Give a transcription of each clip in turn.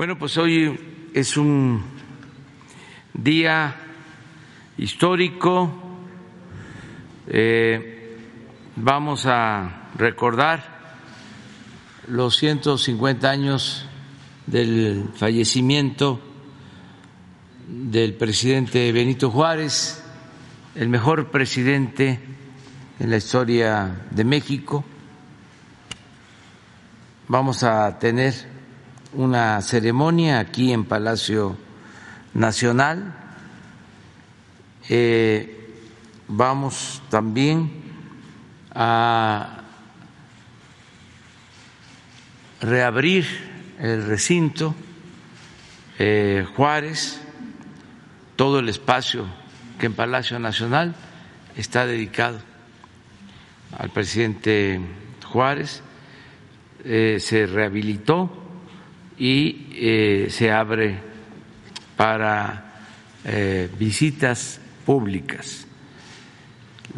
Bueno, pues hoy es un día histórico. Eh, vamos a recordar los 150 años del fallecimiento del presidente Benito Juárez, el mejor presidente en la historia de México. Vamos a tener una ceremonia aquí en Palacio Nacional. Eh, vamos también a reabrir el recinto eh, Juárez, todo el espacio que en Palacio Nacional está dedicado al presidente Juárez, eh, se rehabilitó y eh, se abre para visitas públicas.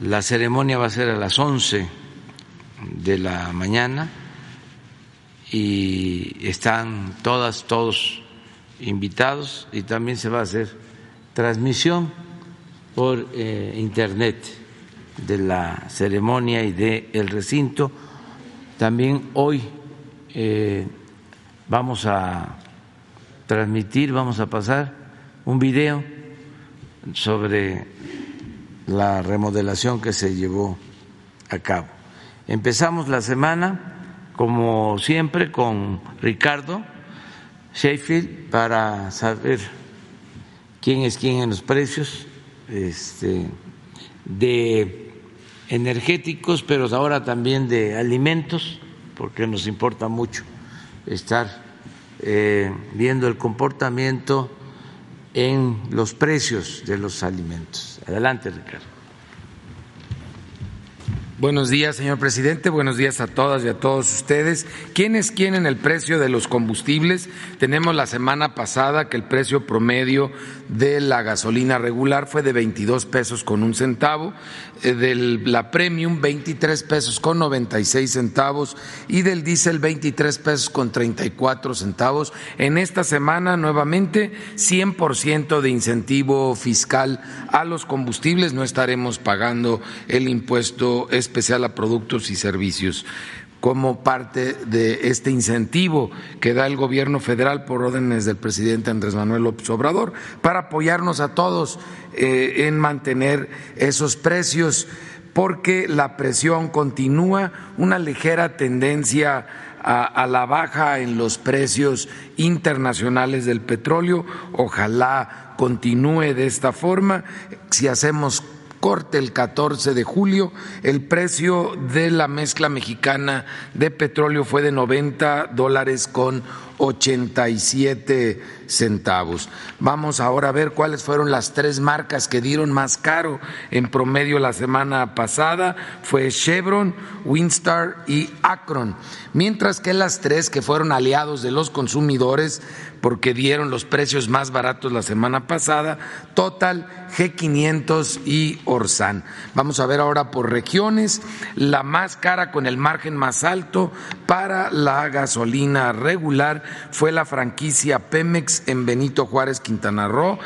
La ceremonia va a ser a las 11 de la mañana y están todas, todos invitados y también se va a hacer transmisión por eh, internet de la ceremonia y del el recinto. También hoy eh, vamos a transmitir, vamos a pasar un video sobre la remodelación que se llevó a cabo. Empezamos la semana como siempre, con Ricardo Sheffield para saber quién es quién en los precios este, de energéticos, pero ahora también de alimentos, porque nos importa mucho estar eh, viendo el comportamiento en los precios de los alimentos. Adelante, Ricardo. Buenos días, señor presidente. Buenos días a todas y a todos ustedes. ¿Quiénes quieren el precio de los combustibles? Tenemos la semana pasada que el precio promedio de la gasolina regular fue de 22 pesos con un centavo, eh, de la premium 23 pesos con 96 centavos y del diésel 23 pesos con 34 centavos. En esta semana nuevamente 100% de incentivo fiscal a los combustibles. No estaremos pagando el impuesto especial a productos y servicios como parte de este incentivo que da el gobierno federal por órdenes del presidente Andrés Manuel López Obrador para apoyarnos a todos eh, en mantener esos precios porque la presión continúa, una ligera tendencia a, a, la baja en los precios internacionales del petróleo. Ojalá continúe de esta forma. Si hacemos corte el 14 de julio, el precio de la mezcla mexicana de petróleo fue de 90 dólares con 87 centavos. Vamos ahora a ver cuáles fueron las tres marcas que dieron más caro en promedio la semana pasada. Fue Chevron, Winstar y Akron. Mientras que las tres que fueron aliados de los consumidores porque dieron los precios más baratos la semana pasada, Total, G500 y Orsan. Vamos a ver ahora por regiones, la más cara con el margen más alto para la gasolina regular fue la franquicia Pemex en Benito Juárez, Quintana Roo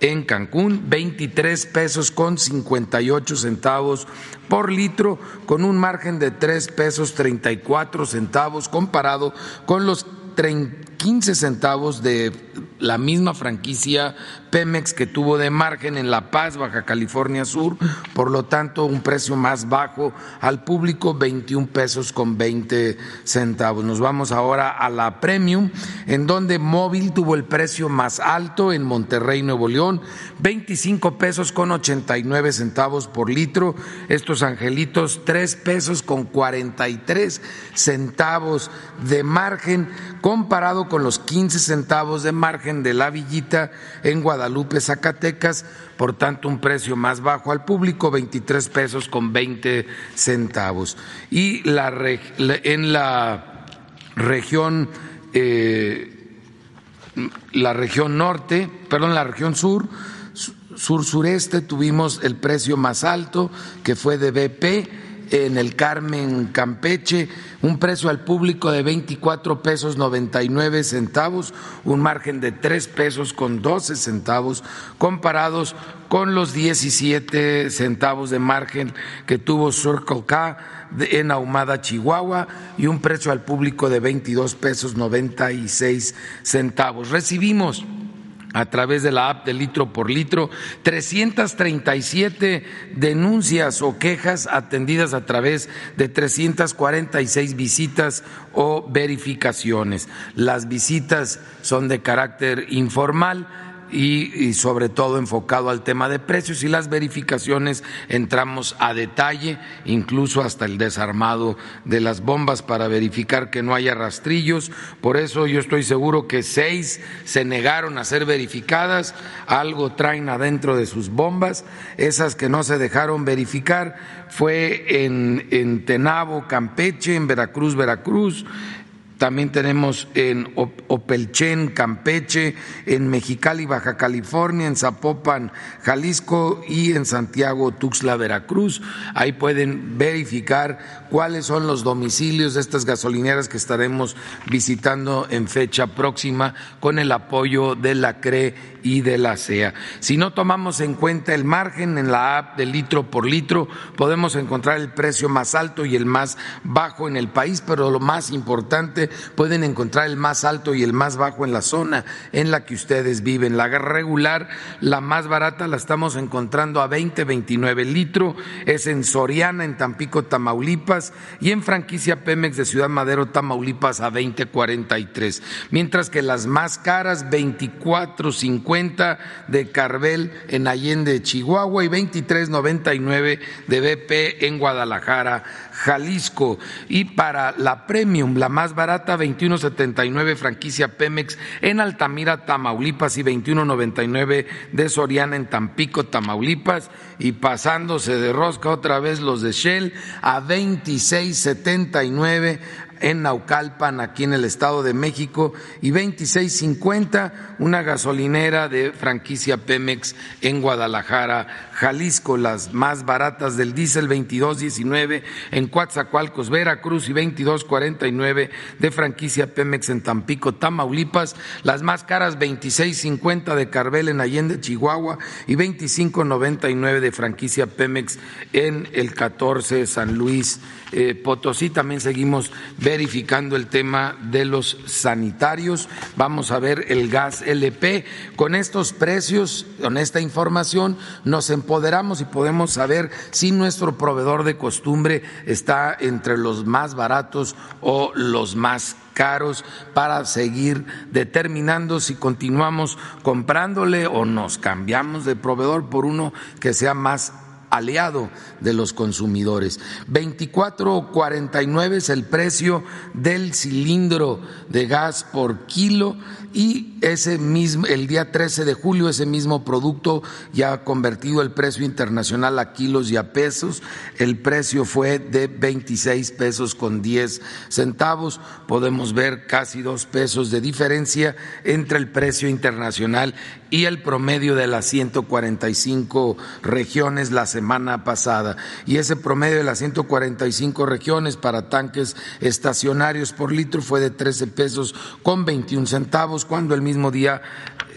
en Cancún, 23 pesos con 58 centavos por litro, con un margen de 3 pesos 34 centavos comparado con los 15 centavos de la misma franquicia Pemex que tuvo de margen en La Paz, Baja California Sur, por lo tanto un precio más bajo al público, 21 pesos con 20 centavos. Nos vamos ahora a la Premium, en donde Móvil tuvo el precio más alto en Monterrey, Nuevo León, 25 pesos con 89 centavos por litro. Estos angelitos, 3 pesos con 43 centavos de margen comparado con los 15 centavos de margen de la villita en Guadalupe, Zacatecas, por tanto un precio más bajo al público, 23 pesos con 20 centavos. Y la, en la región, eh, la región norte, perdón, la región sur, sur sureste tuvimos el precio más alto, que fue de BP en el Carmen Campeche, un precio al público de 24 pesos 99 centavos, un margen de 3 pesos con 12 centavos, comparados con los 17 centavos de margen que tuvo Circle K en Ahumada, Chihuahua, y un precio al público de 22 pesos 96 centavos. Recibimos a través de la app de litro por litro, 337 denuncias o quejas atendidas a través de 346 visitas o verificaciones. Las visitas son de carácter informal y, sobre todo enfocado al tema de precios. Y las verificaciones entramos a detalle, incluso hasta el desarmado de las bombas para verificar que no haya rastrillos. Por eso yo estoy seguro que seis se negaron a ser verificadas, algo traen adentro de sus bombas, esas que no se dejaron verificar fue en, en Tenabo, Campeche, en Veracruz, Veracruz, también tenemos en Opelchen, Campeche, en Mexicali, Baja California, en Zapopan, Jalisco y en Santiago, Tuxtla, Veracruz. Ahí pueden verificar cuáles son los domicilios de estas gasolineras que estaremos visitando en fecha próxima con el apoyo de la CRE y de la CEA. Si no tomamos en cuenta el margen en la app de litro por litro, podemos encontrar el precio más alto y el más bajo en el país, pero lo más importante, pueden encontrar el más alto y el más bajo en la zona en la que ustedes viven. La regular, la más barata, la estamos encontrando a 20, 29 litro, es en Soriana, en Tampico, Tamaulipas, y en franquicia Pemex de Ciudad Madero, Tamaulipas, a 20, 43. Mientras que las más caras, 24, 50, de Carvel en Allende, Chihuahua y 23.99 de BP en Guadalajara, Jalisco. Y para la Premium, la más barata, 21.79 franquicia Pemex en Altamira, Tamaulipas y 21.99 de Soriana en Tampico, Tamaulipas. Y pasándose de rosca otra vez los de Shell a 26.79 en Naucalpan, aquí en el Estado de México, y 2650 una gasolinera de franquicia Pemex en Guadalajara, Jalisco, las más baratas del diésel 22.19 en Coatzacoalcos, Veracruz y 22.49 de franquicia Pemex en Tampico, Tamaulipas, las más caras 26.50 de Carvel en Allende, Chihuahua y 25.99 de franquicia Pemex en el 14 San Luis eh, Potosí. También seguimos verificando el tema de los sanitarios. Vamos a ver el gas LP. Con estos precios, con esta información, nos empoderamos y podemos saber si nuestro proveedor de costumbre está entre los más baratos o los más caros para seguir determinando si continuamos comprándole o nos cambiamos de proveedor por uno que sea más aliado de los consumidores. 24.49 es el precio del cilindro de gas por kilo y ese mismo el día 13 de julio ese mismo producto ya ha convertido el precio internacional a kilos y a pesos. El precio fue de 26 pesos con 10 centavos. Podemos ver casi dos pesos de diferencia entre el precio internacional y el promedio de las 145 regiones la semana pasada. Y ese promedio de las 145 regiones para tanques estacionarios por litro fue de 13 pesos con 21 centavos, cuando el mismo día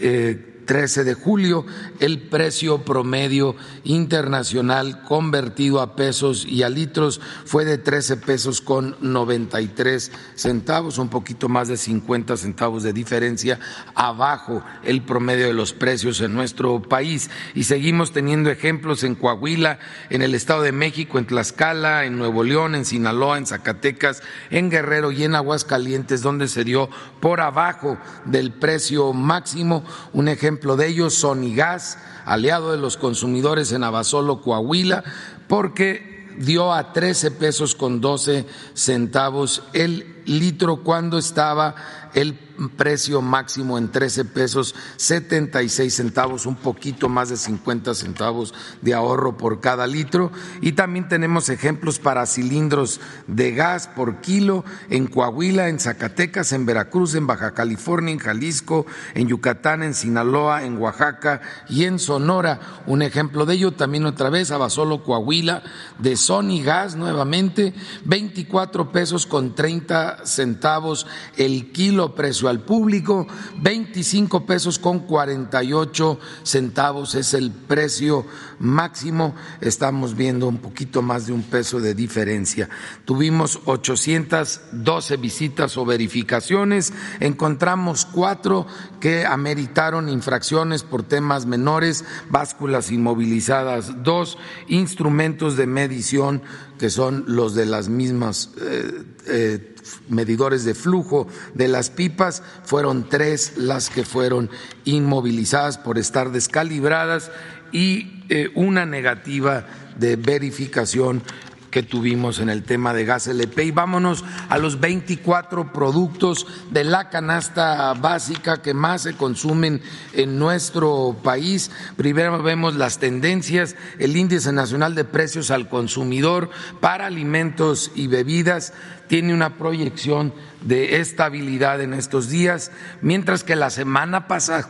eh, 13 de julio, el precio promedio internacional convertido a pesos y a litros fue de 13 pesos con 93 centavos, un poquito más de 50 centavos de diferencia abajo el promedio de los precios en nuestro país. Y seguimos teniendo ejemplos en Coahuila, en el Estado de México, en Tlaxcala, en Nuevo León, en Sinaloa, en Zacatecas, en Guerrero y en Aguascalientes, donde se dio por abajo del precio máximo. Un ejemplo ejemplo de ellos, Sonigas, aliado de los consumidores en Abasolo, Coahuila, porque dio a 13 pesos con 12 centavos el litro cuando estaba el precio máximo en 13 pesos 76 centavos, un poquito más de 50 centavos de ahorro por cada litro. Y también tenemos ejemplos para cilindros de gas por kilo en Coahuila, en Zacatecas, en Veracruz, en Baja California, en Jalisco, en Yucatán, en Sinaloa, en Oaxaca y en Sonora. Un ejemplo de ello también otra vez, Abasolo, Coahuila, de Sony Gas nuevamente, 24 pesos con 30 centavos el kilo precio al público, 25 pesos con 48 centavos es el precio máximo. Estamos viendo un poquito más de un peso de diferencia. Tuvimos 812 visitas o verificaciones, encontramos cuatro que ameritaron infracciones por temas menores, básculas inmovilizadas, dos instrumentos de medición que son los de las mismas eh, eh, medidores de flujo de las pipas, fueron tres las que fueron inmovilizadas por estar descalibradas y una negativa de verificación que tuvimos en el tema de gas LP. Y vámonos a los 24 productos de la canasta básica que más se consumen en nuestro país. Primero vemos las tendencias, el índice nacional de precios al consumidor para alimentos y bebidas tiene una proyección de estabilidad en estos días, mientras que la semana pasada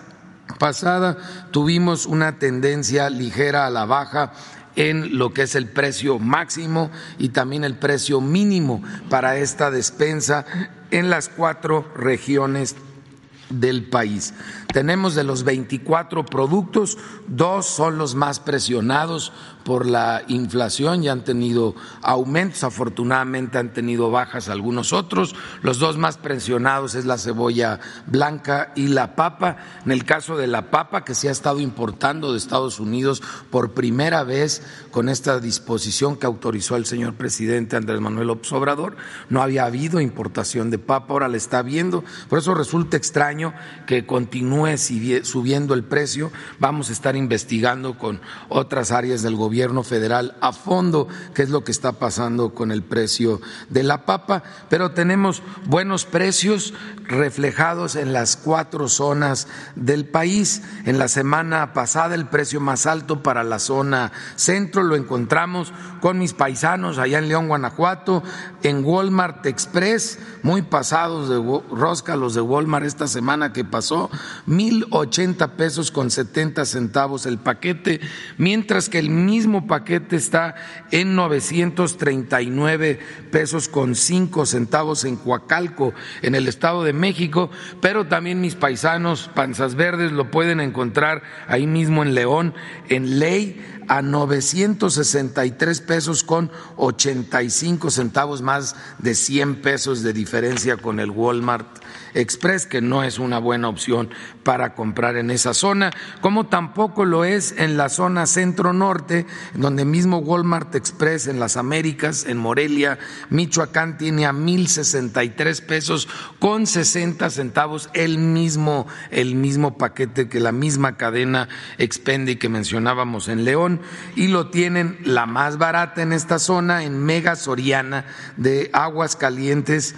pasada tuvimos una tendencia ligera a la baja en lo que es el precio máximo y también el precio mínimo para esta despensa en las cuatro regiones del país. Tenemos de los 24 productos, dos son los más presionados por la inflación y han tenido aumentos, afortunadamente han tenido bajas algunos otros. Los dos más presionados es la cebolla blanca y la papa. En el caso de la papa, que se ha estado importando de Estados Unidos por primera vez con esta disposición que autorizó el señor presidente Andrés Manuel López Obrador, no había habido importación de papa, ahora la está viendo. Por eso resulta extraño que continúe subiendo el precio. Vamos a estar investigando con otras áreas del gobierno gobierno federal a fondo qué es lo que está pasando con el precio de la papa, pero tenemos buenos precios reflejados en las cuatro zonas del país. En la semana pasada el precio más alto para la zona centro lo encontramos con mis paisanos allá en León, Guanajuato, en Walmart Express, muy pasados de rosca los de Walmart esta semana que pasó, mil ochenta pesos con setenta centavos el paquete, mientras que el mismo paquete está en 939 pesos con cinco centavos en Coacalco, en el Estado de México, pero también mis paisanos panzas verdes lo pueden encontrar ahí mismo en León, en ley a 963 pesos con 85 centavos más de 100 pesos de diferencia con el Walmart Express, que no es una buena opción para comprar en esa zona, como tampoco lo es en la zona centro-norte, donde mismo Walmart Express en las Américas, en Morelia, Michoacán, tiene a mil sesenta y tres pesos con sesenta centavos el mismo, el mismo paquete que la misma cadena expende y que mencionábamos en León, y lo tienen la más barata en esta zona, en Mega Soriana de Aguas Calientes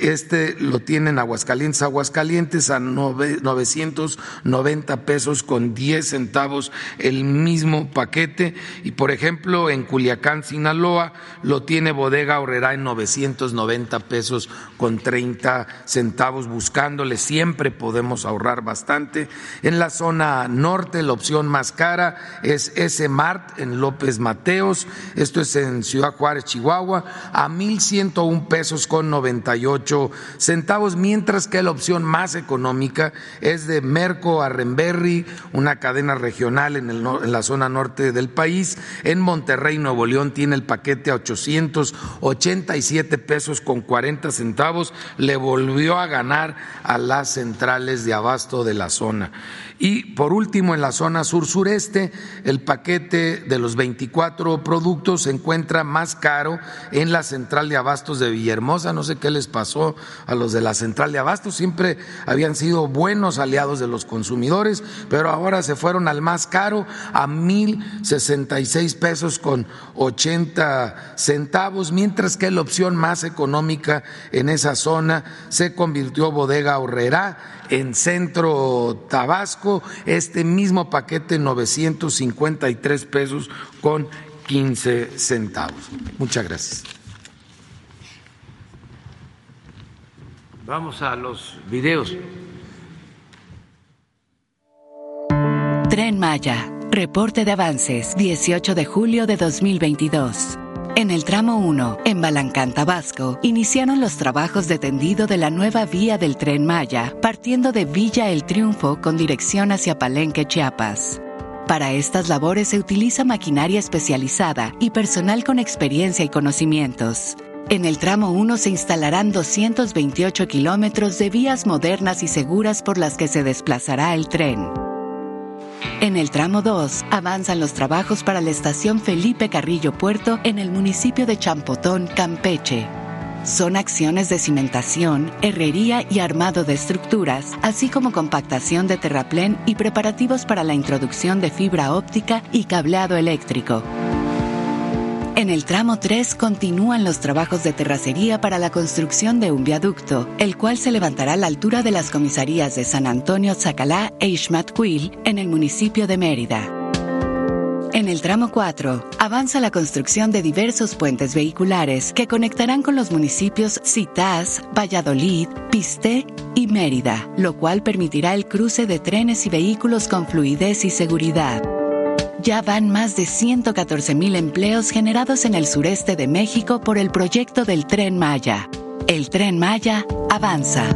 este lo tienen Aguascalientes, Aguascalientes a 990 pesos con 10 centavos el mismo paquete. Y por ejemplo, en Culiacán, Sinaloa, lo tiene Bodega Horrera en 990 pesos con 30 centavos. Buscándole siempre podemos ahorrar bastante. En la zona norte, la opción más cara es S Mart en López Mateos. Esto es en Ciudad Juárez, Chihuahua, a 1.101 pesos con 98 centavos, mientras que la opción más económica es de Merco a Renberry, una cadena regional en, en la zona norte del país. En Monterrey, Nuevo León, tiene el paquete a 887 pesos con 40 centavos. Le volvió a ganar a las centrales de abasto de la zona. Y por último, en la zona sur-sureste, el paquete de los 24 productos se encuentra más caro en la central de abastos de Villahermosa. No sé qué les pasó a los de la central de abasto? Siempre habían sido buenos aliados de los consumidores, pero ahora se fueron al más caro a mil sesenta y seis pesos con ochenta centavos, mientras que la opción más económica en esa zona se convirtió Bodega Horrera en Centro Tabasco, este mismo paquete 953 pesos con 15 centavos. Muchas gracias. Vamos a los videos. Tren Maya, reporte de avances, 18 de julio de 2022. En el tramo 1, en Balancán, Tabasco, iniciaron los trabajos de tendido de la nueva vía del tren Maya, partiendo de Villa El Triunfo con dirección hacia Palenque, Chiapas. Para estas labores se utiliza maquinaria especializada y personal con experiencia y conocimientos. En el tramo 1 se instalarán 228 kilómetros de vías modernas y seguras por las que se desplazará el tren. En el tramo 2 avanzan los trabajos para la estación Felipe Carrillo Puerto en el municipio de Champotón, Campeche. Son acciones de cimentación, herrería y armado de estructuras, así como compactación de terraplén y preparativos para la introducción de fibra óptica y cableado eléctrico. En el tramo 3 continúan los trabajos de terracería para la construcción de un viaducto, el cual se levantará a la altura de las comisarías de San Antonio Zacalá e Ixmatquil en el municipio de Mérida. En el tramo 4, avanza la construcción de diversos puentes vehiculares que conectarán con los municipios Citás, Valladolid, Pisté y Mérida, lo cual permitirá el cruce de trenes y vehículos con fluidez y seguridad. Ya van más de 114 mil empleos generados en el sureste de México por el proyecto del Tren Maya. El Tren Maya avanza.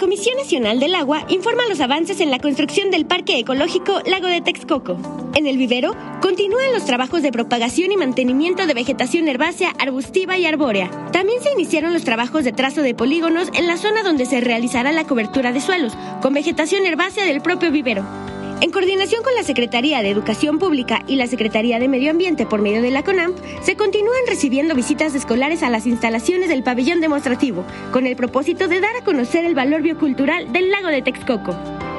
Comisión Nacional del Agua informa los avances en la construcción del Parque Ecológico Lago de Texcoco. En el vivero continúan los trabajos de propagación y mantenimiento de vegetación herbácea, arbustiva y arbórea. También se iniciaron los trabajos de trazo de polígonos en la zona donde se realizará la cobertura de suelos, con vegetación herbácea del propio vivero. En coordinación con la Secretaría de Educación Pública y la Secretaría de Medio Ambiente por medio de la CONAMP, se continúan recibiendo visitas escolares a las instalaciones del pabellón demostrativo, con el propósito de dar a conocer el valor biocultural del lago de Texcoco.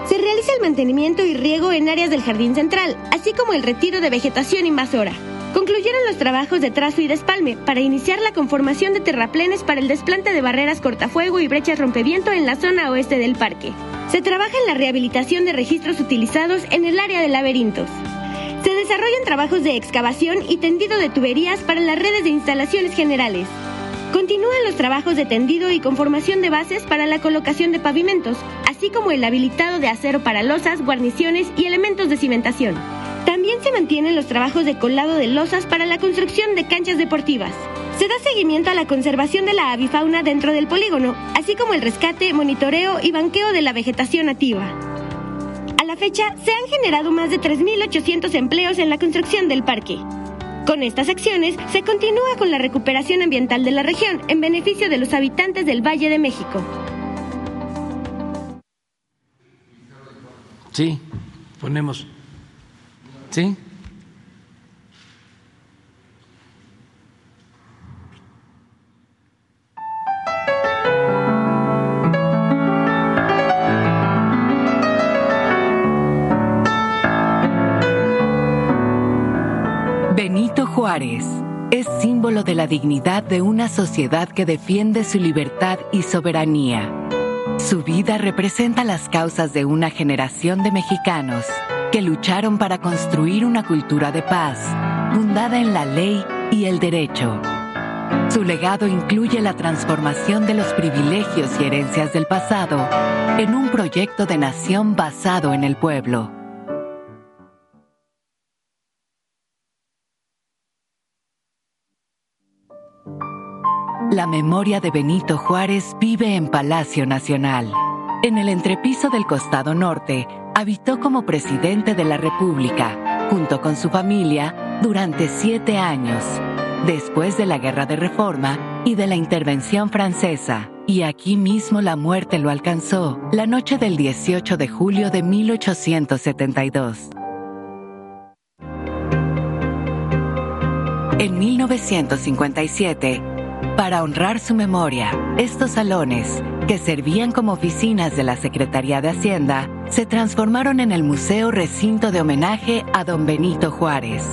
Se realiza el mantenimiento y riego en áreas del jardín central, así como el retiro de vegetación invasora. Concluyeron los trabajos de trazo y despalme para iniciar la conformación de terraplenes para el desplante de barreras cortafuego y brechas rompeviento en la zona oeste del parque. Se trabaja en la rehabilitación de registros utilizados en el área de laberintos. Se desarrollan trabajos de excavación y tendido de tuberías para las redes de instalaciones generales. Continúan los trabajos de tendido y conformación de bases para la colocación de pavimentos, así como el habilitado de acero para losas, guarniciones y elementos de cimentación. También se mantienen los trabajos de colado de losas para la construcción de canchas deportivas. Se da seguimiento a la conservación de la avifauna dentro del polígono, así como el rescate, monitoreo y banqueo de la vegetación nativa. A la fecha, se han generado más de 3.800 empleos en la construcción del parque. Con estas acciones, se continúa con la recuperación ambiental de la región en beneficio de los habitantes del Valle de México. Sí, ponemos. Benito Juárez es símbolo de la dignidad de una sociedad que defiende su libertad y soberanía. Su vida representa las causas de una generación de mexicanos que lucharon para construir una cultura de paz, fundada en la ley y el derecho. Su legado incluye la transformación de los privilegios y herencias del pasado en un proyecto de nación basado en el pueblo. La memoria de Benito Juárez vive en Palacio Nacional. En el entrepiso del costado norte, habitó como presidente de la República, junto con su familia, durante siete años, después de la Guerra de Reforma y de la intervención francesa. Y aquí mismo la muerte lo alcanzó, la noche del 18 de julio de 1872. En 1957, para honrar su memoria, estos salones, que servían como oficinas de la Secretaría de Hacienda, se transformaron en el Museo Recinto de Homenaje a Don Benito Juárez.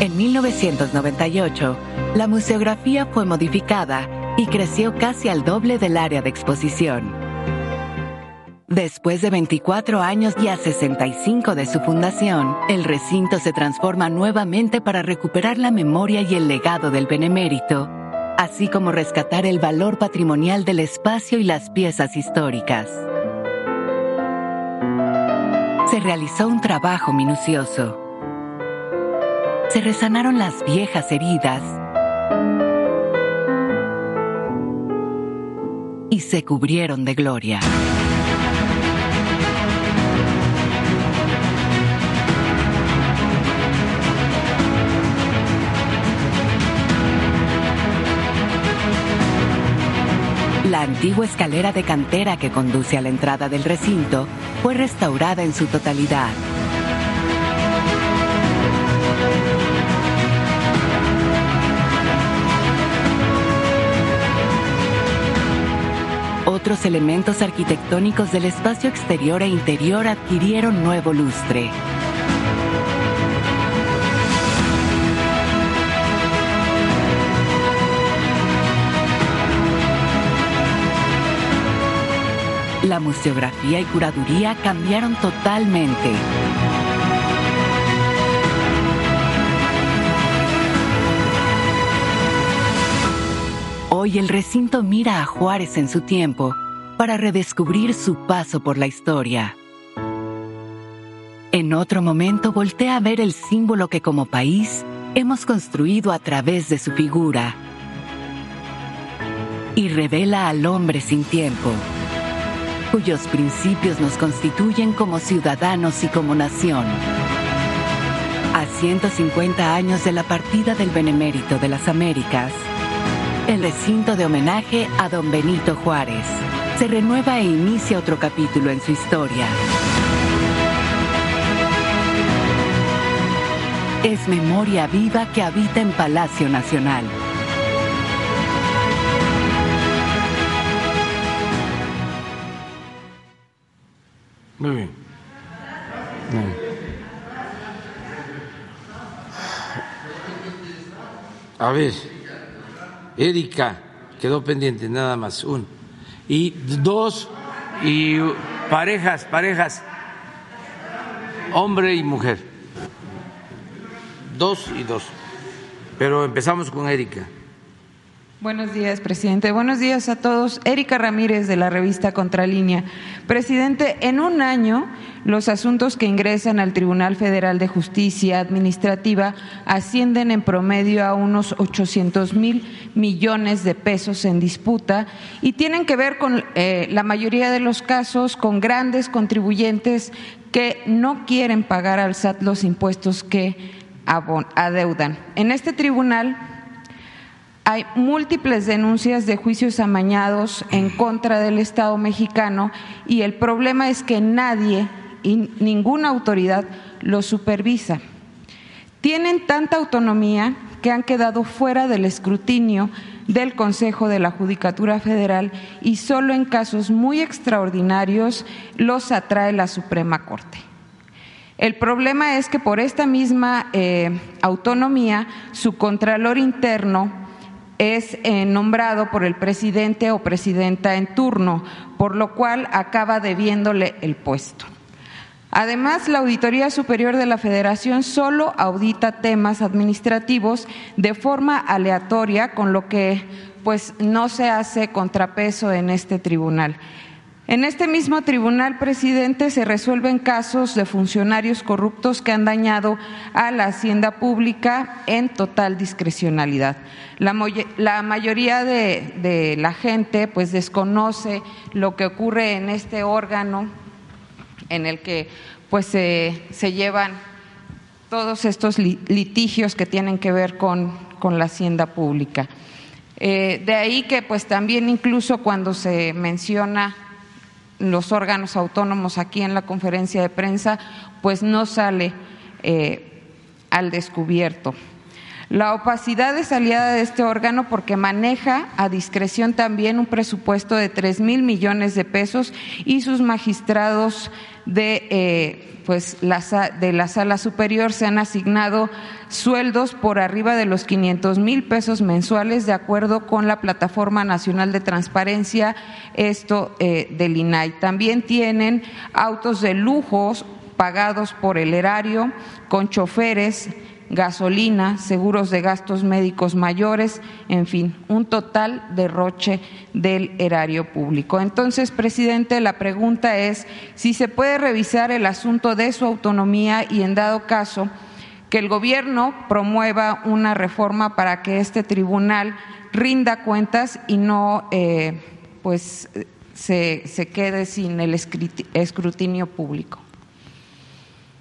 En 1998, la museografía fue modificada y creció casi al doble del área de exposición. Después de 24 años y a 65 de su fundación, el recinto se transforma nuevamente para recuperar la memoria y el legado del benemérito, así como rescatar el valor patrimonial del espacio y las piezas históricas. Se realizó un trabajo minucioso. Se resanaron las viejas heridas y se cubrieron de gloria. La antigua escalera de cantera que conduce a la entrada del recinto fue restaurada en su totalidad. Otros elementos arquitectónicos del espacio exterior e interior adquirieron nuevo lustre. La museografía y curaduría cambiaron totalmente. Hoy el recinto mira a Juárez en su tiempo para redescubrir su paso por la historia. En otro momento voltea a ver el símbolo que como país hemos construido a través de su figura y revela al hombre sin tiempo, cuyos principios nos constituyen como ciudadanos y como nación. A 150 años de la partida del Benemérito de las Américas, el recinto de homenaje a don Benito Juárez se renueva e inicia otro capítulo en su historia. Es memoria viva que habita en Palacio Nacional. Muy bien. A ver, Erika, quedó pendiente, nada más, uno. Y dos, y parejas, parejas, hombre y mujer. Dos y dos. Pero empezamos con Erika. Buenos días, presidente. Buenos días a todos. Erika Ramírez de la revista Contralínea. Presidente, en un año los asuntos que ingresan al Tribunal Federal de Justicia Administrativa ascienden en promedio a unos 800 mil millones de pesos en disputa y tienen que ver con eh, la mayoría de los casos con grandes contribuyentes que no quieren pagar al SAT los impuestos que adeudan. En este tribunal hay múltiples denuncias de juicios amañados en contra del Estado mexicano y el problema es que nadie y ninguna autoridad los supervisa. Tienen tanta autonomía que han quedado fuera del escrutinio del Consejo de la Judicatura Federal y solo en casos muy extraordinarios los atrae la Suprema Corte. El problema es que por esta misma eh, autonomía, su Contralor Interno es eh, nombrado por el presidente o presidenta en turno, por lo cual acaba debiéndole el puesto. Además, la Auditoría Superior de la Federación solo audita temas administrativos de forma aleatoria, con lo que pues no se hace contrapeso en este tribunal. En este mismo tribunal, presidente, se resuelven casos de funcionarios corruptos que han dañado a la hacienda pública en total discrecionalidad. La, mayoría de, la gente pues desconoce lo que ocurre en este órgano en el que pues se, llevan todos estos litigios que tienen que ver con, la hacienda pública. Eh, de ahí que pues también incluso cuando se menciona los órganos autónomos aquí en la conferencia de prensa, pues no sale eh, al descubierto. La opacidad es aliada de este órgano porque maneja a discreción también un presupuesto de tres mil millones de pesos y sus magistrados de, eh, pues, la, de la sala superior se han asignado sueldos por arriba de los 500 mil pesos mensuales de acuerdo con la Plataforma Nacional de Transparencia, esto eh, del INAI. También tienen autos de lujos pagados por el erario con choferes gasolina, seguros de gastos médicos mayores, en fin, un total derroche del erario público. Entonces, presidente, la pregunta es si se puede revisar el asunto de su autonomía y, en dado caso, que el gobierno promueva una reforma para que este tribunal rinda cuentas y no eh, pues se, se quede sin el escrutinio público.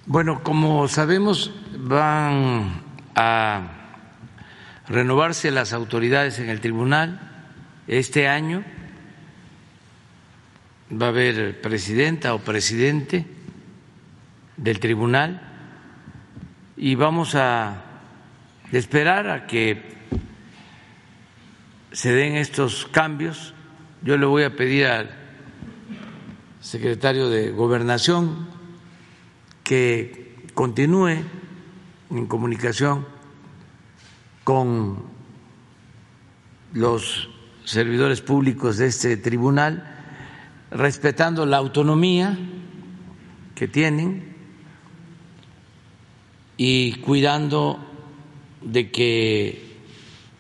Bueno, como sabemos, van a renovarse las autoridades en el tribunal este año. Va a haber presidenta o presidente del tribunal y vamos a esperar a que se den estos cambios. Yo le voy a pedir al secretario de Gobernación que continúe en comunicación con los servidores públicos de este tribunal, respetando la autonomía que tienen y cuidando de que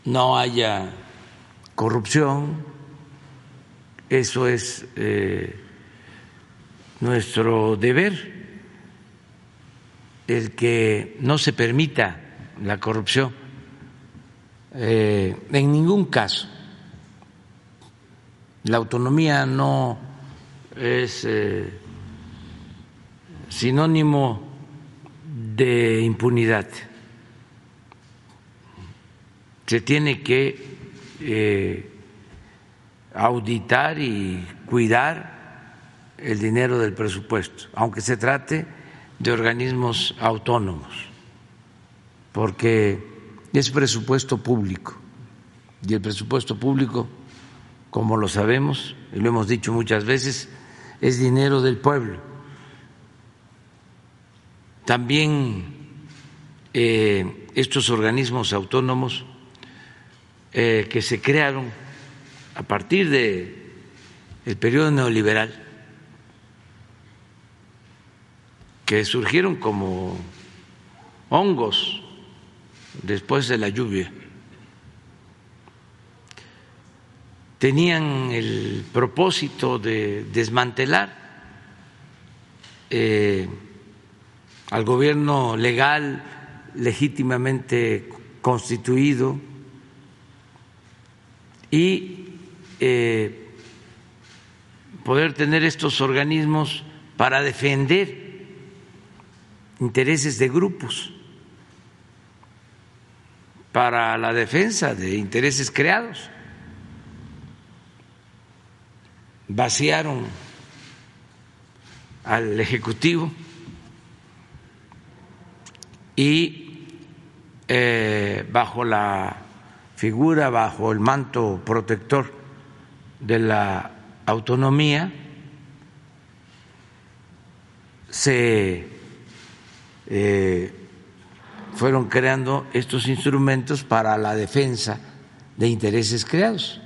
no haya corrupción. Eso es eh, nuestro deber el que no se permita la corrupción eh, en ningún caso. La autonomía no es eh, sinónimo de impunidad. Se tiene que eh, auditar y cuidar el dinero del presupuesto, aunque se trate de organismos autónomos, porque es presupuesto público y el presupuesto público, como lo sabemos y lo hemos dicho muchas veces, es dinero del pueblo. También eh, estos organismos autónomos eh, que se crearon a partir del el periodo neoliberal que surgieron como hongos después de la lluvia. Tenían el propósito de desmantelar eh, al gobierno legal legítimamente constituido y eh, poder tener estos organismos para defender intereses de grupos para la defensa de intereses creados. Vaciaron al Ejecutivo y eh, bajo la figura, bajo el manto protector de la autonomía, se eh, fueron creando estos instrumentos para la defensa de intereses creados.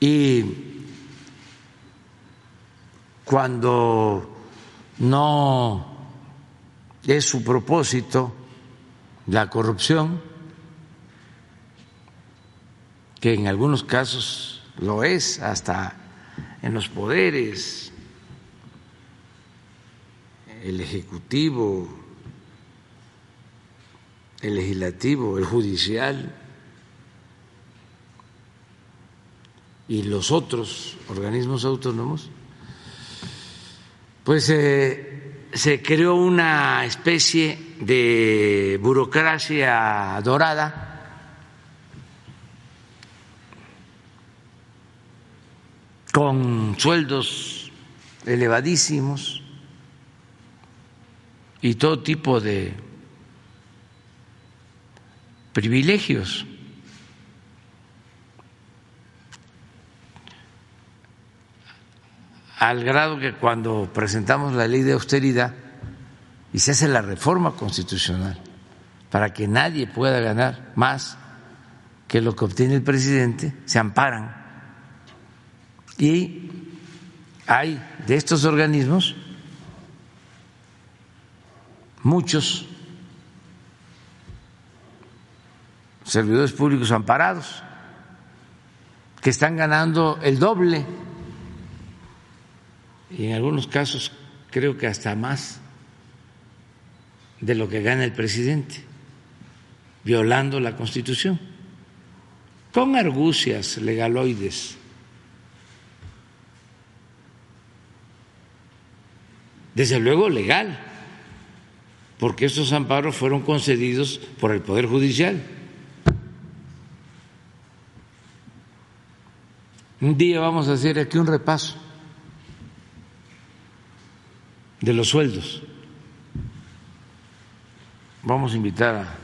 Y cuando no es su propósito la corrupción, que en algunos casos lo es, hasta en los poderes el Ejecutivo, el Legislativo, el Judicial y los otros organismos autónomos, pues eh, se creó una especie de burocracia dorada con sueldos elevadísimos y todo tipo de privilegios. Al grado que cuando presentamos la ley de austeridad y se hace la reforma constitucional para que nadie pueda ganar más que lo que obtiene el presidente, se amparan. Y hay de estos organismos muchos servidores públicos amparados que están ganando el doble. Y en algunos casos creo que hasta más de lo que gana el presidente, violando la Constitución, con argucias legaloides. Desde luego legal, porque estos amparos fueron concedidos por el Poder Judicial. Un día vamos a hacer aquí un repaso de los sueldos. Vamos a invitar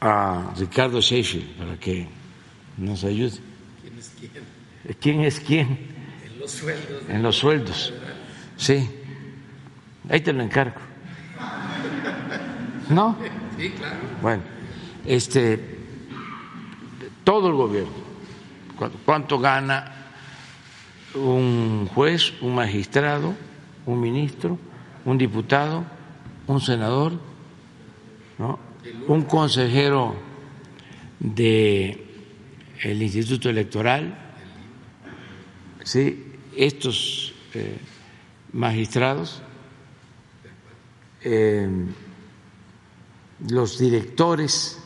a, Ricardo Sheffield para que nos ayude. ¿Quién es quién? ¿Quién es quién? En los sueldos. En los sueldos. Sí. Ahí te lo encargo. ¿No? Sí, claro. Bueno, este, todo el gobierno, ¿cuánto gana un juez, un magistrado, un ministro, un diputado, un senador, ¿no? un consejero de el Instituto Electoral, sí, estos eh, magistrados eh, los directores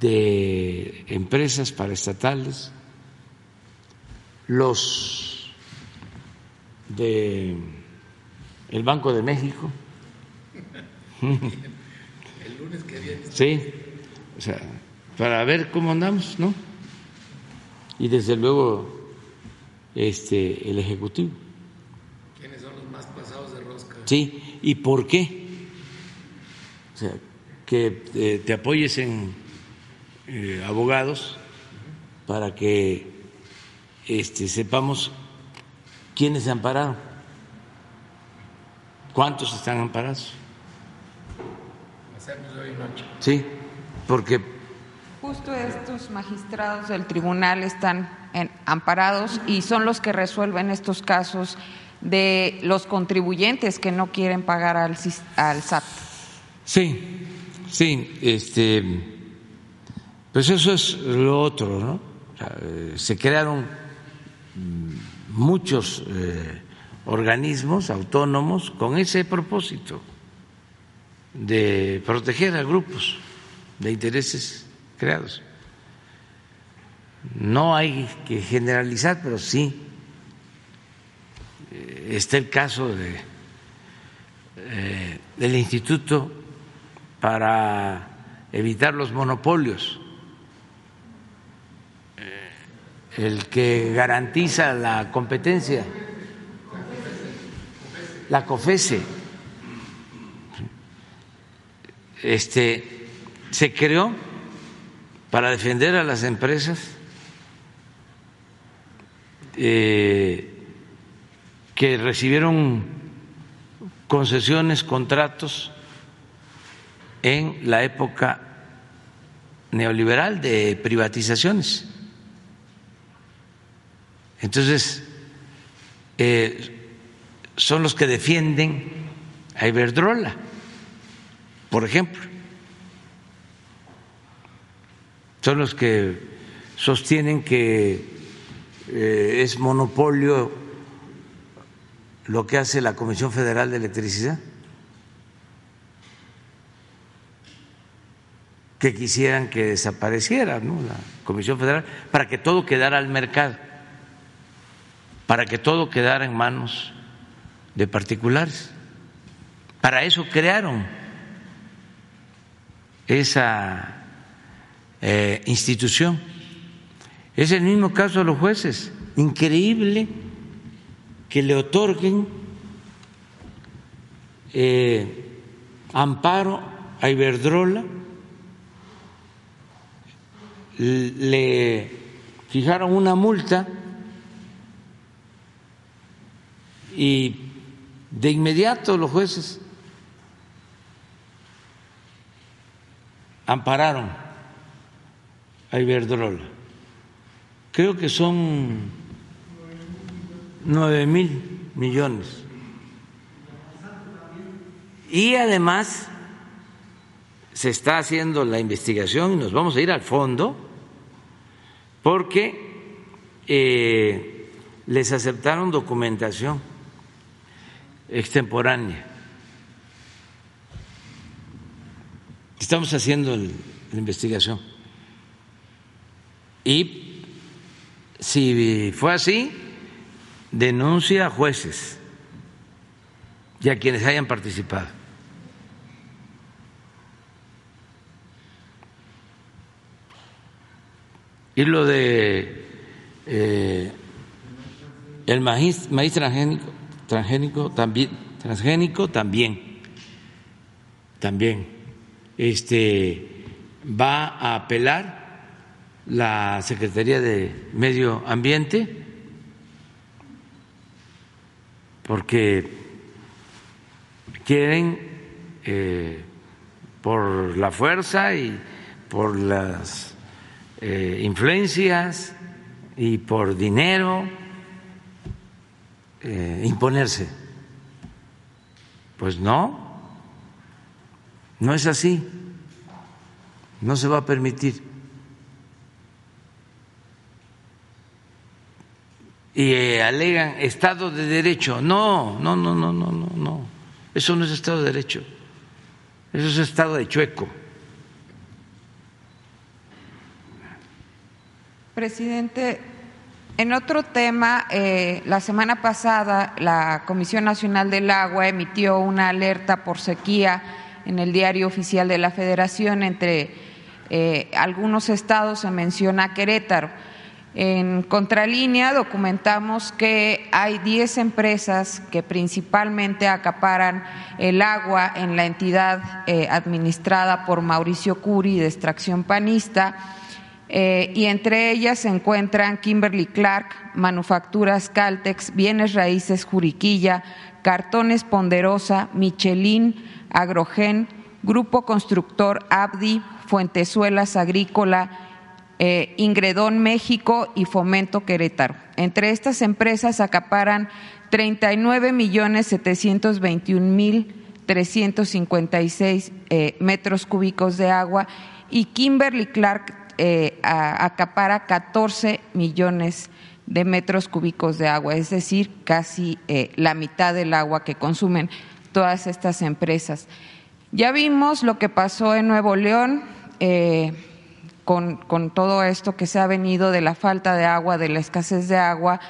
de empresas paraestatales, los de el Banco de México. El lunes que viene. Sí, o sea, para ver cómo andamos, ¿no? Y desde luego este el ejecutivo. ¿Quiénes son los más pasados de rosca? Sí, ¿Y por qué? O sea, que eh, te apoyes en eh, abogados para que este, sepamos quiénes se ampararon, cuántos están amparados. Hacemos hoy noche. Sí, porque Justo estos magistrados del tribunal están amparados y son los que resuelven estos casos de los contribuyentes que no quieren pagar al, al SAT. Sí, sí, este, pues eso es lo otro, ¿no? Eh, se crearon mm, muchos eh, organismos autónomos con ese propósito de proteger a grupos de intereses creados. No hay que generalizar, pero sí está el caso eh, del Instituto para evitar los monopolios, eh, el que garantiza la competencia, la COFESE. Este se creó para defender a las empresas eh, que recibieron concesiones, contratos en la época neoliberal de privatizaciones. Entonces, eh, son los que defienden a Iberdrola, por ejemplo. Son los que sostienen que eh, es monopolio lo que hace la Comisión Federal de Electricidad, que quisieran que desapareciera la Comisión Federal para que todo quedara al mercado, para que todo quedara en manos de particulares. Para eso crearon esa eh, institución. Es el mismo caso de los jueces, increíble que le otorguen eh, amparo a Iberdrola, le fijaron una multa y de inmediato los jueces ampararon a Iberdrola. Creo que son nueve mil millones. Y además se está haciendo la investigación y nos vamos a ir al fondo porque eh, les aceptaron documentación extemporánea. Estamos haciendo la investigación. Y si fue así, denuncia a jueces y a quienes hayan participado. Y lo de eh, el maíz, maíz transgénico, transgénico también, transgénico también, también, este va a apelar la Secretaría de Medio Ambiente porque quieren eh, por la fuerza y por las eh, influencias y por dinero eh, imponerse. Pues no, no es así, no se va a permitir. Y eh, alegan Estado de Derecho. No, no, no, no, no, no, no. Eso no es Estado de Derecho. Eso es Estado de chueco. Presidente, en otro tema, eh, la semana pasada la Comisión Nacional del Agua emitió una alerta por sequía en el diario oficial de la Federación. Entre eh, algunos estados se menciona Querétaro. En contralínea documentamos que hay 10 empresas que principalmente acaparan el agua en la entidad eh, administrada por Mauricio Curi de extracción panista eh, y entre ellas se encuentran Kimberly Clark, Manufacturas Caltex, Bienes Raíces Juriquilla, Cartones Ponderosa, Michelin, Agrogen, Grupo Constructor Abdi, Fuentezuelas Agrícola, eh, Ingredón México y Fomento Querétaro. Entre estas empresas acaparan 39 millones 721 mil 356 eh, metros cúbicos de agua y Kimberly Clark eh, acapara 14 millones de metros cúbicos de agua, es decir, casi la mitad del agua que consumen todas estas empresas. Ya vimos lo que pasó en Nuevo León con, con, todo esto que se ha venido de la falta de agua, de la escasez de agua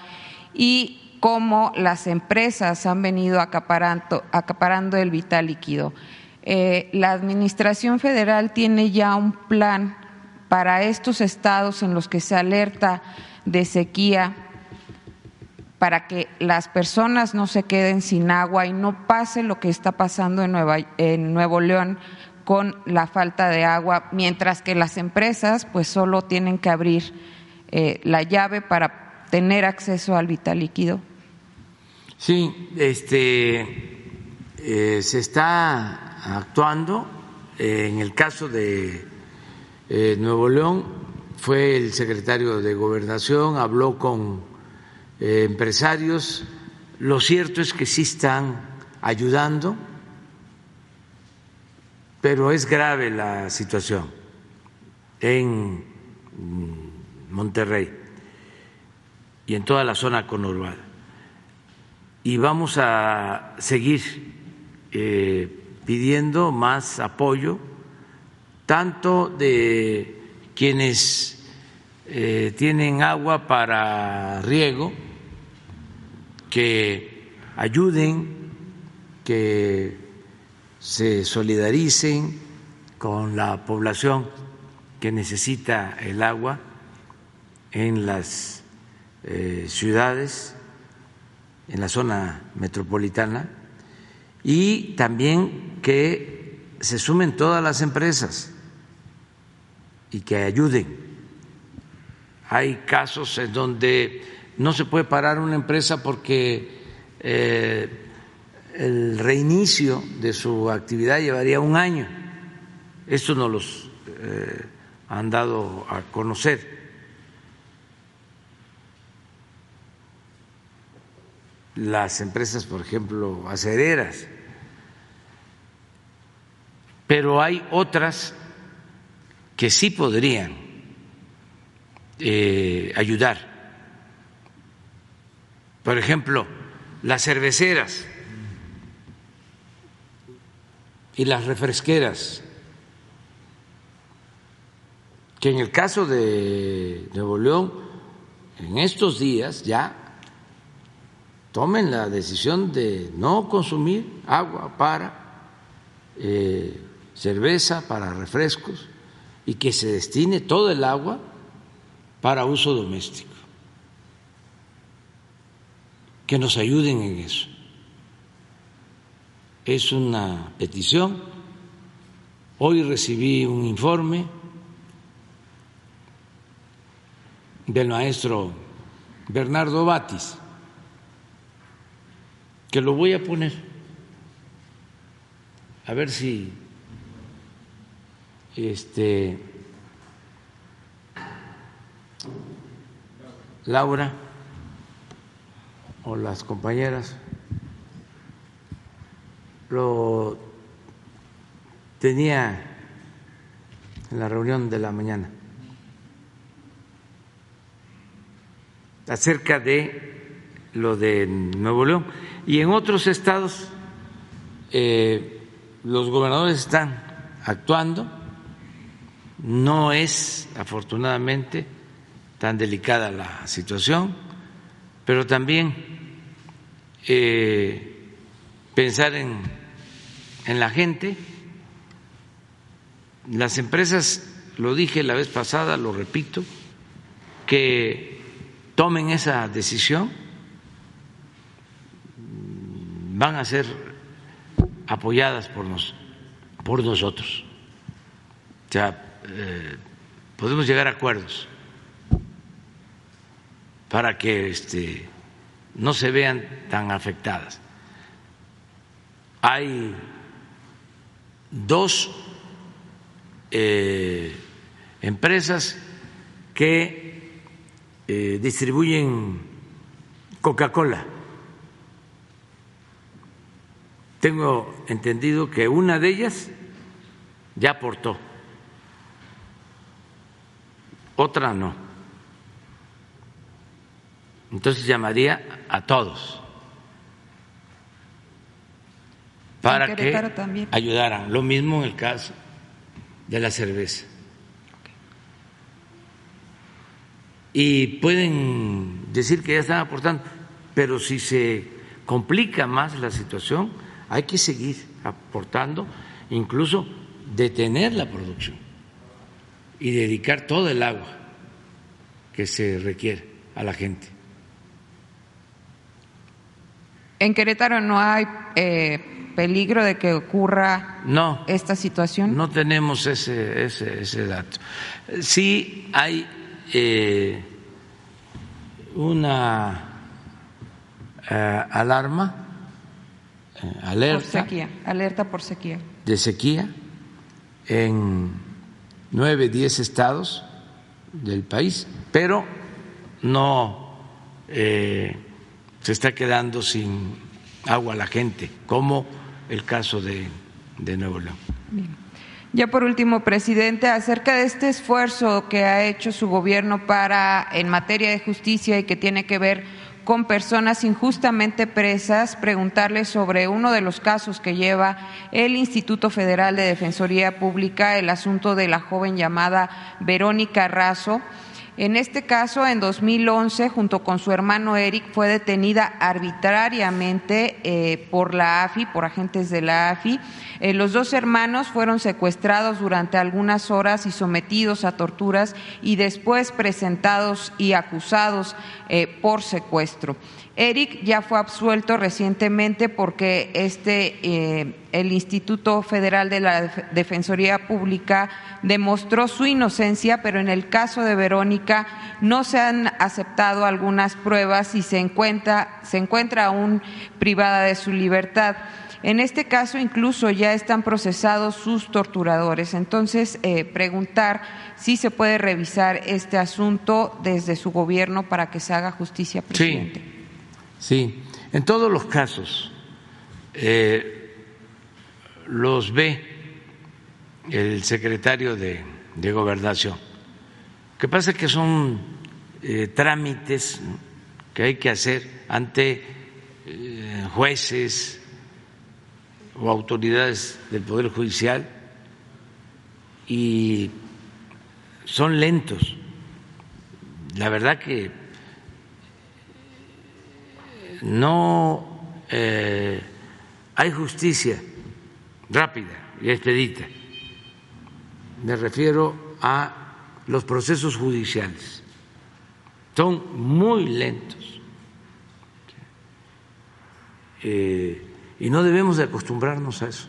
y cómo las empresas han venido acaparando, el vital líquido. Eh, la Administración Federal tiene ya un plan para estos estados en los que se alerta de sequía para que las personas no se queden sin agua y no pase lo que está pasando en Nuevo León con la falta de agua, mientras que las empresas pues solo tienen que abrir eh, la llave para tener acceso al vital líquido. Sí, este, eh, se está actuando. en el caso de eh, Nuevo León, fue el secretario de Gobernación, habló con empresarios. Lo cierto es que sí están ayudando pero es grave la situación en Monterrey y en toda la zona conurbada. Y vamos a seguir eh, pidiendo más apoyo, tanto de quienes eh, tienen agua para riego, que ayuden, que se solidaricen con la población que necesita el agua en las eh, ciudades, en la zona metropolitana, y también que se sumen todas las empresas y que ayuden. Hay casos en donde no se puede parar una empresa porque eh, el reinicio de su actividad llevaría un año. Esto nos los eh, han dado a conocer. Las empresas, por ejemplo, acereras. Pero hay otras que sí podrían eh, ayudar. Por ejemplo, las cerveceras y las refresqueras, que en el caso de Nuevo León, en estos días ya tomen la decisión de no consumir agua para eh, cerveza, para refrescos, y que se destine todo el agua para uso doméstico. Que nos ayuden en eso es una petición. Hoy recibí un informe del maestro Bernardo Batis, que lo voy a poner, a ver si este Laura o las compañeras lo tenía en la reunión de la mañana acerca de lo de Nuevo León. Y en otros estados eh, los gobernadores están actuando. No es afortunadamente tan delicada la situación pero también eh, pensar en, en la gente. Las empresas, lo dije la vez pasada, lo repito, que tomen esa decisión van a ser apoyadas por, nos, por nosotros. O sea, eh, podemos llegar a acuerdos para que este, no se vean tan afectadas hay dos eh, empresas que eh, distribuyen Coca-Cola. Tengo entendido que una de ellas ya aportó, otra no. Entonces llamaría a todos para que ayudaran. Lo mismo en el caso de la cerveza. Y pueden decir que ya están aportando, pero si se complica más la situación, hay que seguir aportando, incluso detener la producción y dedicar todo el agua que se requiere a la gente. En Querétaro no hay eh, peligro de que ocurra esta situación? No tenemos ese, ese, ese dato. Sí hay eh, una eh, alarma, eh, alerta. Por sequía, alerta por sequía. De sequía en nueve, diez estados del país, pero no se está quedando sin agua la gente, como el caso de, Nuevo León. Ya por último, presidente, acerca de este esfuerzo que ha hecho su gobierno para en materia de justicia y que tiene que ver con personas injustamente presas, preguntarle sobre uno de los casos que lleva el Instituto Federal de Defensoría Pública, el asunto de la joven llamada Verónica Razo en este caso, en 2011, junto con su hermano Eric, fue detenida arbitrariamente eh, por la AFI, por agentes de la AFI. Eh, los dos hermanos fueron secuestrados durante algunas horas y sometidos a torturas y después presentados y acusados eh, por secuestro. Eric ya fue absuelto recientemente porque este, eh, el Instituto Federal de la Defensoría Pública demostró su inocencia, pero en el caso de Verónica no se han aceptado algunas pruebas y se encuentra, se encuentra aún privada de su libertad. En este caso incluso ya están procesados sus torturadores. Entonces, eh, preguntar si se puede revisar este asunto desde su gobierno para que se haga justicia, presidente. Sí, en todos los casos eh, los ve el secretario de, Gobernación. Lo que pasa es que son eh, trámites que hay que hacer ante jueces, o autoridades del Poder Judicial y son lentos. La verdad que no eh, hay justicia rápida y expedita. Me refiero a los procesos judiciales. Son muy lentos. Eh, y no debemos de acostumbrarnos a eso.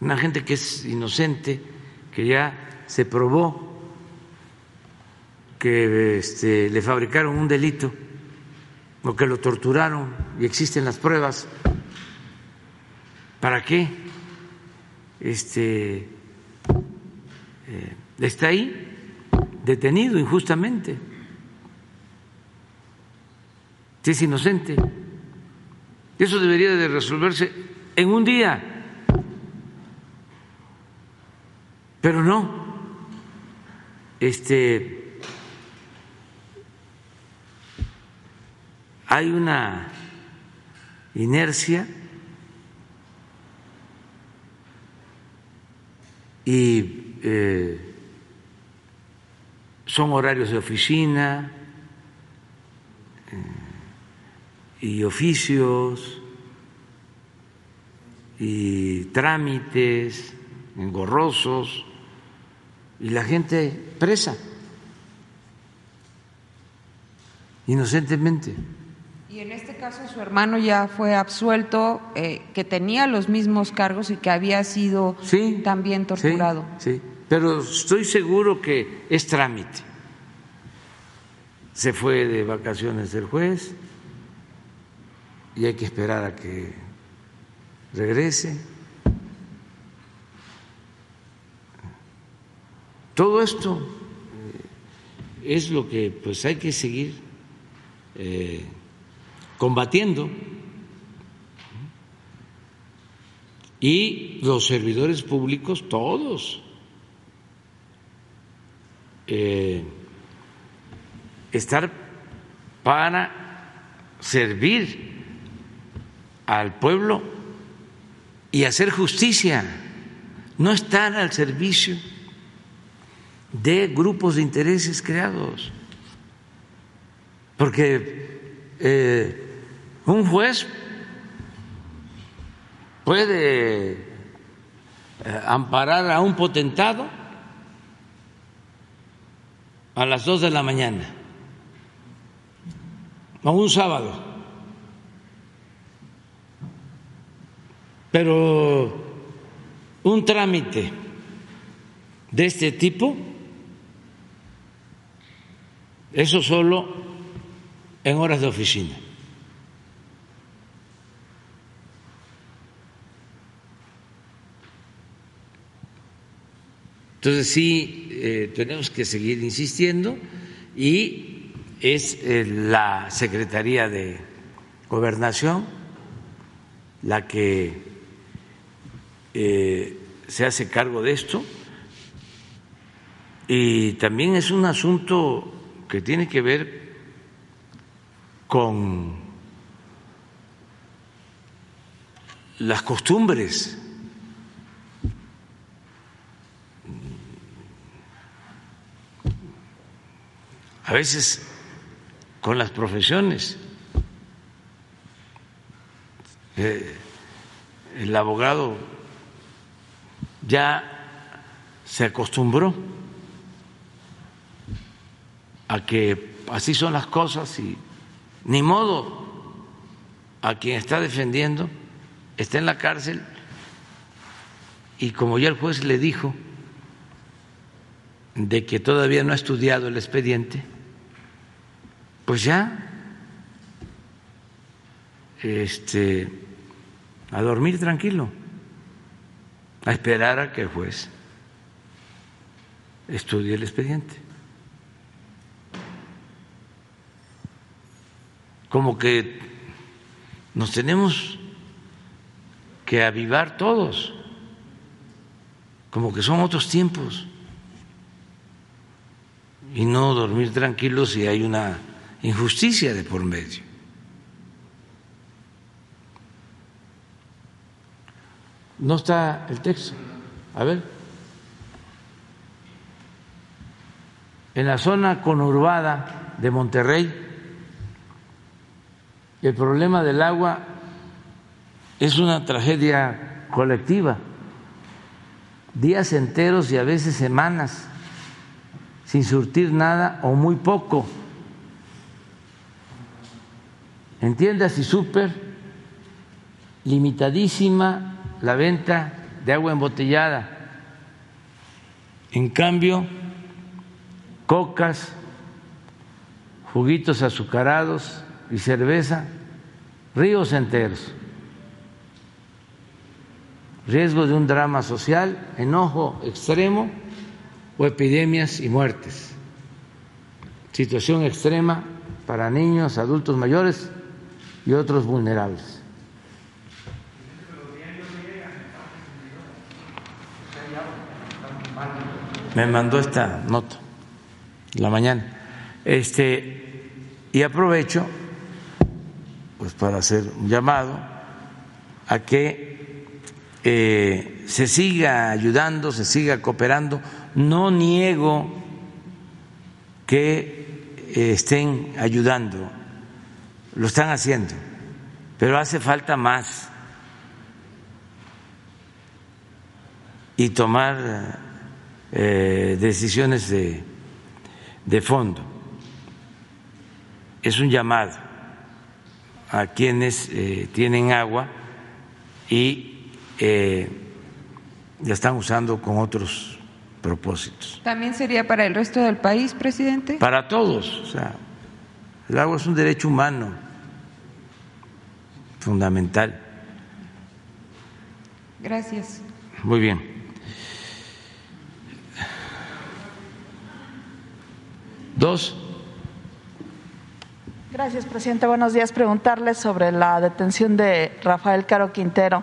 Una gente que es inocente, que ya se probó que este, le fabricaron un delito o que lo torturaron y existen las pruebas, ¿para qué? Este, eh, está ahí detenido injustamente, es inocente. Eso debería de resolverse en un día. Pero no. Este hay una inercia y eh, son horarios de oficina, y oficios y trámites engorrosos y la gente presa inocentemente. Y en este caso su hermano ya fue absuelto, eh, que tenía los mismos cargos y que había sido también torturado. Sí, sí, pero estoy seguro que es trámite. Se fue de vacaciones el juez, y hay que esperar a que regrese. Todo esto eh, es lo que pues hay que seguir eh, combatiendo y los servidores públicos todos eh, estar para servir al pueblo y hacer justicia, no estar al servicio de grupos de intereses creados. Porque eh, un juez puede eh, amparar a un potentado a las dos de la mañana, a un sábado Pero un trámite de este tipo, eso solo en horas de oficina. Entonces sí, eh, tenemos que seguir insistiendo y es eh, la Secretaría de Gobernación la que eh, se hace cargo de esto y también es un asunto que tiene que ver con las costumbres. A veces con las profesiones. Eh, el abogado ya se acostumbró a que así son las cosas y Ni modo, a quien está defendiendo está en la cárcel y como ya el juez le dijo de que todavía no ha estudiado el expediente, pues ya. Este a dormir tranquilo, a esperar a que el juez estudie el expediente. Como que nos tenemos que avivar todos, como que son otros tiempos, y no dormir tranquilos si hay una injusticia de por medio. No está el texto. A ver. En la zona conurbada de Monterrey, el problema del agua es una tragedia colectiva. Días enteros y a veces semanas sin surtir nada o muy poco. En tiendas y súper, limitadísima la venta de agua embotellada. En cambio, cocas, juguitos azucarados y cerveza, ríos enteros. Riesgo de un drama social, enojo extremo o epidemias y muertes. Situación extrema para niños, adultos mayores y otros vulnerables. me mandó esta nota la mañana. Este, y aprovecho pues para hacer un llamado a que eh, se siga ayudando, se siga cooperando. No niego que eh, estén ayudando, lo están haciendo, pero hace falta más y tomar eh, decisiones de, de fondo. Es un llamado a quienes eh, tienen agua y eh, la están usando con otros propósitos. ¿También sería para el resto del país, presidente? Para todos. O sea, el agua es un derecho humano fundamental. Gracias. Muy bien. Dos. Gracias, presidente. Buenos días. Preguntarle sobre la detención de Rafael Caro Quintero.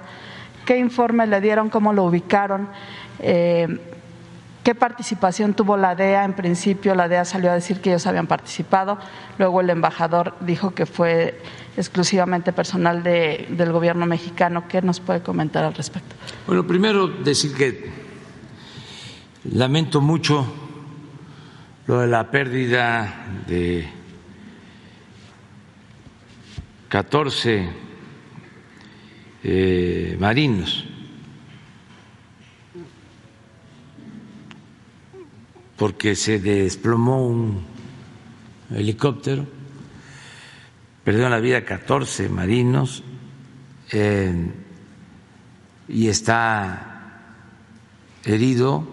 ¿Qué informe le dieron? ¿Cómo lo ubicaron? Eh, ¿Qué participación tuvo la DEA? En principio, la DEA salió a decir que ellos habían participado. Luego, el embajador dijo que fue exclusivamente personal de, del gobierno mexicano. ¿Qué nos puede comentar al respecto? Bueno, primero decir que lamento mucho lo de la pérdida de 14 eh, marinos porque se desplomó un helicóptero, perdieron la vida 14 marinos y está herido,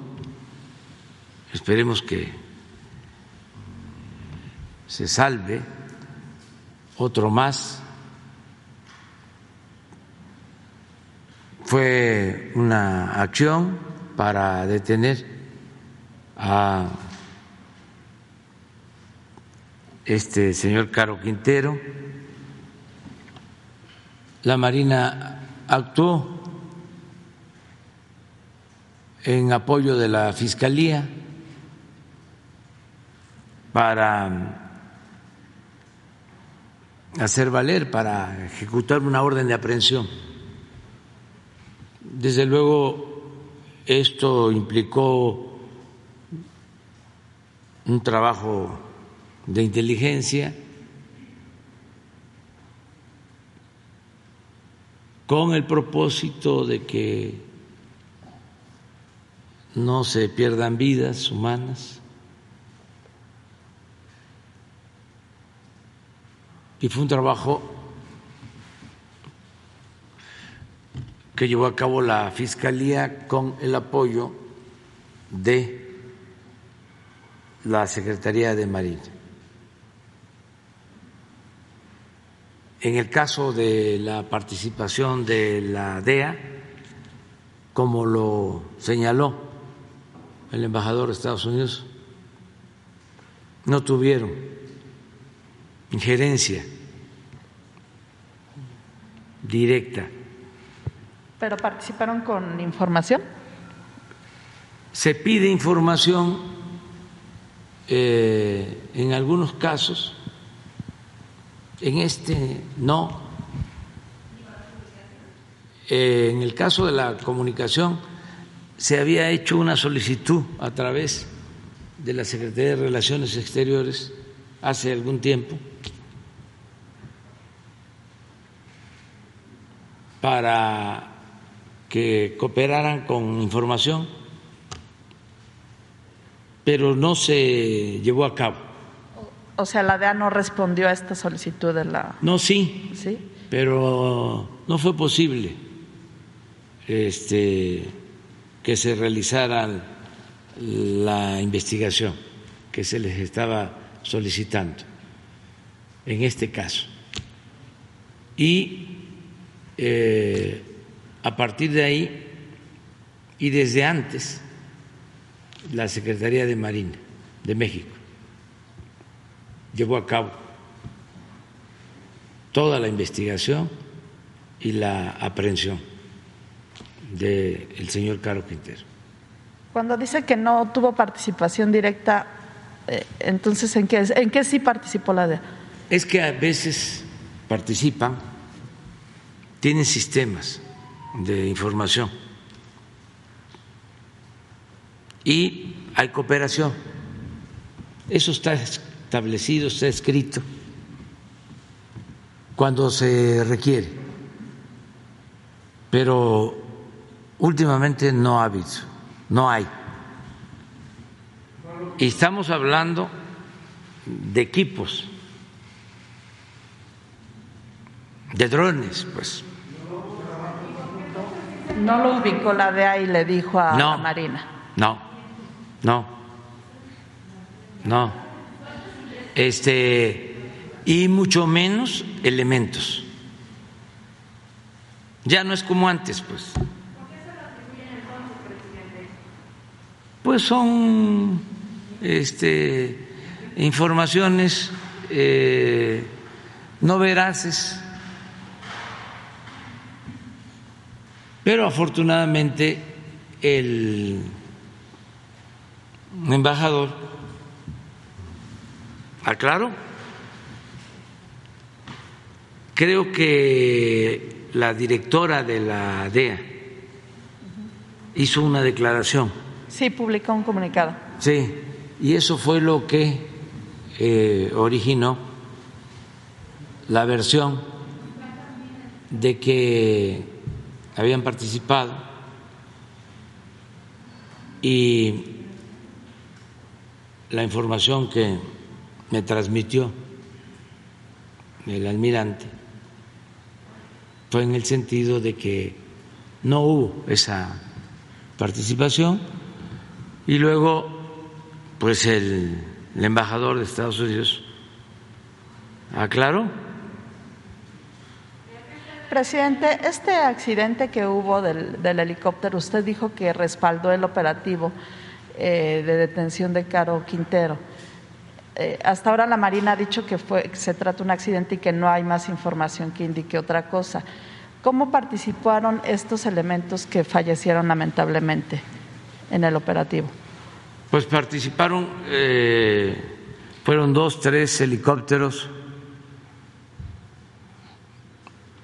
esperemos que se salve, otro más. Fue una acción para detener a este señor Caro Quintero. La Marina actuó en apoyo de la Fiscalía para hacer valer para ejecutar una orden de aprehensión. Desde luego, esto implicó un trabajo de inteligencia con el propósito de que no se pierdan vidas humanas y fue un trabajo que llevó a cabo la Fiscalía con el apoyo de la Secretaría de Marina. En el caso de la participación de la DEA, como lo señaló el embajador de Estados Unidos, no tuvieron injerencia directa. ¿Pero participaron con información? Se pide información eh, en algunos casos, en este no. Eh, en el caso de la comunicación se había hecho una solicitud a través de la Secretaría de Relaciones Exteriores hace algún tiempo para que cooperaran con información, pero no se llevó a cabo. O sea, la DEA no respondió a esta solicitud de la... No, sí, ¿Sí? pero no fue posible este, que se realizara la investigación que se les estaba solicitando en este caso. Y eh, a partir de ahí y desde antes, la Secretaría de Marina de México llevó a cabo toda la investigación y la aprehensión del señor Caro Quintero. Cuando dice que no tuvo participación directa, eh, entonces ¿en qué, ¿en qué sí participó la DEA? Es que a veces participan, tienen sistemas de información y hay cooperación. Eso está establecido, está escrito cuando se requiere, pero últimamente no ha habido, no hay. Y estamos hablando de equipos, de drones, pues. No lo ubicó la DEA y le dijo a No. la Marina. No, no, no. Este, y mucho menos elementos. Ya no es como antes, pues. Pues son este, informaciones eh, no veraces, pero afortunadamente el embajador aclaró. Creo que la directora de la DEA hizo una declaración, Sí, publicó un comunicado. sí, y eso fue lo que eh, originó la versión de que habían participado y la información que me transmitió el almirante fue en el sentido de que no hubo esa participación y luego pues el, embajador de Estados Unidos aclaró. Presidente, este accidente que hubo del, del helicóptero, usted dijo que respaldó el operativo eh, de detención de Caro Quintero. Eh, hasta ahora la Marina ha dicho que, fue, que se trata de un accidente y que no hay más información que indique otra cosa. ¿Cómo participaron estos elementos que fallecieron lamentablemente en el operativo? Pues participaron, eh, fueron dos, tres helicópteros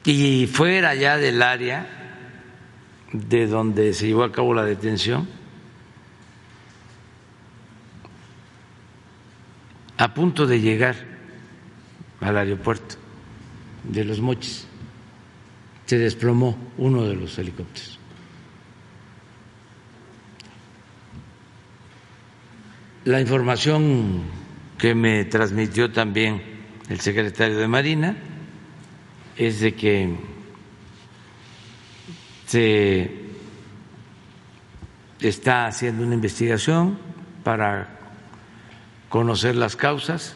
y fuera ya del área de donde se llevó a cabo la detención, a punto de llegar al aeropuerto de Los Mochis, se desplomó uno de los helicópteros. La información que me transmitió también el secretario de Marina es de que se está haciendo una investigación para conocer las causas.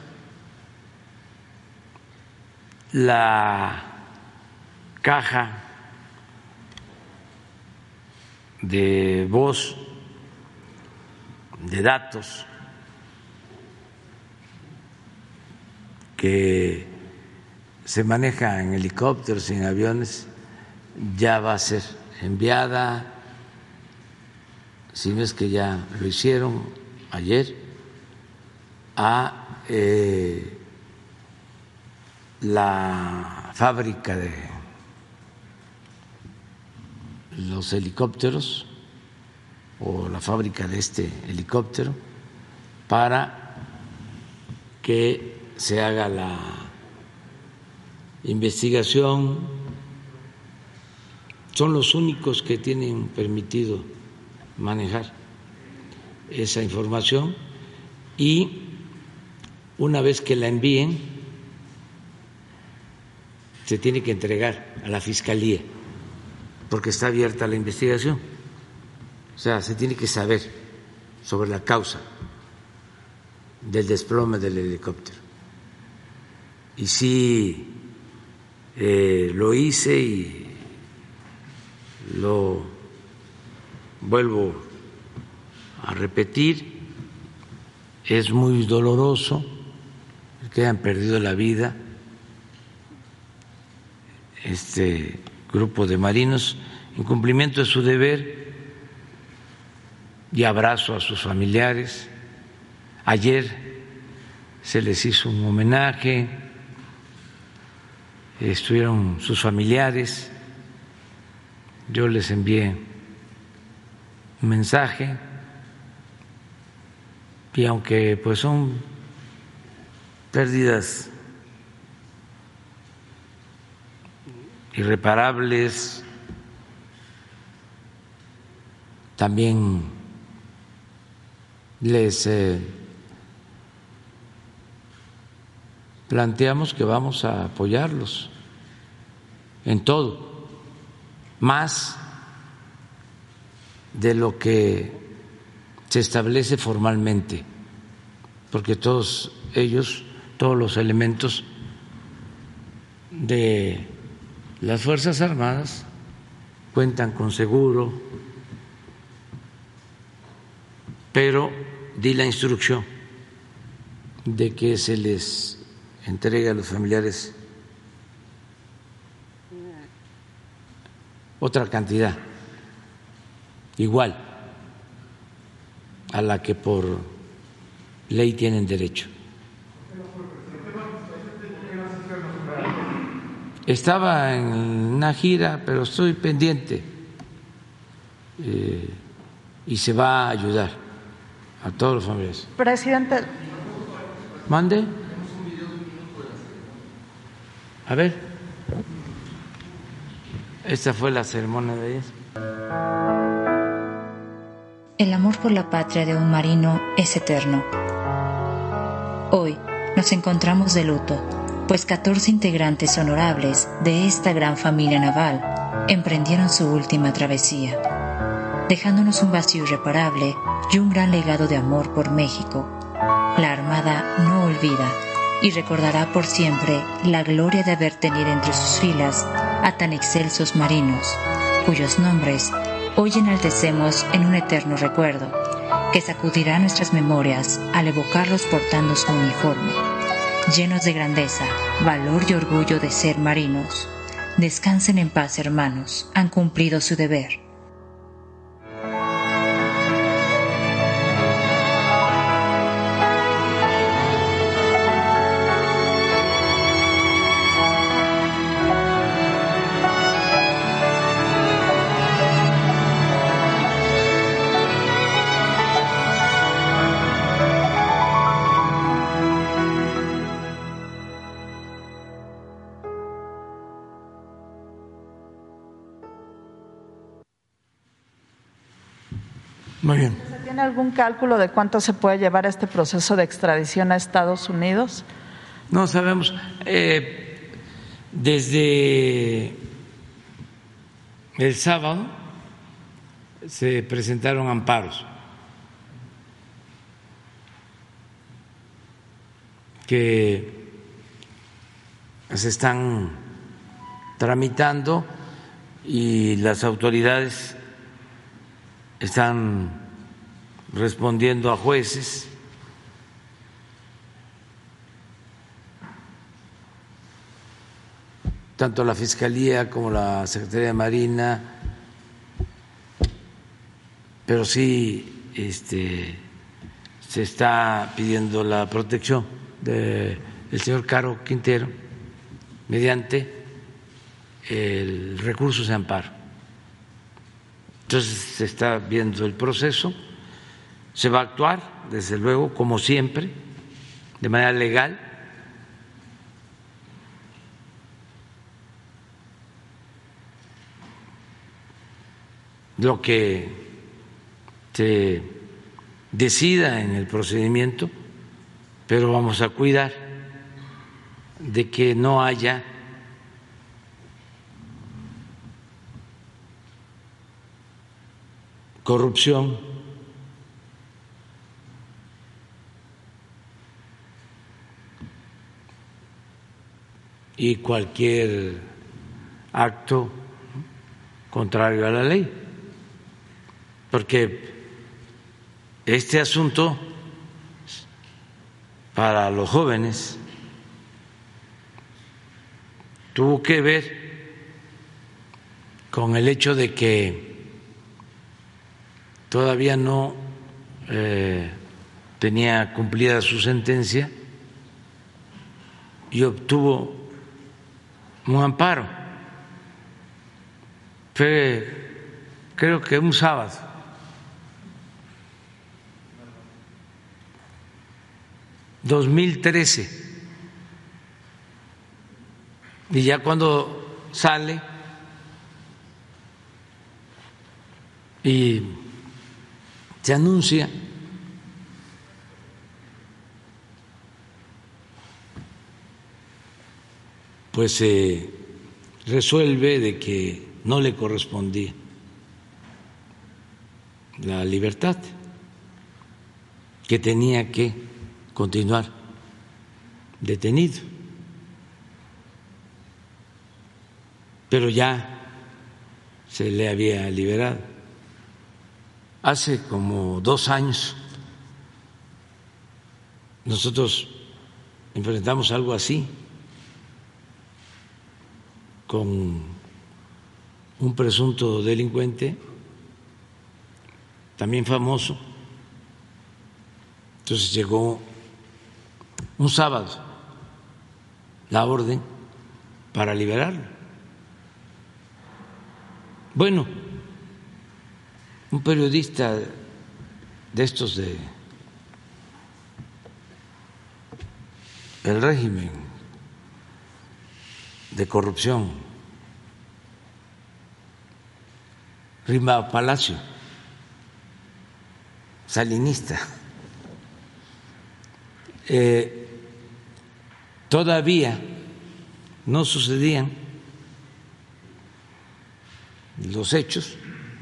La caja de voz, de datos que se maneja en helicópteros y en aviones ya va a ser enviada, si no es que ya lo hicieron ayer, a eh, la fábrica de los helicópteros o la fábrica de este helicóptero para que se haga la investigación. Son los únicos que tienen permitido manejar esa información y una vez que la envíen se tiene que entregar a la Fiscalía porque está abierta la investigación. O sea, se tiene que saber sobre la causa del desplome del helicóptero. Y sí eh, lo hice y lo vuelvo a repetir, es muy doloroso hayan perdido la vida este grupo de marinos en cumplimiento de su deber y abrazo a sus familiares. Ayer se les hizo un homenaje estuvieron sus familiares, yo les envié un mensaje y aunque pues son pérdidas irreparables, también les eh, planteamos que vamos a apoyarlos en todo, más de lo que se establece formalmente, porque todos ellos, todos los elementos de las Fuerzas Armadas cuentan con seguro, pero di la instrucción de que se les entrega a los familiares otra cantidad igual a la que por ley tienen derecho. Estaba en una gira, pero estoy pendiente eh, y se va a ayudar a todos los familiares. Presidente. Mande. A ver. Esta fue la ceremonia de ellas. El amor por la patria de un marino es eterno. Hoy nos encontramos de luto, pues 14 integrantes honorables de esta gran familia naval emprendieron su última travesía, dejándonos un vacío irreparable y un gran legado de amor por México. La Armada no olvida y recordará por siempre la gloria de haber tenido entre sus filas a tan excelsos marinos, cuyos nombres hoy enaltecemos en un eterno recuerdo, que sacudirá nuestras memorias al evocarlos portando su uniforme, llenos de grandeza, valor y orgullo de ser marinos. Descansen en paz, hermanos, han cumplido su deber. Algún cálculo de cuánto se puede llevar este proceso de extradición a Estados Unidos? No sabemos. Eh, desde el sábado se presentaron amparos que se están tramitando y las autoridades están respondiendo a jueces. Tanto la Fiscalía como la Secretaría de Marina, pero sí este, se está pidiendo la protección del señor Caro Quintero mediante el recurso de amparo. Entonces se está viendo el proceso, se va a actuar, desde luego, como siempre, de manera legal. Lo que se decida en el procedimiento, pero vamos a cuidar de que no haya corrupción y cualquier acto contrario a la ley. Porque este asunto para los jóvenes tuvo que ver con el hecho de que todavía no eh, tenía cumplida su sentencia y obtuvo un amparo. Fue creo que un sábado. 2013. Y ya cuando sale y se anuncia pues se resuelve de que no le correspondía la libertad, que tenía que continuar detenido. Pero ya se le había liberado. Hace como dos años nosotros enfrentamos algo así con un presunto delincuente, también famoso. Entonces llegó un sábado la orden para liberarlo. Bueno, un periodista de estos de el régimen de corrupción, Rima Palacio, salinista, eh, todavía no sucedían los hechos,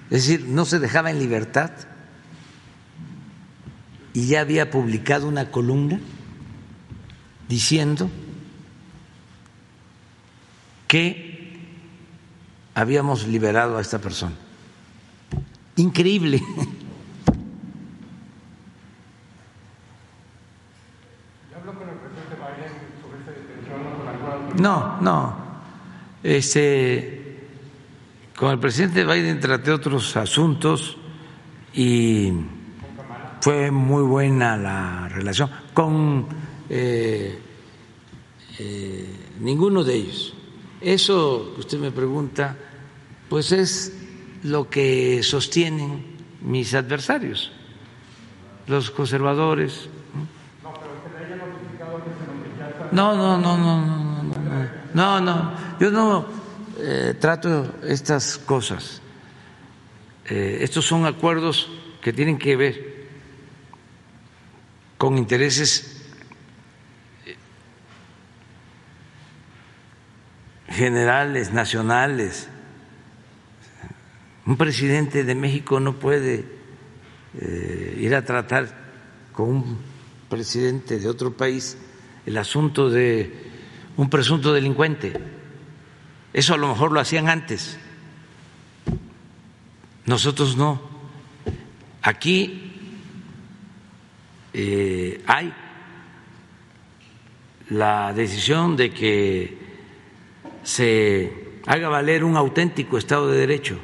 es decir, no se dejaba en libertad y ya había publicado una columna diciendo que habíamos liberado a esta persona. Increíble. No, no. Este, con el presidente Biden traté otros asuntos y fue muy buena la relación. Con eh, eh, ninguno de ellos. Eso que usted me pregunta, pues es lo que sostienen mis adversarios, los conservadores. No, no, no, no, no. No, no, yo no eh, trato estas cosas. Eh, estos son acuerdos que tienen que ver con intereses generales nacionales. Un presidente de México no puede eh, ir a tratar con un presidente de otro país el asunto de un presunto delincuente. Eso a lo mejor lo hacían antes. Nosotros no. Aquí eh, hay la decisión de que se haga valer un auténtico Estado de Derecho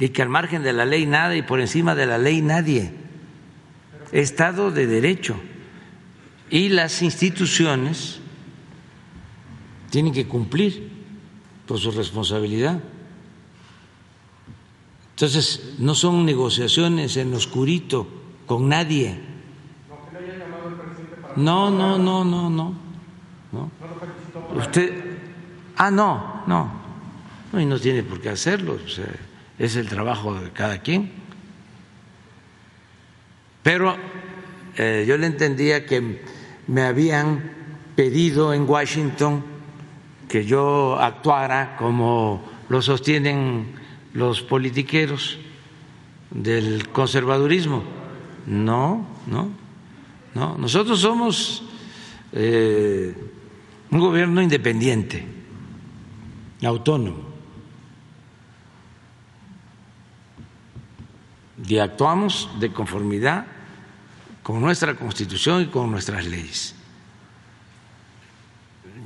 y que al margen de la ley nada y por encima de la ley nadie. Estado de Derecho. Y las instituciones tienen que cumplir por su responsabilidad. Entonces, no son negociaciones en oscurito con nadie. No, no, no, no, no. no. Usted, ah, no, no, no, y no tiene por qué hacerlo. Es el trabajo de cada quien. Pero eh, yo le entendía que me habían pedido en Washington que yo actuara como lo sostienen los politiqueros del conservadurismo. No, no, no. Nosotros somos eh, un gobierno independiente, autónomo. y actuamos de conformidad con nuestra constitución y con nuestras leyes.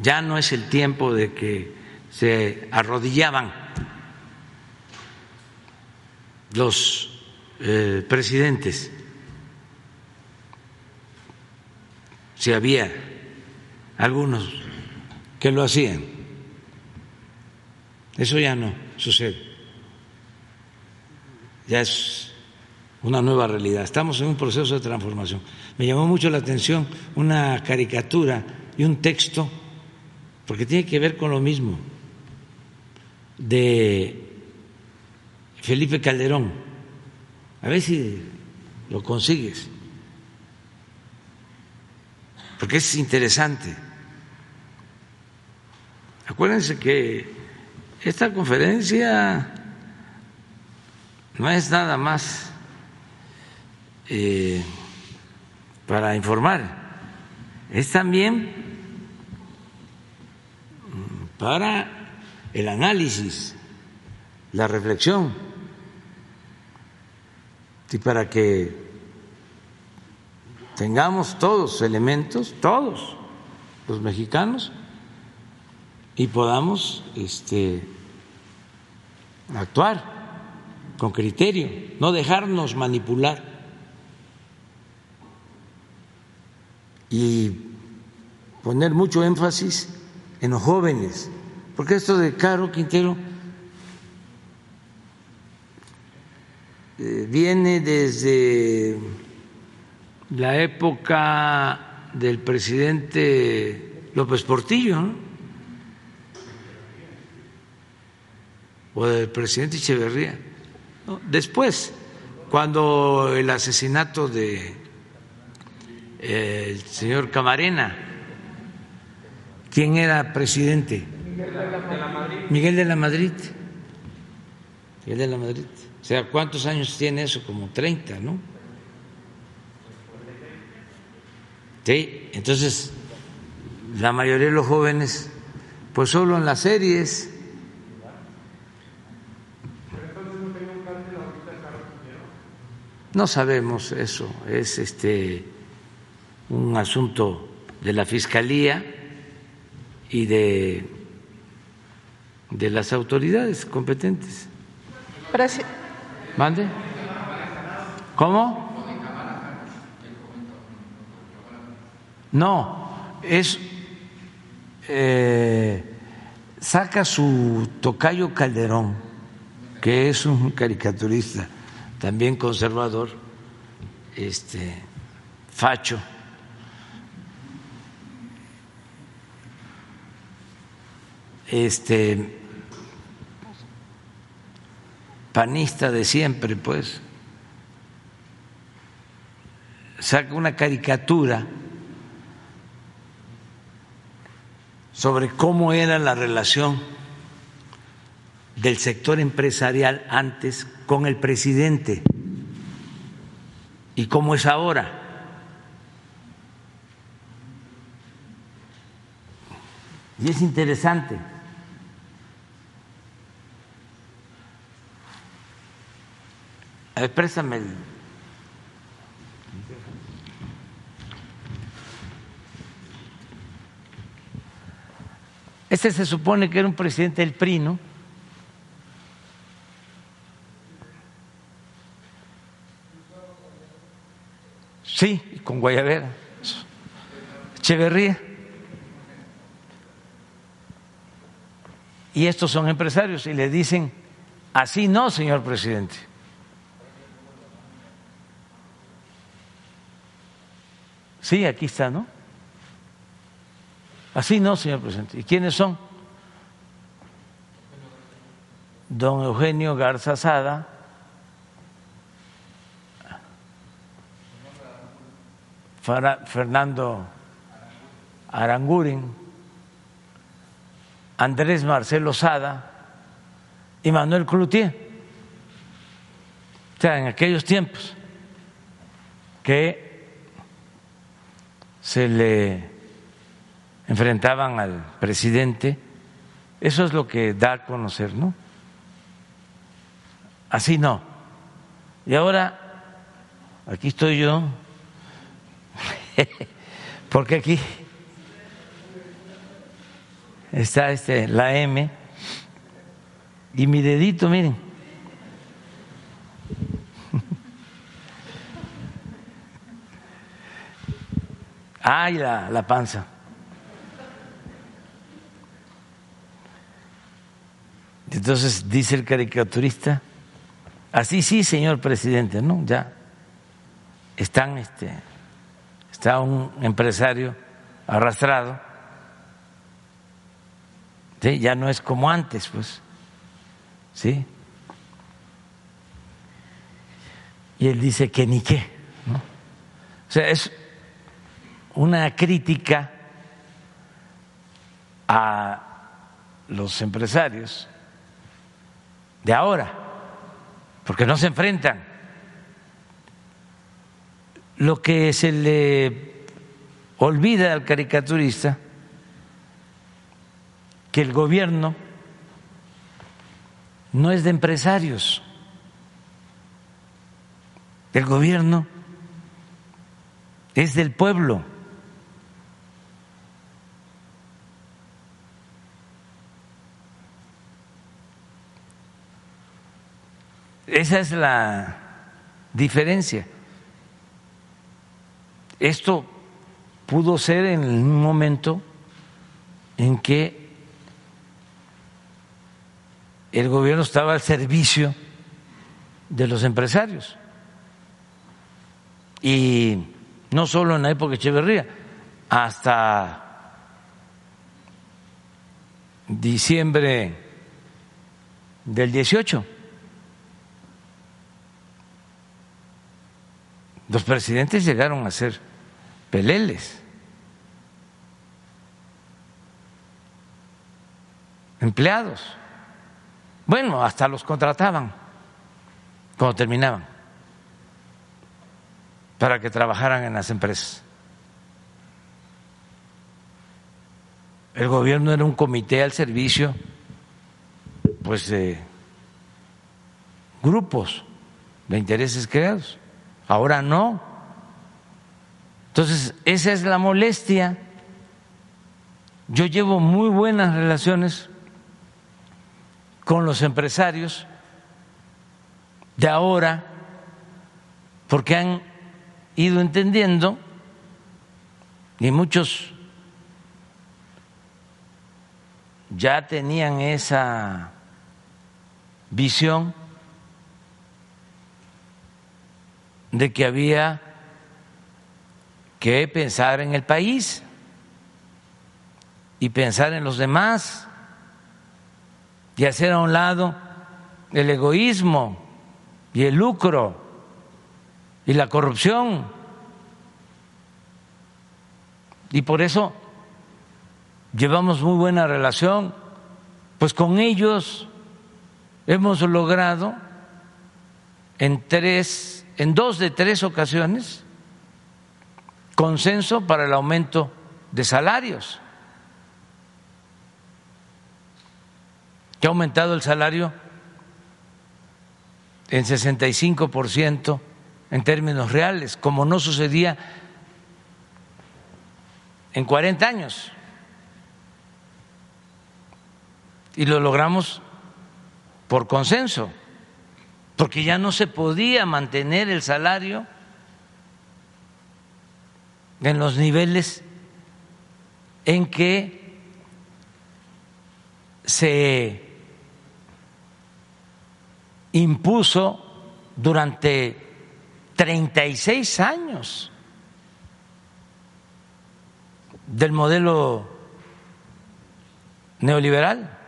Ya no es el tiempo de que se arrodillaban los eh, presidentes, si había algunos que lo hacían. Eso ya no sucede. Ya es una nueva realidad. Estamos en un proceso de transformación. Me llamó mucho la atención una caricatura y un texto, porque tiene que ver con lo mismo, de Felipe Calderón. A ver si lo consigues, porque es interesante. Acuérdense que esta conferencia no es nada más eh, para informar, es también para el análisis, la reflexión, y para que tengamos todos elementos, todos los mexicanos, y podamos este, actuar con criterio, no dejarnos manipular. Y poner mucho énfasis en los jóvenes, porque esto de Caro Quintero eh, viene desde la época del presidente López Portillo, o del presidente Echeverría. Después, cuando el asesinato de el señor Camarena. ¿Quién era presidente? Miguel de la Madrid. Miguel de la Madrid. O sea, ¿cuántos años tiene eso? Como 30, ¿no? Sí, entonces la mayoría de los jóvenes, pues solo en las series. No sabemos eso, es este un asunto de la Fiscalía y de, de las autoridades competentes. ¿Mande? ¿Cómo? No, es eh, saca su tocayo Calderón, que es un caricaturista, también conservador, este facho. Este panista de siempre, pues, saca una caricatura sobre cómo era la relación del sector empresarial antes con el presidente y cómo es ahora. Y es interesante. El... Este se supone que era un presidente del PRI, ¿no? Sí, con Guayabera. Echeverría. Y estos son empresarios y le dicen, así no, señor presidente. Sí, aquí está, ¿no? Así no, señor presidente. ¿Y quiénes son? Don Eugenio Garza Sada Fernando Aranguren, Andrés Marcelo Sada y Manuel Cloutier. O sea, en aquellos tiempos que se le enfrentaban al presidente, eso es lo que da a conocer, ¿no? Así no. Y ahora, aquí estoy yo, porque aquí está este, la M y mi dedito, miren. Ay, la, la panza. Entonces dice el caricaturista, así sí, señor presidente, ¿no? Ya están este, está un empresario arrastrado, ya no es como antes, pues, ¿sí? Y él dice que ni qué. O sea, es una crítica a los empresarios de ahora, porque no se enfrentan lo que se le olvida al caricaturista que el gobierno no es de empresarios, el gobierno es del pueblo. Esa es la diferencia. Esto pudo ser en un momento en que el gobierno estaba al servicio de los empresarios. Y no solo en la época de Echeverría, hasta diciembre del 18. Los presidentes llegaron a ser peleles. Empleados. Bueno, hasta los contrataban cuando terminaban para que trabajaran en las empresas. El gobierno era un comité al servicio pues de grupos de intereses creados. Ahora no. Entonces, esa es la molestia. Yo llevo muy buenas relaciones con los empresarios de ahora porque han ido entendiendo y muchos ya tenían esa visión de que había que pensar en el país y pensar en los demás y hacer a un lado el egoísmo y el lucro y la corrupción. Y por eso llevamos muy buena relación, pues con ellos hemos logrado en tres, en dos de tres ocasiones consenso para el aumento de salarios. que ha aumentado el salario en 65% en términos reales, como no sucedía en 40 años. Y lo logramos por consenso, porque ya no se podía mantener el salario en los niveles en que se impuso durante 36 años del modelo neoliberal.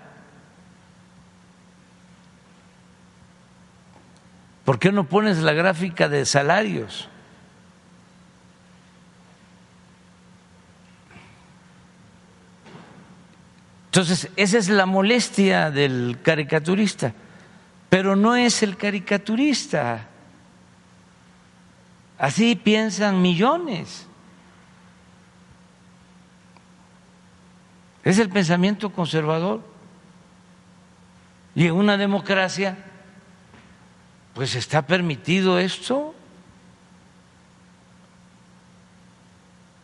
¿Por qué no pones la gráfica de salarios? Entonces, esa es la molestia del caricaturista pero no es el caricaturista. Así piensan millones. Es el pensamiento conservador. Y en una democracia, pues está permitido esto.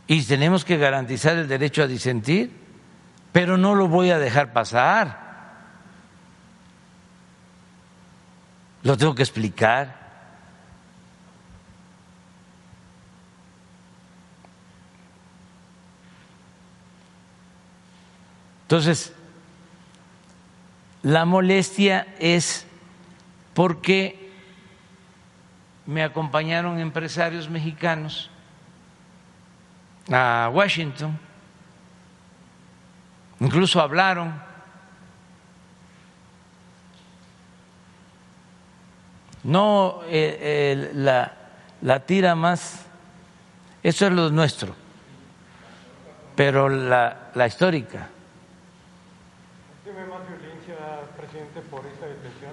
Y tenemos que garantizar el derecho a disentir, pero no lo voy a dejar pasar. lo tengo que explicar. Entonces, la molestia es porque me acompañaron empresarios mexicanos a Washington, incluso hablaron no eh, la, la, tira más, eso es lo nuestro, pero la, la histórica. ¿Tiene más violencia, presidente, por esta detención?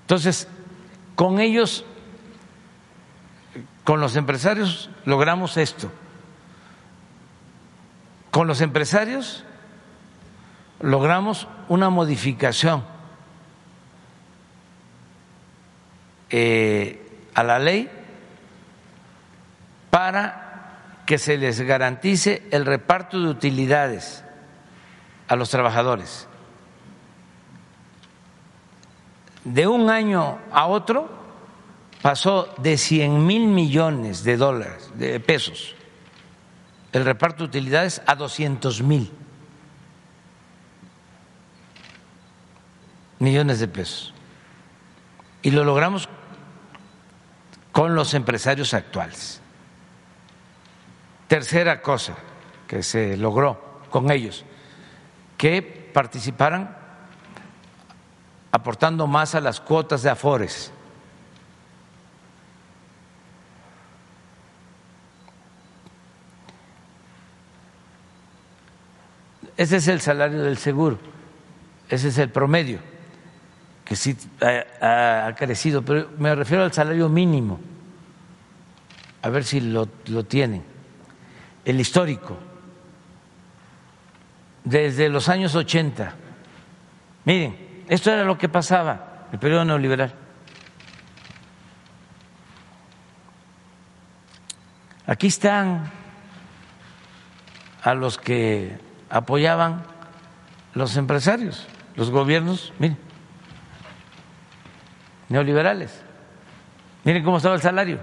Entonces, con ellos, con los empresarios, logramos esto. Con los empresarios logramos una modificación eh, a la ley para que se les garantice el reparto de utilidades a los trabajadores. De un año a otro pasó de 100 mil millones de dólares, de pesos, el reparto de utilidades a 200 mil. millones de pesos. Y lo logramos con los empresarios actuales. Tercera cosa que se logró con ellos, que participaran aportando más a las cuotas de Afores. Ese es el salario del seguro, ese es el promedio que sí ha, crecido, pero me refiero al salario mínimo, a ver si lo, lo tienen, el histórico, desde los años 80. Miren, esto era lo que pasaba, el periodo neoliberal. Aquí están a los que apoyaban los empresarios, los gobiernos, miren neoliberales. Miren cómo estaba el salario.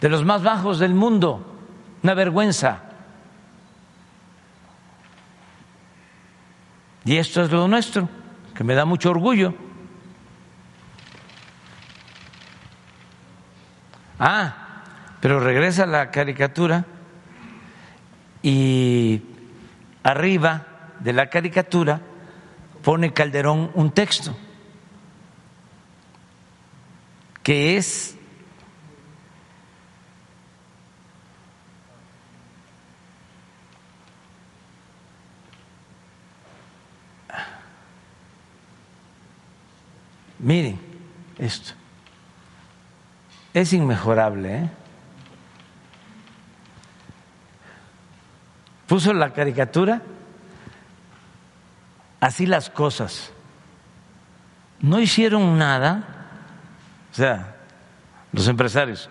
De los más bajos del mundo, una vergüenza. Y esto es lo nuestro, que me da mucho orgullo. Ah, pero regresa la caricatura y arriba de la caricatura pone Calderón un texto que es Miren esto. Es inmejorable. ¿eh? Puso la caricatura, así las cosas. No hicieron nada, o sea, los empresarios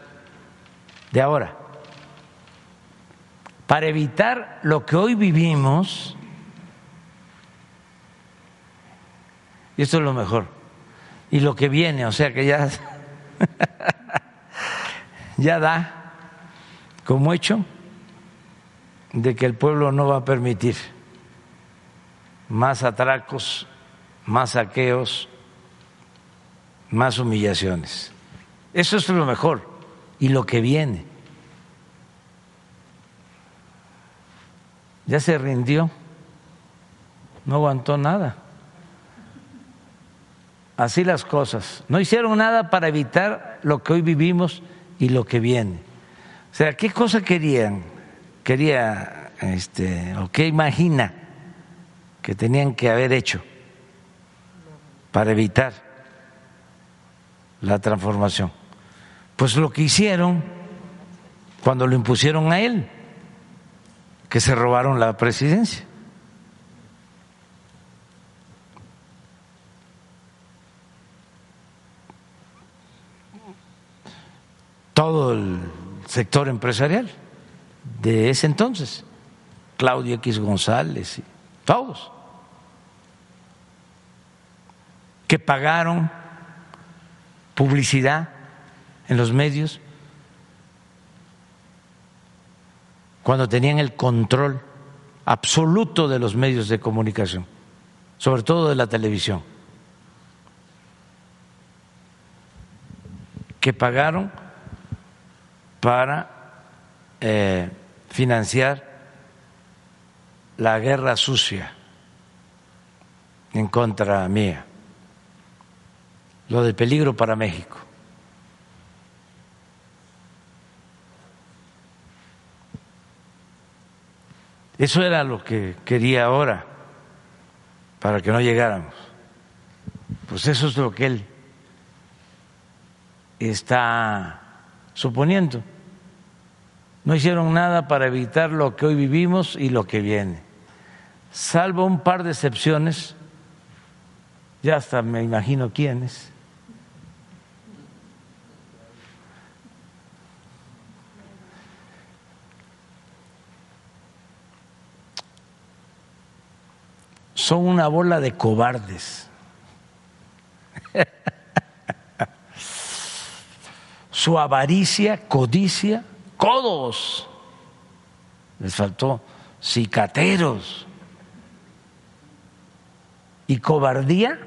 de ahora, para evitar lo que hoy vivimos, y esto es lo mejor y lo que viene, o sea que ya, ya da como hecho de que el pueblo no va a permitir más atracos, más saqueos, más humillaciones. Eso es lo mejor y lo que viene. Ya se rindió, no aguantó nada así las cosas. No hicieron nada para evitar lo que hoy vivimos y lo que viene. O sea, ¿qué cosa querían? Quería, este, o qué imagina que tenían que haber hecho para evitar la transformación. Pues lo que hicieron cuando lo impusieron a él, que se robaron la presidencia. Todo el sector empresarial de ese entonces, Claudio X González y todos, que pagaron publicidad en los medios cuando tenían el control absoluto de los medios de comunicación, sobre todo de la televisión, que pagaron para eh, financiar la guerra sucia en contra mía, lo del peligro para México. Eso era lo que quería ahora, para que no llegáramos. Pues eso es lo que él está suponiendo. No hicieron nada para evitar lo que hoy vivimos y lo que viene. Salvo un par de excepciones, ya hasta me imagino quiénes. Son una bola de cobardes. su avaricia, codicia, codos. Les faltó cicateros. Y cobardía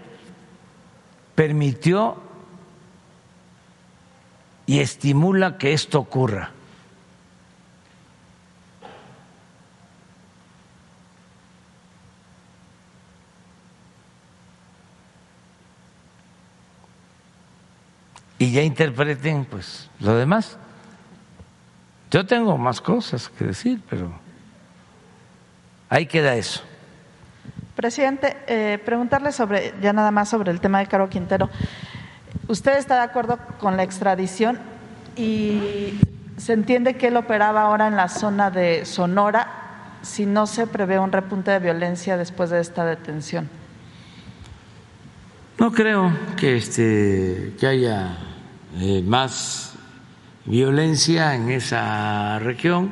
permitió y estimula que esto ocurra. Y ya interpreten pues lo demás. Yo tengo más cosas que decir, pero ahí queda eso. Presidente, eh, preguntarle sobre, ya nada más sobre el tema de Caro Quintero. ¿Usted está de acuerdo con la extradición y se entiende que él operaba ahora en la zona de Sonora si no se prevé un repunte de violencia después de esta detención? No creo que, este, que haya eh, más violencia en esa región.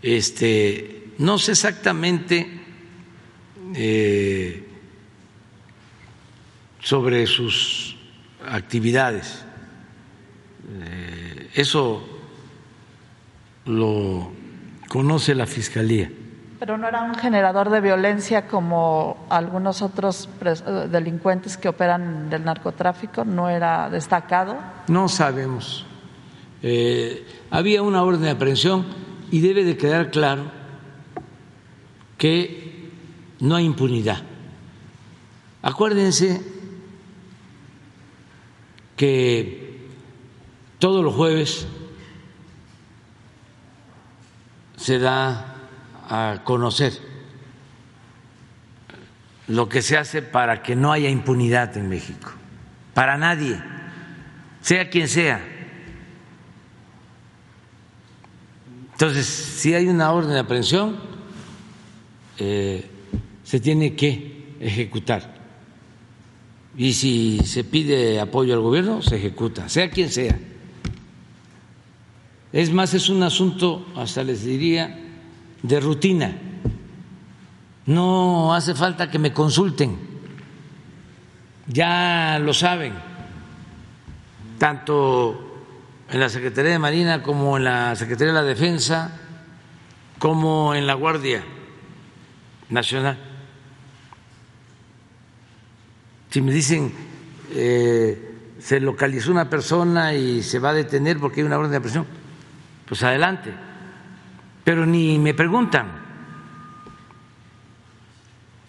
Este, no sé exactamente eh, sobre sus actividades. Eh, eso lo conoce la Fiscalía. Pero no era un generador de violencia como algunos otros eh, delincuentes que operan del narcotráfico, no era destacado. No sabemos. Eh, había una orden de aprehensión y debe de quedar claro que no hay impunidad Acuérdense que todos los jueves se da a conocer lo que se hace para que no haya impunidad en México, para nadie, sea quien sea. Entonces, si hay una orden de aprehensión, eh, se tiene que ejecutar. Y si se pide apoyo al gobierno, se ejecuta, sea quien sea. Es más, es un asunto, hasta les diría, de rutina. No hace falta que me consulten, ya lo saben, tanto en la Secretaría de Marina como en la Secretaría de la Defensa, como en la Guardia Nacional. Si me dicen eh, se localizó una persona y se va a detener porque hay una orden de presión, pues adelante. Pero ni me preguntan,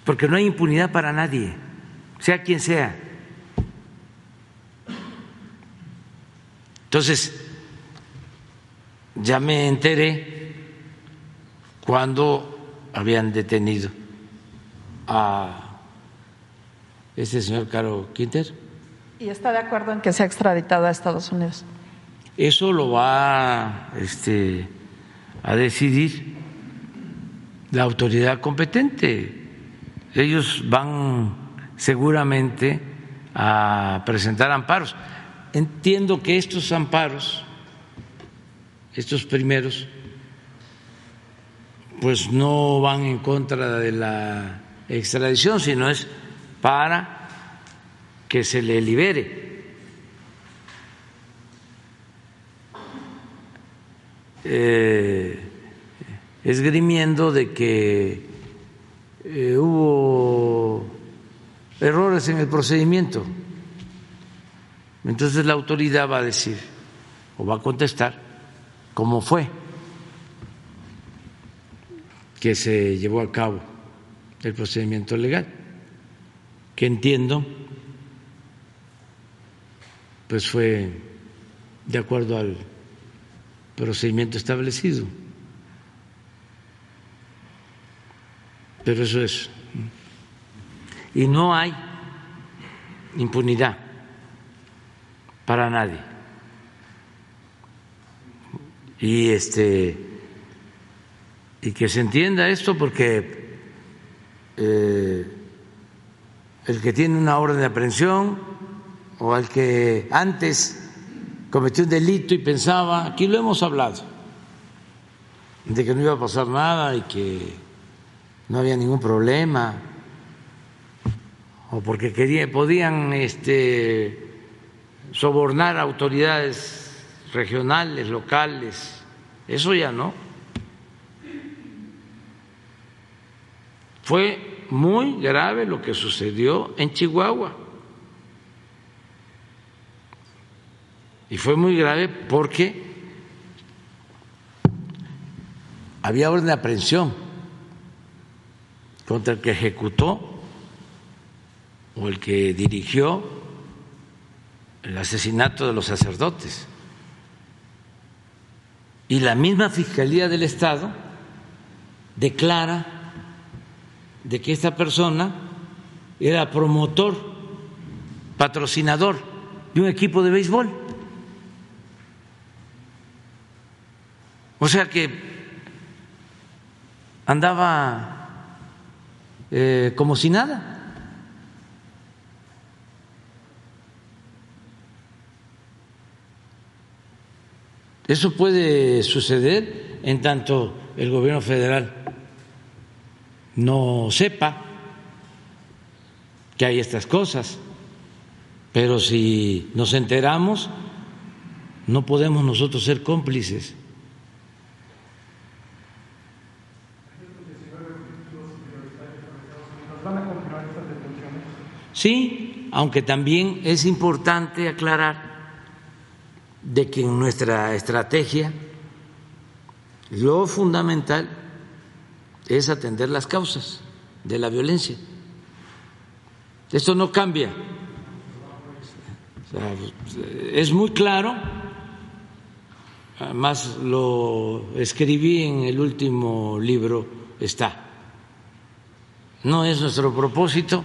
porque no hay impunidad para nadie, sea quien sea. Entonces, ya me enteré cuando habían detenido a ese señor Caro Quinter. ¿Y está de acuerdo en que sea extraditado a Estados Unidos? Eso lo va este, a decidir la autoridad competente. Ellos van seguramente a presentar amparos. Entiendo que estos amparos, estos primeros, pues no van en contra de la extradición, sino es para que se le libere. Eh, esgrimiendo de que eh, hubo errores en el procedimiento. Entonces la autoridad va a decir o va a contestar cómo fue que se llevó a cabo el procedimiento legal, que entiendo pues fue de acuerdo al procedimiento establecido. Pero eso es. Y no hay impunidad para nadie. Y este y que se entienda esto porque eh, el que tiene una orden de aprehensión o el que antes cometió un delito y pensaba, aquí lo hemos hablado, de que no iba a pasar nada y que no había ningún problema, o porque quería, podían este, sobornar a autoridades regionales, locales, eso ya no. Fue muy grave lo que sucedió en Chihuahua. Y fue muy grave porque había orden de aprehensión contra el que ejecutó o el que dirigió el asesinato de los sacerdotes. Y la misma Fiscalía del Estado declara de que esta persona era promotor, patrocinador de un equipo de béisbol. O sea que andaba eh, como si nada. Eso puede suceder en tanto el gobierno federal no sepa que hay estas cosas, pero si nos enteramos, no podemos nosotros ser cómplices. Sí, aunque también es importante aclarar de que en nuestra estrategia lo fundamental es atender las causas de la violencia. Esto no cambia. es muy claro, además lo escribí en el último libro, está. No es nuestro propósito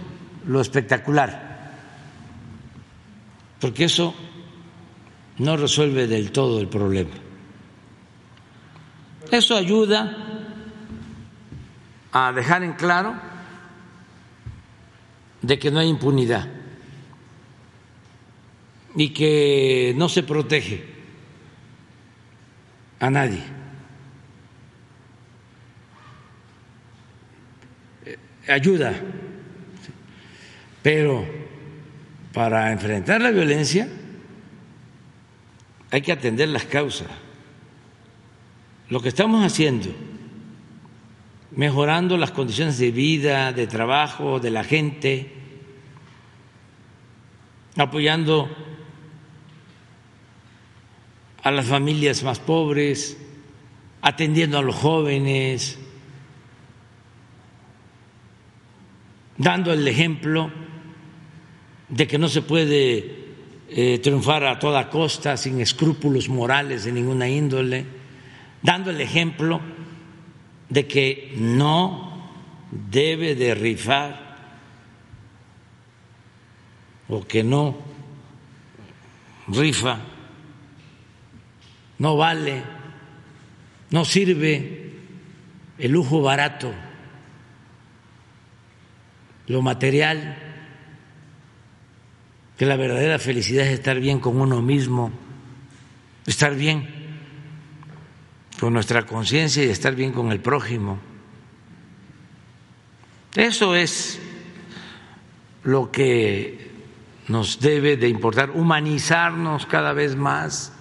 lo espectacular, porque eso no resuelve del todo el problema. Eso ayuda a dejar en claro de que no hay impunidad y que no se protege a nadie. Eh, ayuda, pero para enfrentar la violencia hay que atender las causas. Lo que estamos haciendo, mejorando las condiciones de vida, de trabajo de la gente, apoyando a las familias más pobres, atendiendo a los jóvenes, dando el ejemplo de que no se puede eh, triunfar a toda costa, sin escrúpulos morales de ninguna índole, dando el ejemplo de que no debe de rifar o que no rifa, no vale, no sirve el lujo barato, lo material que la verdadera felicidad es estar bien con uno mismo, estar bien con nuestra conciencia y estar bien con el prójimo. Eso es lo que nos debe de importar, humanizarnos cada vez más.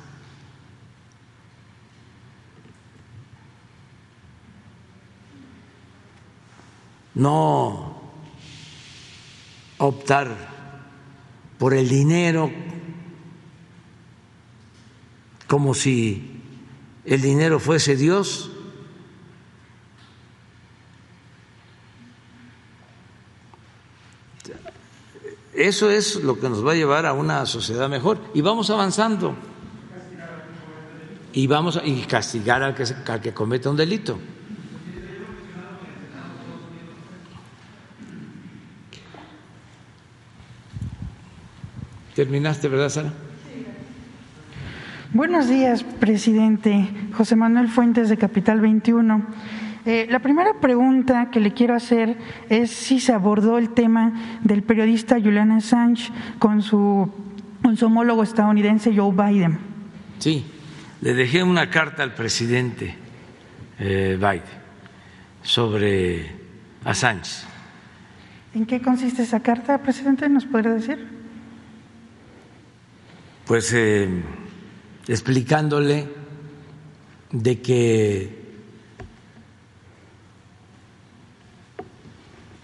No optar por el dinero, como si el dinero fuese Dios. Eso es lo que nos va a llevar a una sociedad mejor. Y vamos avanzando. Y vamos a y castigar al que, al que cometa un delito. ¿Terminaste, verdad, Sara? Buenos días, presidente. José Manuel Fuentes de Capital 21. Eh, la primera pregunta que le quiero hacer es si se abordó el tema del periodista Julian Assange con su, con su homólogo estadounidense Joe Biden. Sí, le dejé una carta al presidente eh, Biden sobre Assange. ¿En qué consiste esa carta, presidente? ¿Nos podría decir? Pues eh, explicándole de que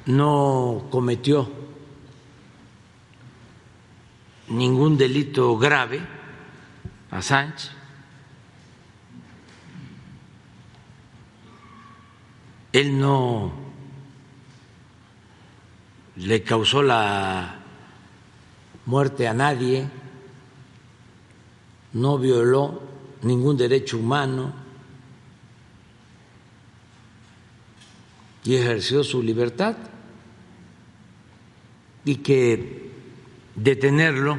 no cometió ningún delito grave a Sánchez. Él no le causó la muerte a nadie no violó ningún derecho humano y ejerció su libertad. Y que detenerlo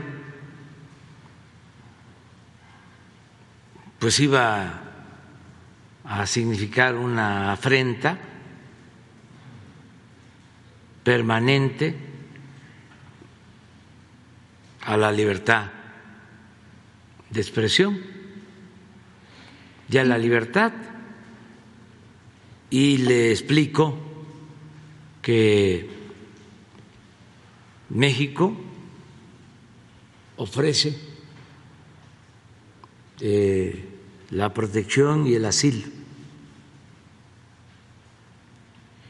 pues iba a significar una afrenta permanente a la libertad de expresión ya la libertad y le explico que México ofrece eh, la protección y el asilo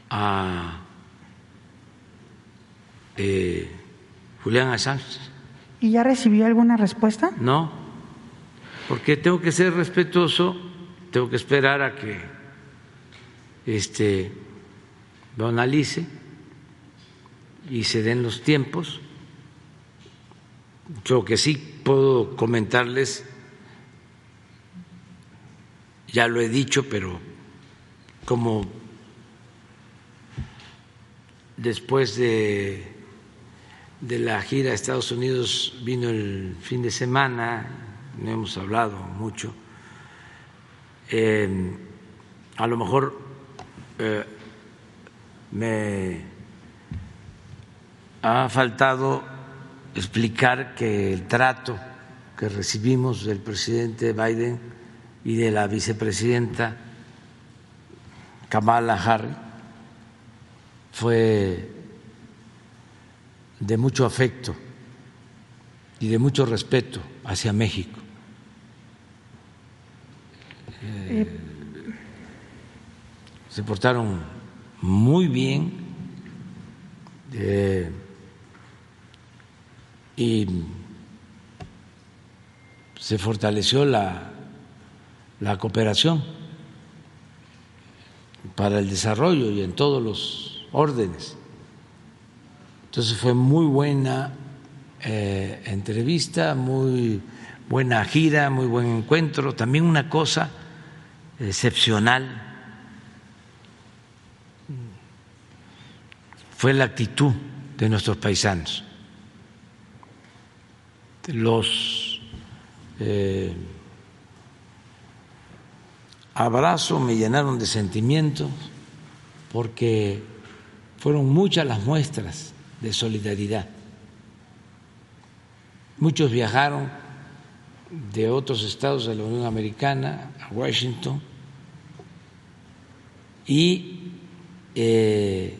a eh, Julián Assange. ¿Y ya recibió alguna respuesta? No porque tengo que ser respetuoso, tengo que esperar a que este, lo analice y se den los tiempos. Lo que sí puedo comentarles, ya lo he dicho, pero como después de, de la gira a Estados Unidos vino el fin de semana, no hemos hablado mucho, eh, a lo mejor eh, me ha faltado explicar que el trato que recibimos del presidente Biden y de la vicepresidenta Kamala Harris fue de mucho afecto y de mucho respeto hacia México. Eh, se portaron muy bien eh, y se fortaleció la, la cooperación para el desarrollo y en todos los órdenes. Entonces fue muy buena eh, entrevista, muy buena gira, muy buen encuentro. También una cosa excepcional fue la actitud de nuestros paisanos. Los eh, abrazos me llenaron de sentimientos porque fueron muchas las muestras de solidaridad. Muchos viajaron de otros estados de la Unión Americana a Washington y eh,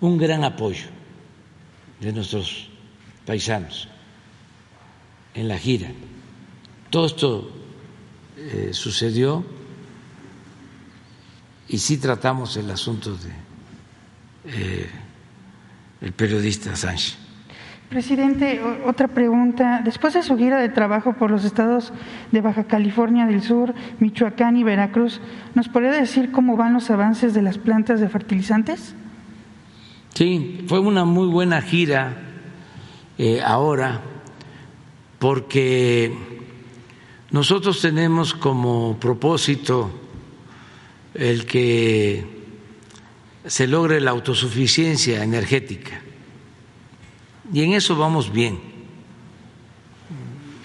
un gran apoyo de nuestros paisanos en la gira. Todo esto eh, sucedió y sí tratamos el asunto de eh, el periodista Sánchez. Presidente, otra pregunta. Después de su gira de trabajo por los estados de Baja California del Sur, Michoacán y Veracruz, ¿nos podría decir cómo van los avances de las plantas de fertilizantes? Sí, fue una muy buena gira eh, ahora porque nosotros tenemos como propósito el que se logre la autosuficiencia energética. Y en eso vamos bien.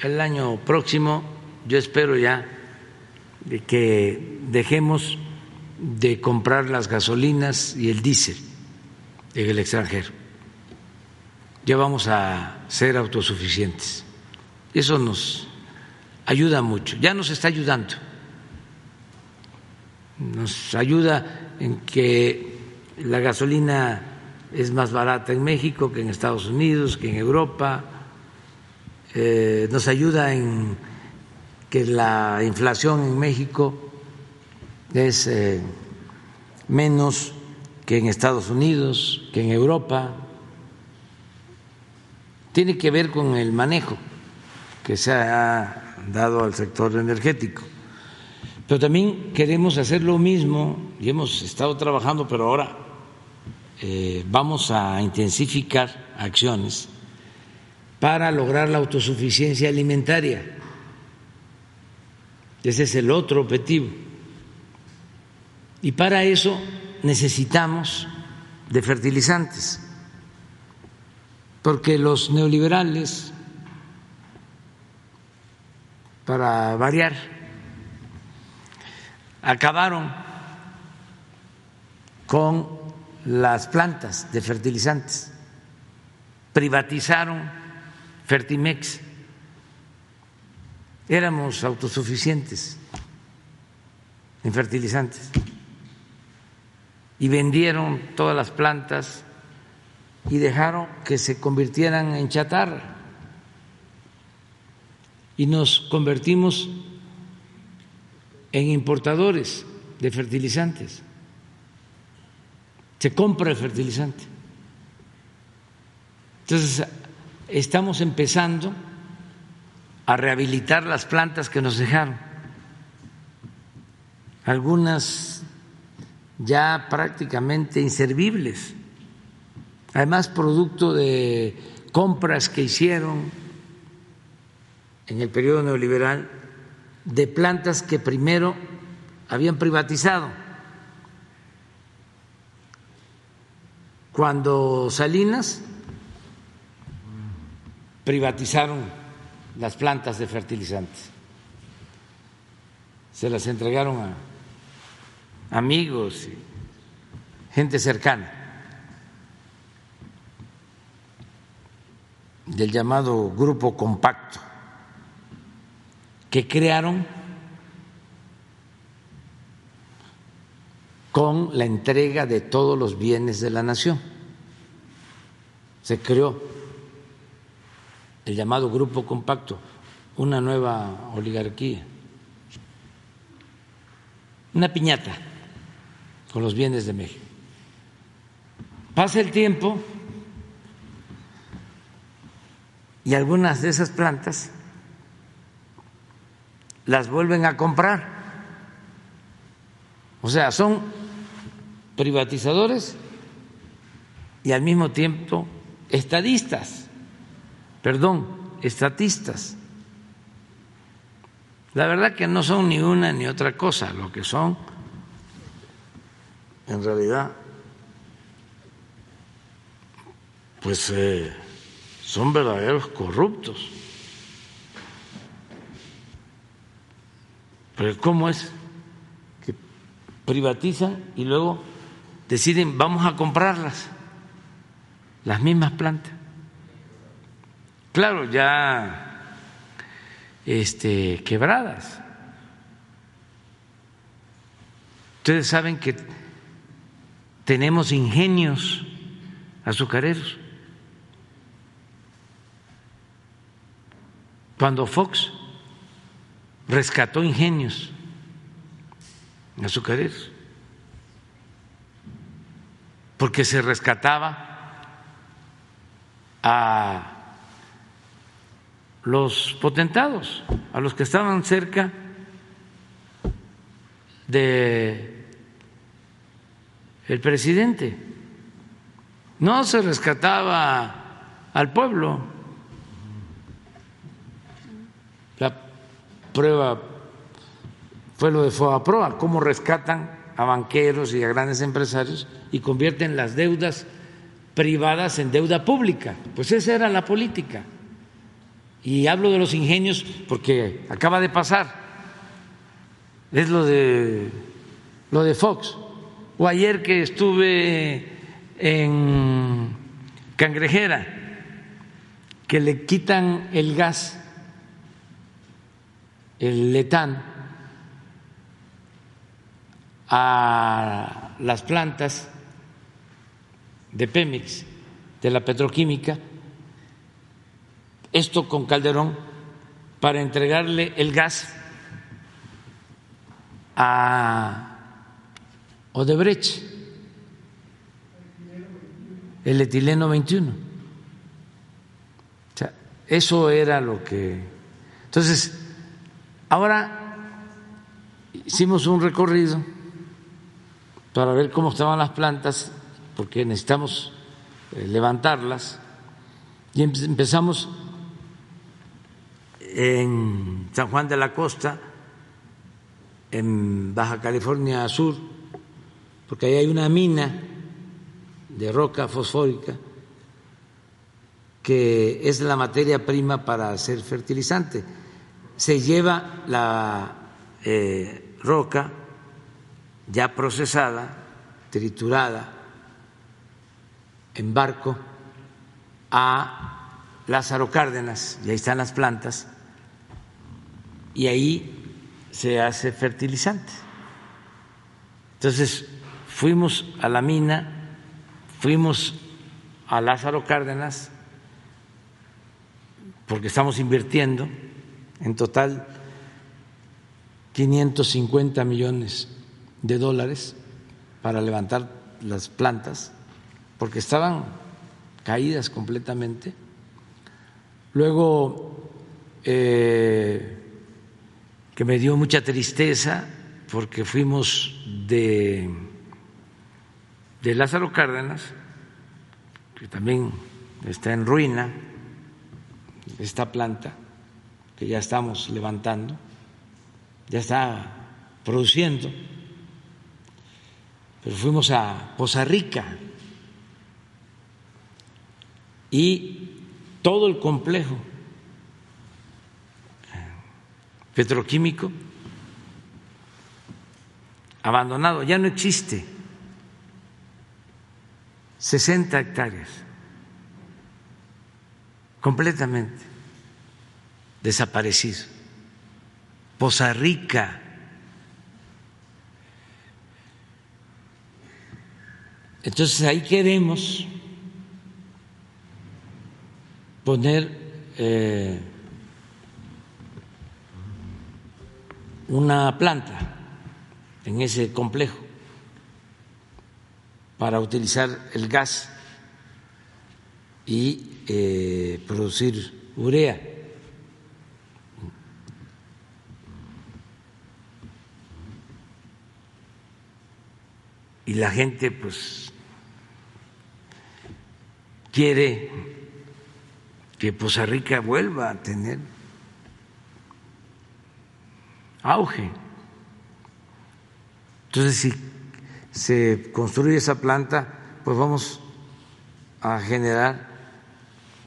El año próximo yo espero ya que dejemos de comprar las gasolinas y el diésel en el extranjero. Ya vamos a ser autosuficientes. Eso nos ayuda mucho, ya nos está ayudando. Nos ayuda en que la gasolina es más barata en México que en Estados Unidos, que en Europa, eh, nos ayuda en que la inflación en México es eh, menos que en Estados Unidos, que en Europa. Tiene que ver con el manejo que se ha dado al sector energético. Pero también queremos hacer lo mismo y hemos estado trabajando, pero ahora eh, vamos a intensificar acciones para lograr la autosuficiencia alimentaria. Ese es el otro objetivo. Y para eso necesitamos de fertilizantes, porque los neoliberales, para variar, acabaron con las plantas de fertilizantes, privatizaron Fertimex, éramos autosuficientes en fertilizantes. Y vendieron todas las plantas y dejaron que se convirtieran en chatarra. Y nos convertimos en importadores de fertilizantes se compra el fertilizante. Entonces, estamos empezando a rehabilitar las plantas que nos dejaron. Algunas ya prácticamente inservibles. además producto de compras que hicieron en el periodo neoliberal de plantas que primero habían privatizado. Cuando Salinas privatizaron las plantas de fertilizantes, se las entregaron a amigos y gente cercana del llamado grupo compacto que crearon con la entrega de todos los bienes de la nación. Se creó el llamado grupo compacto, una nueva oligarquía, una piñata con los bienes de México. Pasa el tiempo y algunas de esas plantas las vuelven a comprar. O sea, son privatizadores y al mismo tiempo estadistas, perdón, estatistas. La verdad que no son ni una ni otra cosa, lo que son en realidad pues eh, son verdaderos corruptos. Pero ¿cómo es que privatizan y luego deciden vamos a comprarlas, las mismas plantas? Claro, ya este, quebradas. Ustedes saben que tenemos ingenios azucareros. Cuando Fox rescató ingenios azucareros, porque se rescataba a los potentados, a los que estaban cerca de el presidente. No se rescataba al pueblo. La prueba fue lo de Foaproa, cómo rescatan a banqueros y a grandes empresarios y convierten las deudas privadas en deuda pública. Pues esa era la política. Y hablo de los ingenios porque acaba de pasar. Es lo de lo de Fox. O ayer que estuve en Cangrejera, que le quitan el gas el letán a las plantas de Pemex, de la petroquímica, esto con Calderón, para entregarle el gas a Odebrecht, el etileno 21. O sea, eso era lo que... Entonces, Ahora hicimos un recorrido para ver cómo estaban las plantas, porque necesitamos eh, levantarlas, y empezamos en San Juan de la Costa, en Baja California Sur, porque ahí hay una mina de roca fosfórica que es la materia prima para hacer fertilizante. Se lleva la eh, roca ya procesada, triturada, en barco a Lázaro Cárdenas, y ahí están las plantas, y ahí se hace fertilizante. Entonces, fuimos a la mina, fuimos a Lázaro Cárdenas, porque estamos invirtiendo en total 550 millones de dólares para levantar las plantas, porque estaban caídas completamente. Luego, eh, que me dio mucha tristeza, porque fuimos de, de Lázaro Cárdenas, que también está en ruina, esta planta que ya estamos levantando, ya está produciendo, pero fuimos a Poza Rica. Y todo el complejo petroquímico abandonado, ya no existe, 60 hectáreas, completamente desaparecido. Poza Rica, entonces ahí queremos poner eh, una planta en ese complejo para utilizar el gas y eh, producir urea. Y la gente pues quiere que Poza Rica vuelva a tener auge. Entonces, si se construye esa planta, pues vamos a generar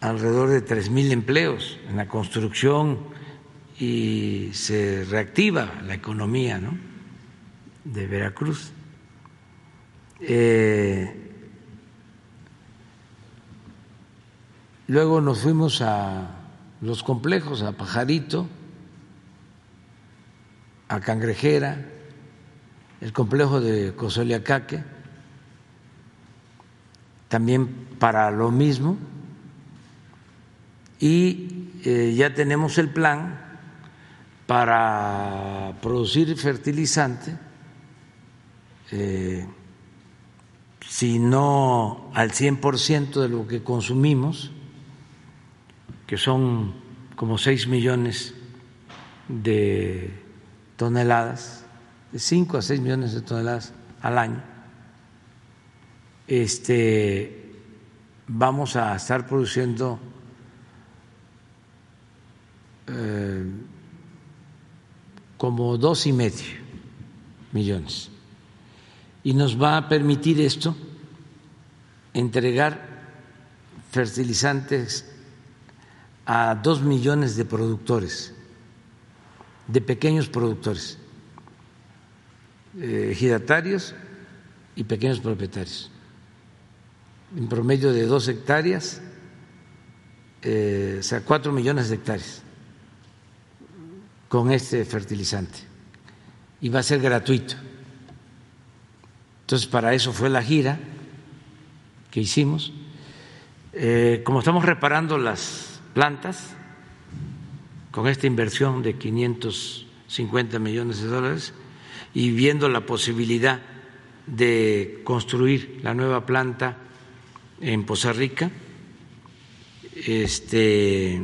alrededor de tres mil empleos en la construcción y se reactiva la economía ¿no? de Veracruz. Eh, luego nos fuimos a los complejos, a Pajarito, a Cangrejera, el complejo de Cosoliacaque, también para lo mismo, y eh, ya tenemos el plan para producir fertilizante, eh, si no al 100% de lo que consumimos, que son como 6 millones de toneladas, de 5 a 6 millones de toneladas al año, este, vamos a estar produciendo eh, como dos y medio millones. Y nos va a permitir esto entregar fertilizantes a dos millones de productores de pequeños productores, eh, ejidatarios y pequeños propietarios, en promedio de dos hectáreas, eh, o sea, cuatro millones de hectáreas con este fertilizante y va a ser gratuito. Entonces, para eso fue la gira que hicimos. Eh, como estamos reparando las plantas, con esta inversión de 550 millones de dólares y viendo la posibilidad de construir la nueva planta en Poza Rica. Este,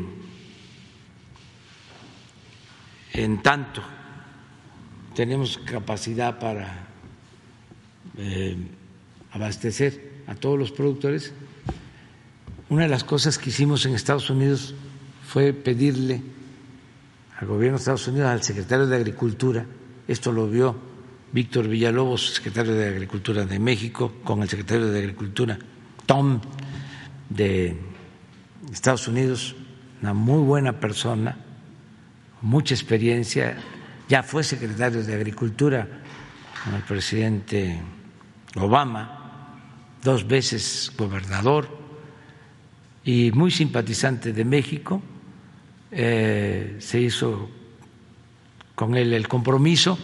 en tanto tenemos capacidad para eh, abastecer a todos los productores. Una de las cosas que hicimos en Estados Unidos fue pedirle al gobierno de Estados Unidos, al secretario de Agricultura, esto lo vio Víctor Villalobos, secretario de Agricultura de México, con el secretario de Agricultura, Tom, de Estados Unidos, una muy buena persona, mucha experiencia, ya fue secretario de Agricultura con el presidente Obama, dos veces gobernador y muy simpatizante de México eh, se hizo con él el compromiso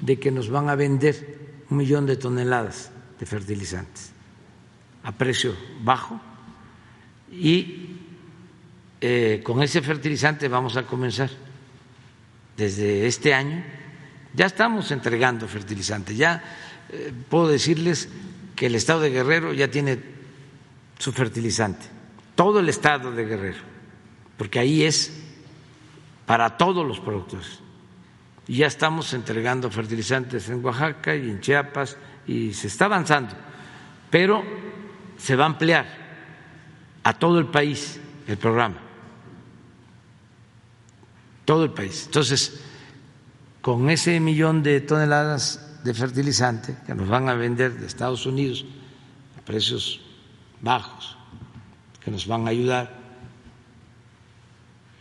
de que nos van a vender un millón de toneladas de fertilizantes a precio bajo y eh, con ese fertilizante vamos a comenzar desde este año. Ya estamos entregando fertilizantes, ya eh, puedo decirles que el estado de Guerrero ya tiene su fertilizante, todo el estado de Guerrero porque ahí es para todos los productores. Y ya estamos entregando fertilizantes en Oaxaca y en Chiapas y se está avanzando, pero se va a ampliar a todo el país el programa. Todo el país. Entonces, con ese millón de toneladas de fertilizante que nos van a vender de Estados Unidos a precios bajos, que nos van a ayudar,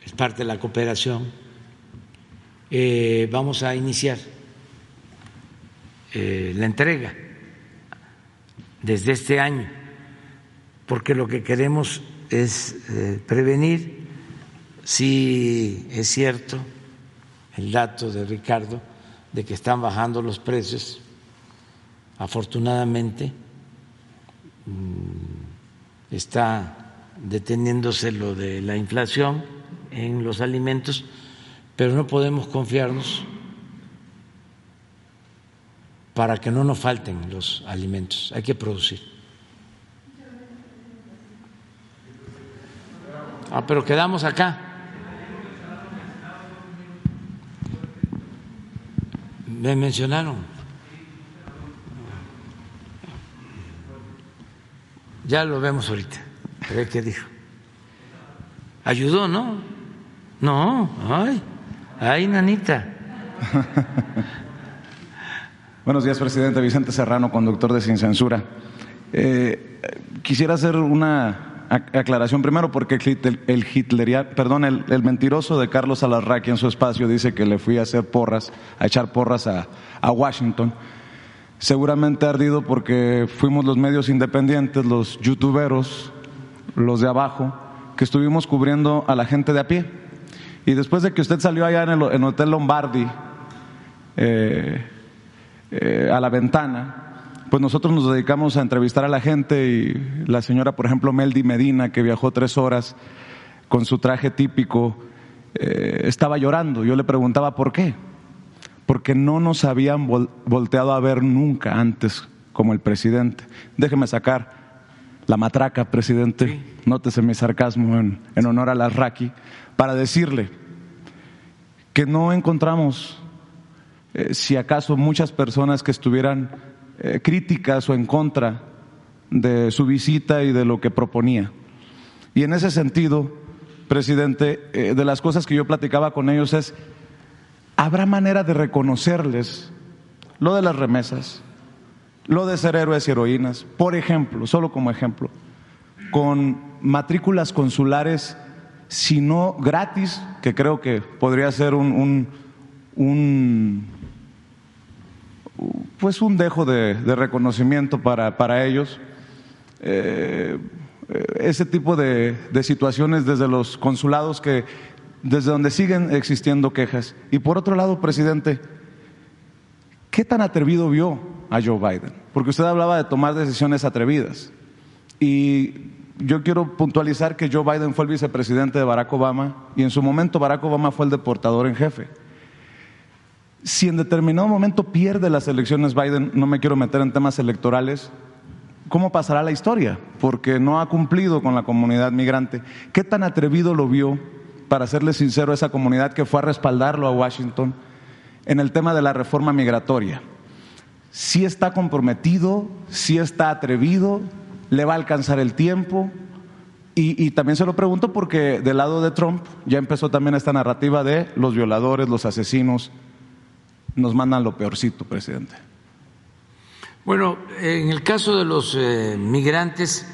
es parte de la cooperación, eh, vamos a iniciar eh, la entrega desde este año, porque lo que queremos es eh, prevenir. Si es cierto el dato de Ricardo de que están bajando los precios. Afortunadamente mm, está deteniéndose lo de la inflación en los alimentos, pero no podemos confiarnos para que no nos falten los alimentos. Hay que producir. Ah, pero quedamos acá. Me mencionaron. Ya lo vemos ahorita. ¿Qué dijo? Ayudó, ¿no? No, ay, ay, nanita. Buenos días, presidente Vicente Serrano, conductor de Sin Censura. Eh, quisiera hacer una aclaración primero porque el, el perdón, el, mentiroso de Carlos Alarraqui en su espacio dice que le fui a hacer porras, a echar porras a, Washington. Seguramente ardido porque fuimos los medios independientes, los youtuberos, los de abajo, que estuvimos cubriendo a la gente de a pie. Y después de que usted salió allá en el, Hotel Lombardi, eh, eh, a la ventana, pues nosotros nos dedicamos a entrevistar a la gente y la señora, por ejemplo, Meldy Medina, que viajó tres horas con su traje típico, eh, estaba llorando. Yo le preguntaba por qué. Porque no nos habían volteado a ver nunca antes como el presidente. Déjeme sacar la matraca, presidente, nótese mi sarcasmo en, en honor a la Raki, para decirle que no encontramos eh, si acaso muchas personas que estuvieran eh, críticas o en contra de su visita y de lo que proponía. Y en ese sentido, presidente, eh, de las cosas que yo platicaba con ellos es, ¿habrá manera de reconocerles lo de las remesas, lo de ser héroes y heroínas? Por ejemplo, solo como ejemplo, con matrículas consulares, si no gratis, que creo que podría ser un, un pues un dejo de, reconocimiento para, ellos. Eh, ese tipo de, de, situaciones desde los consulados que desde donde siguen existiendo quejas. Y por otro lado, presidente, ¿qué tan atrevido vio a Joe Biden? Porque usted hablaba de tomar decisiones atrevidas. Y yo quiero puntualizar que Joe Biden fue el vicepresidente de Barack Obama y en su momento Barack Obama fue el deportador en jefe. Si en determinado momento pierde las elecciones Biden, no me quiero meter en temas electorales, ¿cómo pasará la historia? Porque no ha cumplido con la comunidad migrante. ¿Qué tan atrevido lo vio, para serle sincero, esa comunidad que fue a respaldarlo a Washington en el tema de la reforma migratoria? Si está comprometido, si está atrevido, le va a alcanzar el tiempo. Y, también se lo pregunto porque del lado de Trump ya empezó también esta narrativa de los violadores, los asesinos, nos mandan lo peorcito, presidente. Bueno, en el caso de los eh, migrantes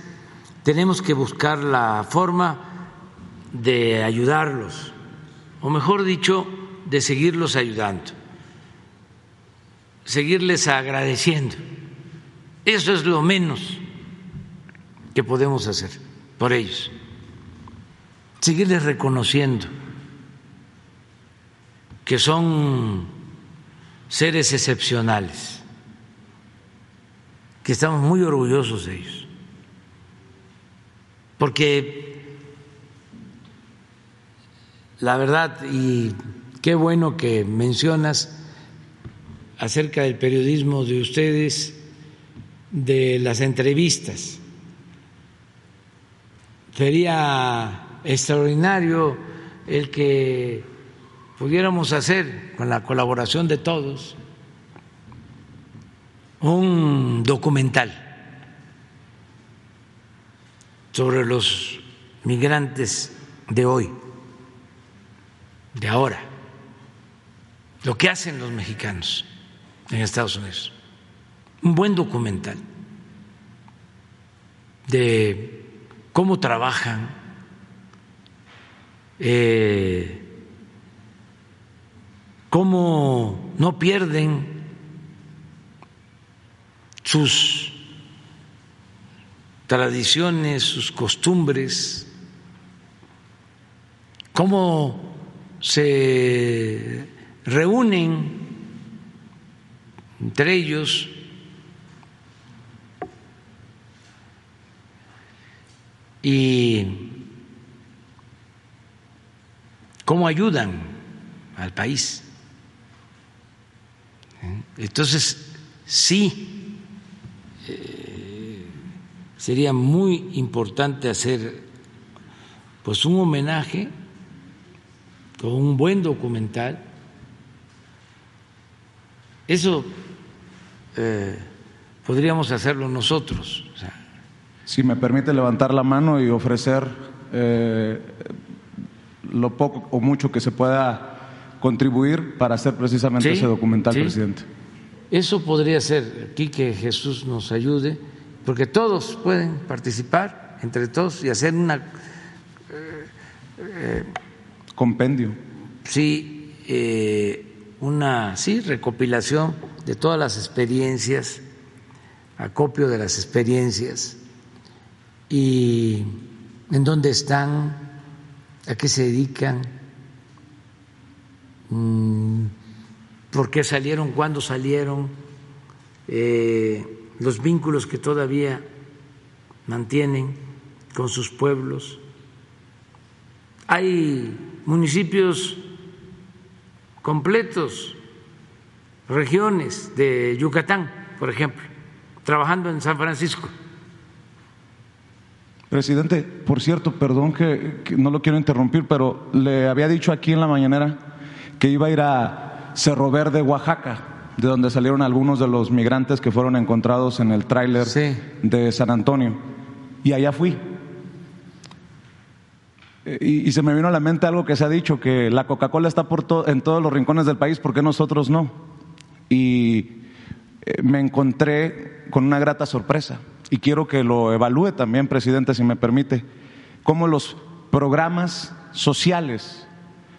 tenemos que buscar la forma de ayudarlos, o mejor dicho, de seguirlos ayudando, seguirles agradeciendo. Eso es lo menos que podemos hacer por ellos, seguirles reconociendo que son seres excepcionales, que estamos muy orgullosos de ellos, porque la verdad, y qué bueno que mencionas acerca del periodismo de ustedes, de las entrevistas, sería extraordinario el que pudiéramos hacer con la colaboración de todos un documental sobre los migrantes de hoy, de ahora, lo que hacen los mexicanos en Estados Unidos. Un buen documental de cómo trabajan, eh, cómo no pierden sus tradiciones, sus costumbres, cómo se reúnen entre ellos y cómo ayudan al país. Entonces, sí, eh, sería muy importante hacer pues un homenaje con un buen documental. Eso eh, podríamos hacerlo nosotros. Si me permite levantar la mano y ofrecer eh, lo poco o mucho que se pueda contribuir para hacer precisamente ese documental, presidente. Eso podría ser aquí que Jesús nos ayude, porque todos pueden participar entre todos y hacer una eh, eh, compendio. Sí, una sí recopilación de todas las experiencias, acopio de las experiencias y en dónde están, a qué se dedican, por qué salieron, cuándo salieron, eh, los vínculos que todavía mantienen con sus pueblos. Hay municipios completos, regiones de Yucatán, por ejemplo, trabajando en San Francisco. Presidente, por cierto, perdón que, no lo quiero interrumpir, pero le había dicho aquí en la mañanera que iba a ir a Cerro Verde, Oaxaca, de donde salieron algunos de los migrantes que fueron encontrados en el tráiler de San Antonio. Y allá fui. Y, se me vino a la mente algo que se ha dicho, que la Coca-Cola está por en todos los rincones del país, ¿por qué nosotros no? Y eh, me encontré con una grata sorpresa y quiero que lo evalúe también, presidente, si me permite, cómo los programas sociales,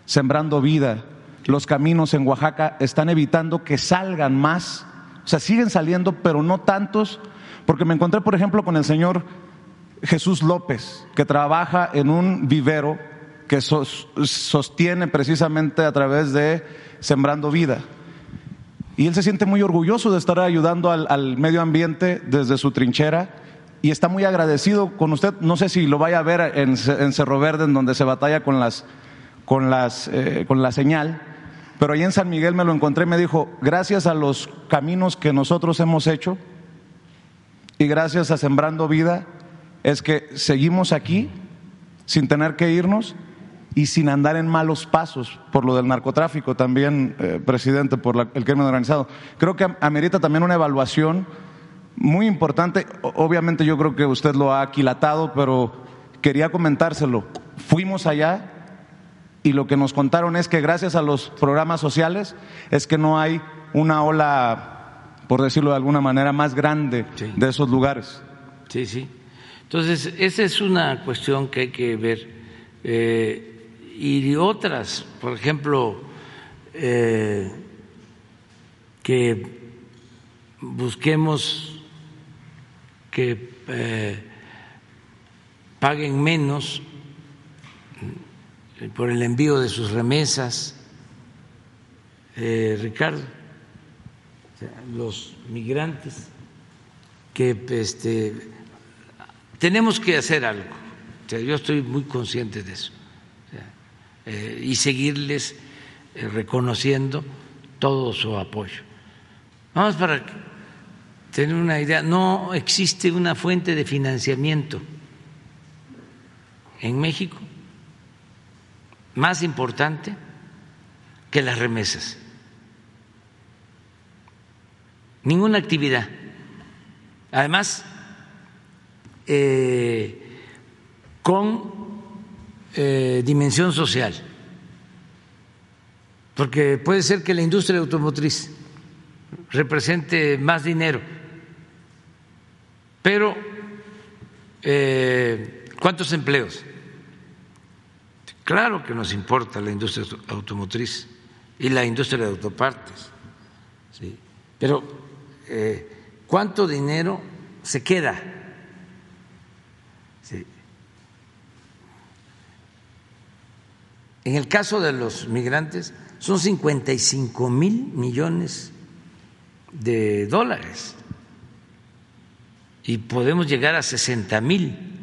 Sembrando Vida, los caminos en Oaxaca, están evitando que salgan más, o sea, siguen saliendo, pero no tantos, porque me encontré, por ejemplo, con el señor Jesús López, que trabaja en un vivero que sostiene precisamente a través de Sembrando Vida. Y él se siente muy orgulloso de estar ayudando al, medio ambiente desde su trinchera y está muy agradecido con usted. No sé si lo vaya a ver en, Cerro Verde, en donde se batalla con, las, con, las, eh, con la señal, pero ahí en San Miguel me lo encontré y me dijo, gracias a los caminos que nosotros hemos hecho y gracias a Sembrando Vida, es que seguimos aquí sin tener que irnos y sin andar en malos pasos por lo del narcotráfico también, eh, presidente, por el crimen organizado. Creo que amerita también una evaluación muy importante. Obviamente yo creo que usted lo ha aquilatado, pero quería comentárselo. Fuimos allá y lo que nos contaron es que gracias a los programas sociales es que no hay una ola, por decirlo de alguna manera, más grande de esos lugares. Sí, sí. Entonces, esa es una cuestión que hay que ver. Eh, y otras, por ejemplo, eh, que busquemos que eh, paguen menos por el envío de sus remesas. Eh, Ricardo, los migrantes que este, tenemos que hacer algo. yo estoy muy consciente de eso. Eh, y seguirles eh, reconociendo todo su apoyo. Vamos para tener una idea, no existe una fuente de financiamiento en México más importante que las remesas. Ninguna actividad. Además, eh, con eh, dimensión social, porque puede ser que la industria automotriz represente más dinero, pero eh, ¿cuántos empleos? Claro que nos importa la industria automotriz y la industria de autopartes, ¿sí? pero eh, ¿cuánto dinero se queda? En el caso de los migrantes, son 55 mil millones de dólares y podemos llegar a 60 mil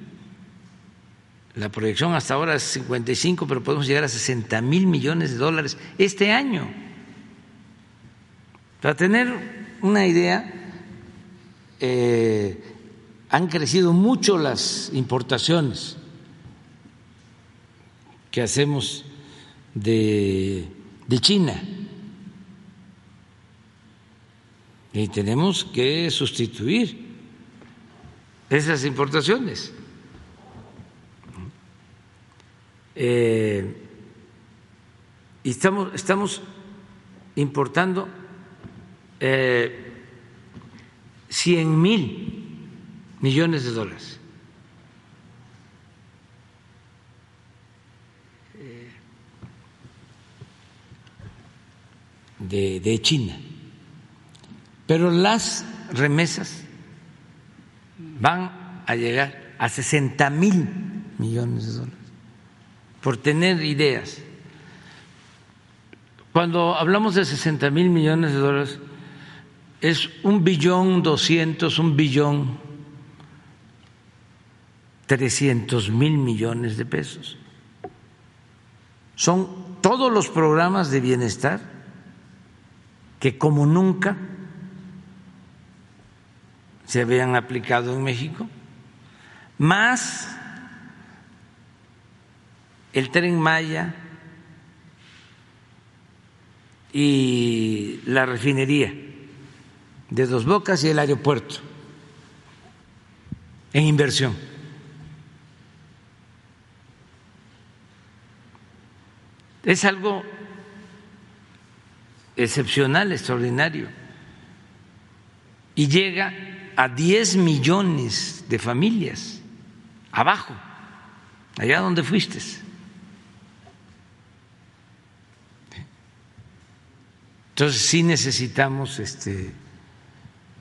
la proyección hasta ahora es 55, pero podemos llegar a 60 mil millones de dólares este año. Para tener una idea, eh, han crecido mucho las importaciones que hacemos de, de China. Y tenemos que sustituir esas importaciones. Eh, y estamos, estamos importando eh, 100 mil millones de dólares. Eh, de, de China. Pero las remesas van a llegar a 60 mil millones de dólares por tener ideas. Cuando hablamos de 60 mil millones de dólares, es un billón doscientos, un billón trescientos mil millones de pesos. Son todos los programas de bienestar que como nunca se habían aplicado en México, más el tren Maya y la refinería de Dos Bocas y el aeropuerto en inversión. Es algo excepcional, extraordinario. Y llega a 10 millones de familias abajo, allá donde fuiste. Entonces sí necesitamos este,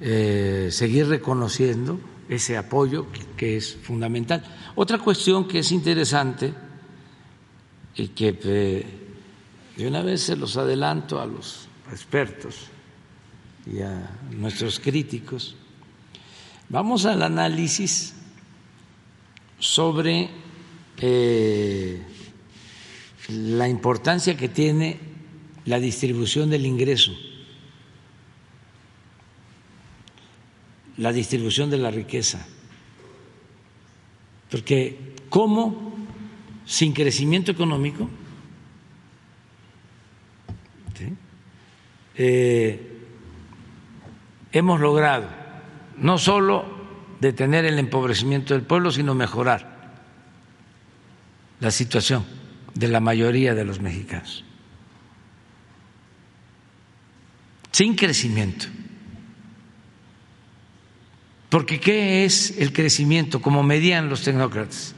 eh, seguir reconociendo ese apoyo que, es fundamental. Otra cuestión que es interesante y que eh, de una vez se los adelanto a los expertos y a nuestros críticos, vamos al análisis sobre eh, la importancia que tiene la distribución del ingreso, la distribución de la riqueza. Porque ¿cómo sin crecimiento económico eh, hemos logrado no solo detener el empobrecimiento del pueblo, sino mejorar la situación de la mayoría de los mexicanos? Sin crecimiento. Porque ¿qué es el crecimiento como medían los tecnócratas?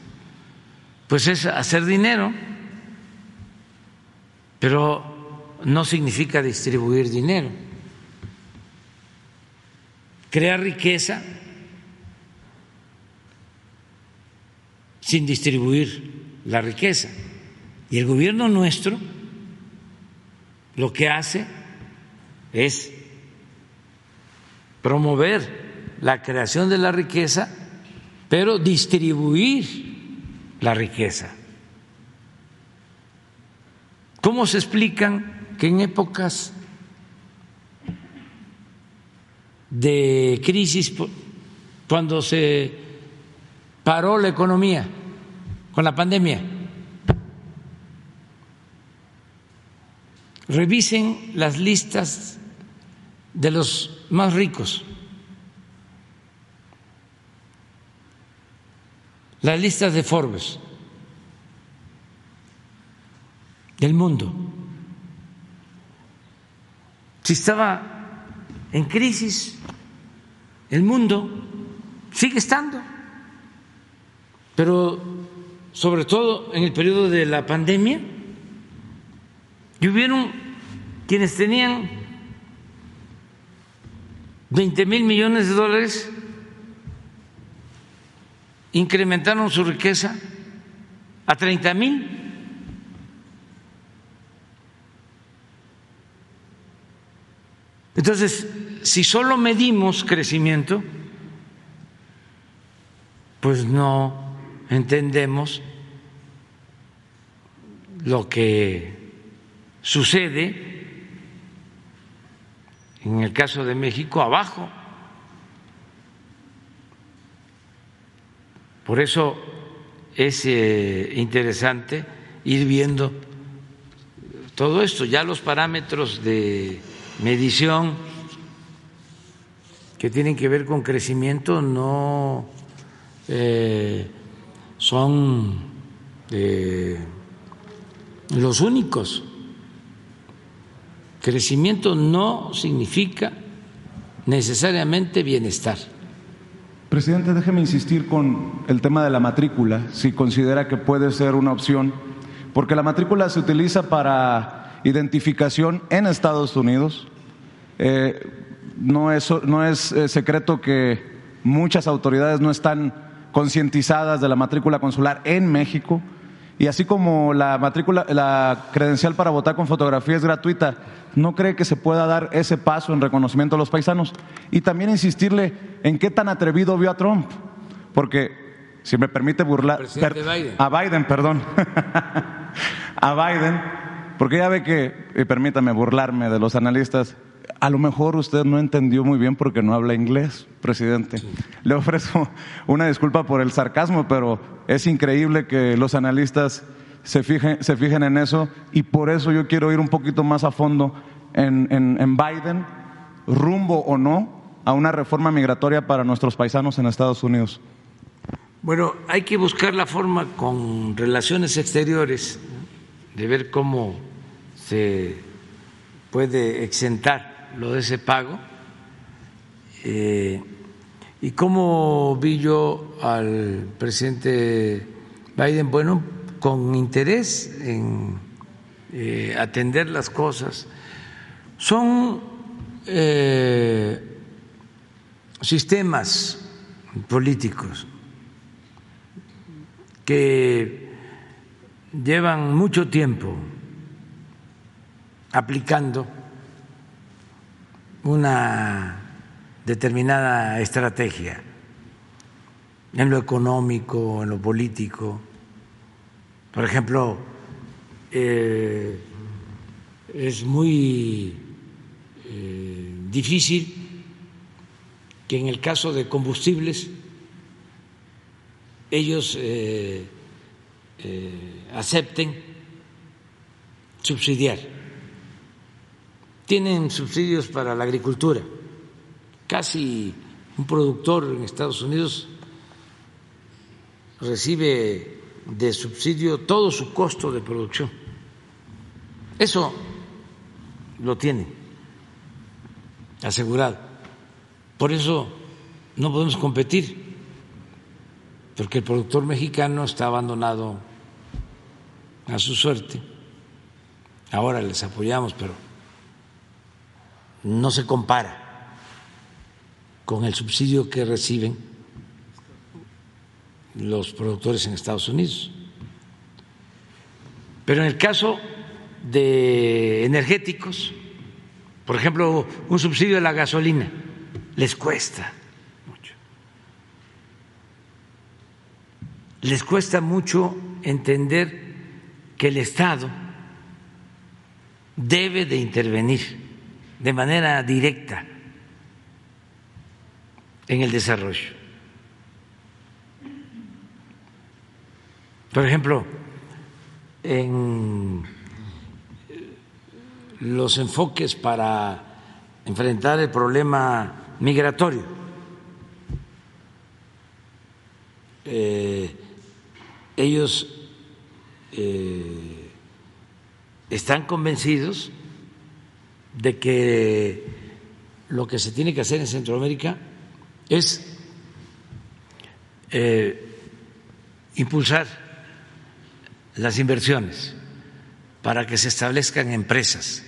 Pues es hacer dinero, pero no significa distribuir dinero. Crear riqueza sin distribuir la riqueza. Y el gobierno nuestro lo que hace es promover la creación de la riqueza, pero distribuir la riqueza. ¿Cómo se explican que en épocas de crisis, cuando se paró la economía con la pandemia, revisen las listas de los más ricos. Las listas de Forbes. del mundo. Si estaba en crisis el mundo, sigue estando, pero sobre todo en el periodo de la pandemia, hubieron quienes tenían 20 mil millones de dólares, incrementaron su riqueza a 30 mil. Entonces, si solo medimos crecimiento, pues no entendemos lo que sucede en el caso de México abajo. Por eso es eh, interesante ir viendo todo esto. Ya los parámetros de medición que tienen que ver con crecimiento no eh, son eh, los únicos. Crecimiento no significa necesariamente bienestar. Presidente, déjeme insistir con el tema de la matrícula, si considera que puede ser una opción, porque la matrícula se utiliza para identificación en Estados Unidos. Eh, no es, no es eh, secreto que muchas autoridades no están concientizadas de la matrícula consular en México. Y así como la matrícula, la credencial para votar con fotografía es gratuita, ¿no cree que se pueda dar ese paso en reconocimiento a los paisanos? Y también insistirle en qué tan atrevido vio a Trump, porque si me permite burlar Biden. a Biden, perdón, a Biden, porque ya ve que, y permítame burlarme de los analistas, a lo mejor usted no entendió muy bien porque no habla inglés, presidente. Le ofrezco una disculpa por el sarcasmo, pero es increíble que los analistas se fijen, se fijen en eso y por eso yo quiero ir un poquito más a fondo en, en, en Biden, rumbo o no a una reforma migratoria para nuestros paisanos en Estados Unidos. Bueno, hay que buscar la forma con relaciones exteriores de ver cómo se puede exentar lo de ese pago. Eh, ¿Y cómo vi yo al presidente Biden? Bueno, con interés en eh, atender las cosas. Son eh, sistemas políticos que llevan mucho tiempo aplicando una determinada estrategia en lo económico, en lo político. Por ejemplo, eh, es muy eh, difícil que en el caso de combustibles ellos eh, acepten subsidiar tienen subsidios para la agricultura. Casi un productor en Estados Unidos recibe de subsidio todo su costo de producción. Eso lo tiene asegurado. Por eso no podemos competir, porque el productor mexicano está abandonado a su suerte. Ahora les apoyamos, pero no se compara con el subsidio que reciben los productores en Estados Unidos. Pero en el caso de energéticos, por ejemplo, un subsidio de la gasolina, les cuesta mucho. Les cuesta mucho entender que el Estado debe de intervenir de manera directa en el desarrollo. Por ejemplo, en los enfoques para enfrentar el problema migratorio. Eh, ellos eh, están convencidos de que lo que se tiene que hacer en Centroamérica es eh, impulsar las inversiones para que se establezcan empresas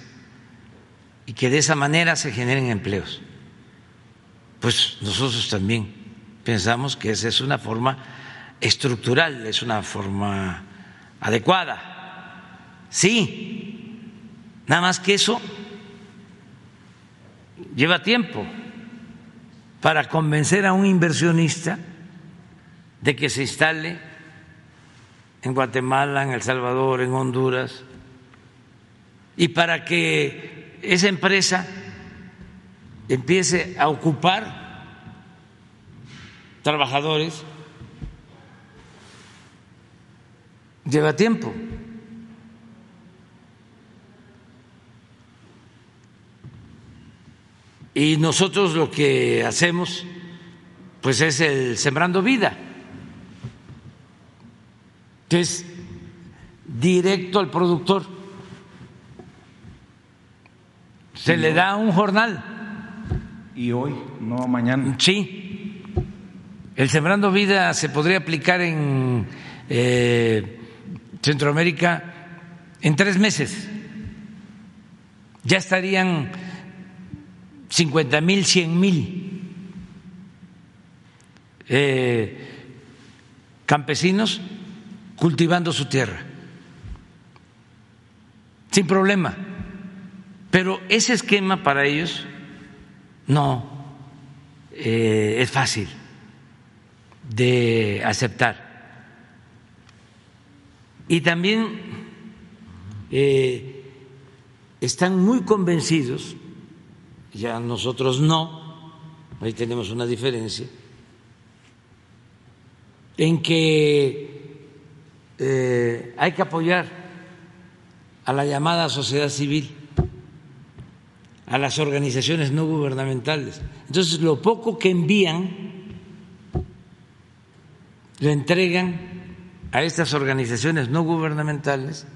y que de esa manera se generen empleos. Pues nosotros también pensamos que esa es una forma estructural, es una forma adecuada. Sí, nada más que eso lleva tiempo para convencer a un inversionista de que se instale en Guatemala, en El Salvador, en Honduras, y para que esa empresa empiece a ocupar trabajadores, lleva tiempo. Y nosotros lo que hacemos pues es el sembrando vida, que es directo al productor. Se le da un jornal. Y hoy, no mañana. Sí. El sembrando vida se podría aplicar en eh, Centroamérica en tres meses. Ya estarían 50 mil, 100 mil eh, campesinos cultivando su tierra, sin problema. Pero ese esquema para ellos no eh, es fácil de aceptar. Y también eh, están muy convencidos ya nosotros no, ahí tenemos una diferencia, en que eh, hay que apoyar a la llamada sociedad civil, a las organizaciones no gubernamentales. Entonces, lo poco que envían, lo entregan a estas organizaciones no gubernamentales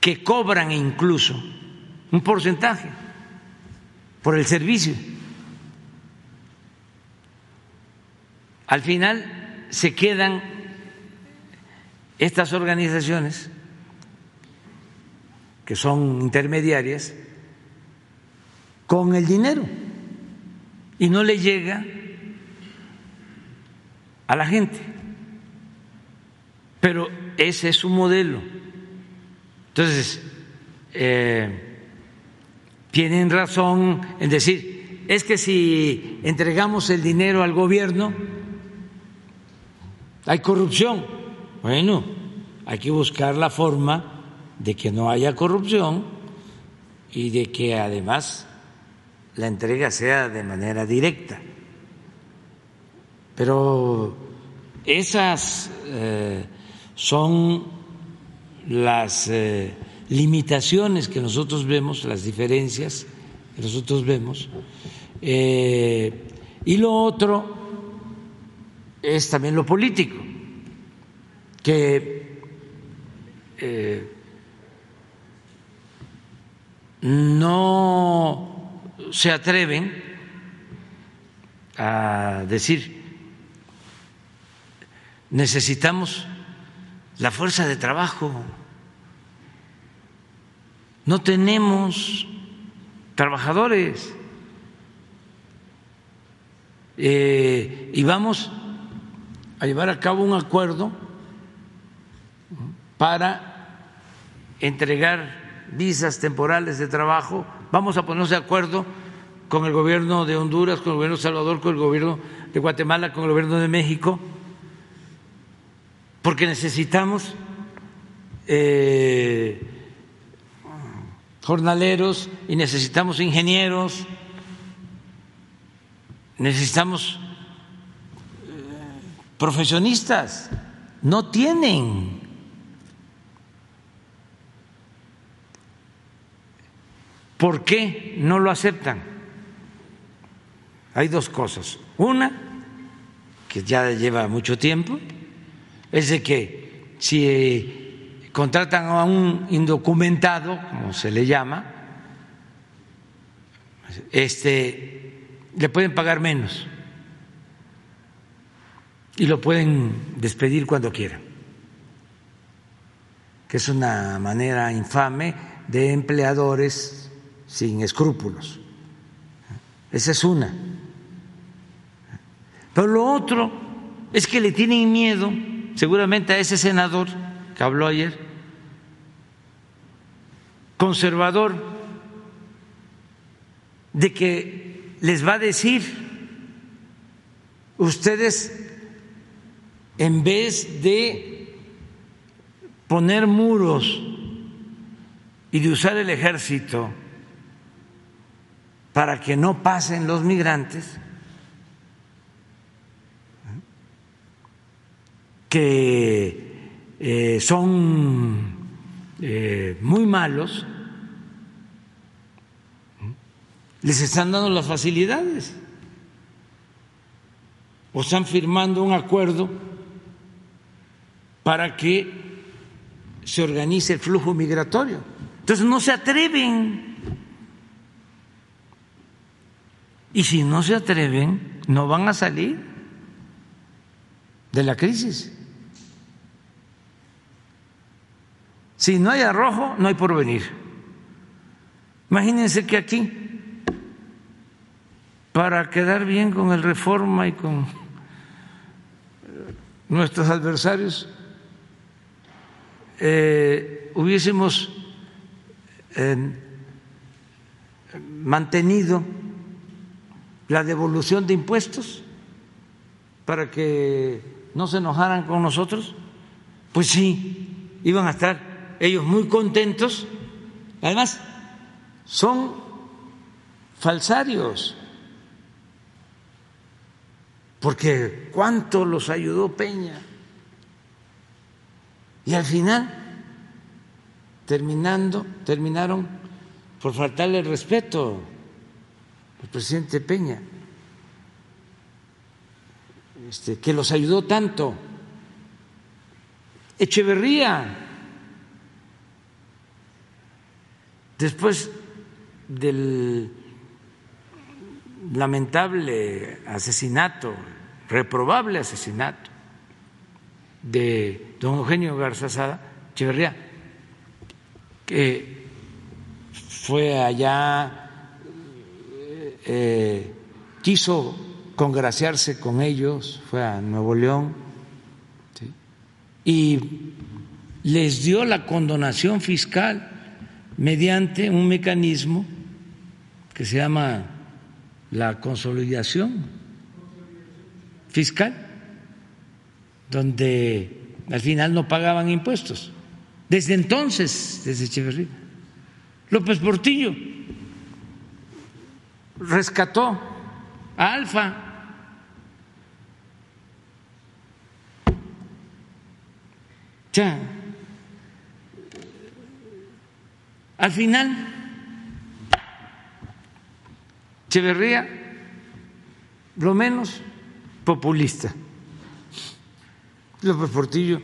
que cobran incluso un porcentaje por el servicio. Al final se quedan estas organizaciones que son intermediarias con el dinero y no le llega a la gente. Pero ese es su modelo. Entonces, eh, tienen razón en decir, es que si entregamos el dinero al gobierno, hay corrupción. Bueno, hay que buscar la forma de que no haya corrupción y de que además la entrega sea de manera directa. Pero esas eh, son las... Eh, limitaciones que nosotros vemos, las diferencias que nosotros vemos. Eh, y lo otro es también lo político, que eh, no se atreven a decir necesitamos la fuerza de trabajo no tenemos trabajadores eh, y vamos a llevar a cabo un acuerdo para entregar visas temporales de trabajo. Vamos a ponernos de acuerdo con el gobierno de Honduras, con el gobierno de Salvador, con el gobierno de Guatemala, con el gobierno de México, porque necesitamos eh, jornaleros y necesitamos ingenieros, necesitamos eh, profesionistas, no tienen. ¿Por qué no lo aceptan? Hay dos cosas. Una, que ya lleva mucho tiempo, es de que si contratan a un indocumentado, como se le llama, este, le pueden pagar menos y lo pueden despedir cuando quieran, que es una manera infame de empleadores sin escrúpulos. Esa es una. Pero lo otro es que le tienen miedo seguramente a ese senador que habló ayer, conservador, de que les va a decir, ustedes en vez de poner muros y de usar el ejército para que no pasen los migrantes, que eh, son eh, muy malos, les están dando las facilidades o están firmando un acuerdo para que se organice el flujo migratorio. Entonces no se atreven. Y si no se atreven, no van a salir de la crisis. Si no hay arrojo, no hay porvenir. Imagínense que aquí, para quedar bien con el reforma y con nuestros adversarios, eh, hubiésemos eh, mantenido la devolución de impuestos para que no se enojaran con nosotros, pues sí, iban a estar ellos muy contentos. Además, son falsarios, porque cuánto los ayudó Peña. Y al final, terminando, terminaron por faltarle respeto al presidente Peña, este, que los ayudó tanto. Echeverría, después del lamentable asesinato, reprobable asesinato de don Eugenio Garza Sada Echeverría, que fue allá, eh, quiso congraciarse con ellos, fue a Nuevo León y les dio la condonación fiscal mediante un mecanismo que se llama la consolidación fiscal, donde al final no pagaban impuestos. Desde entonces, desde Echeverría. López Portillo rescató a Alfa. Ya. Al final, Echeverría, lo menos populista. López Portillo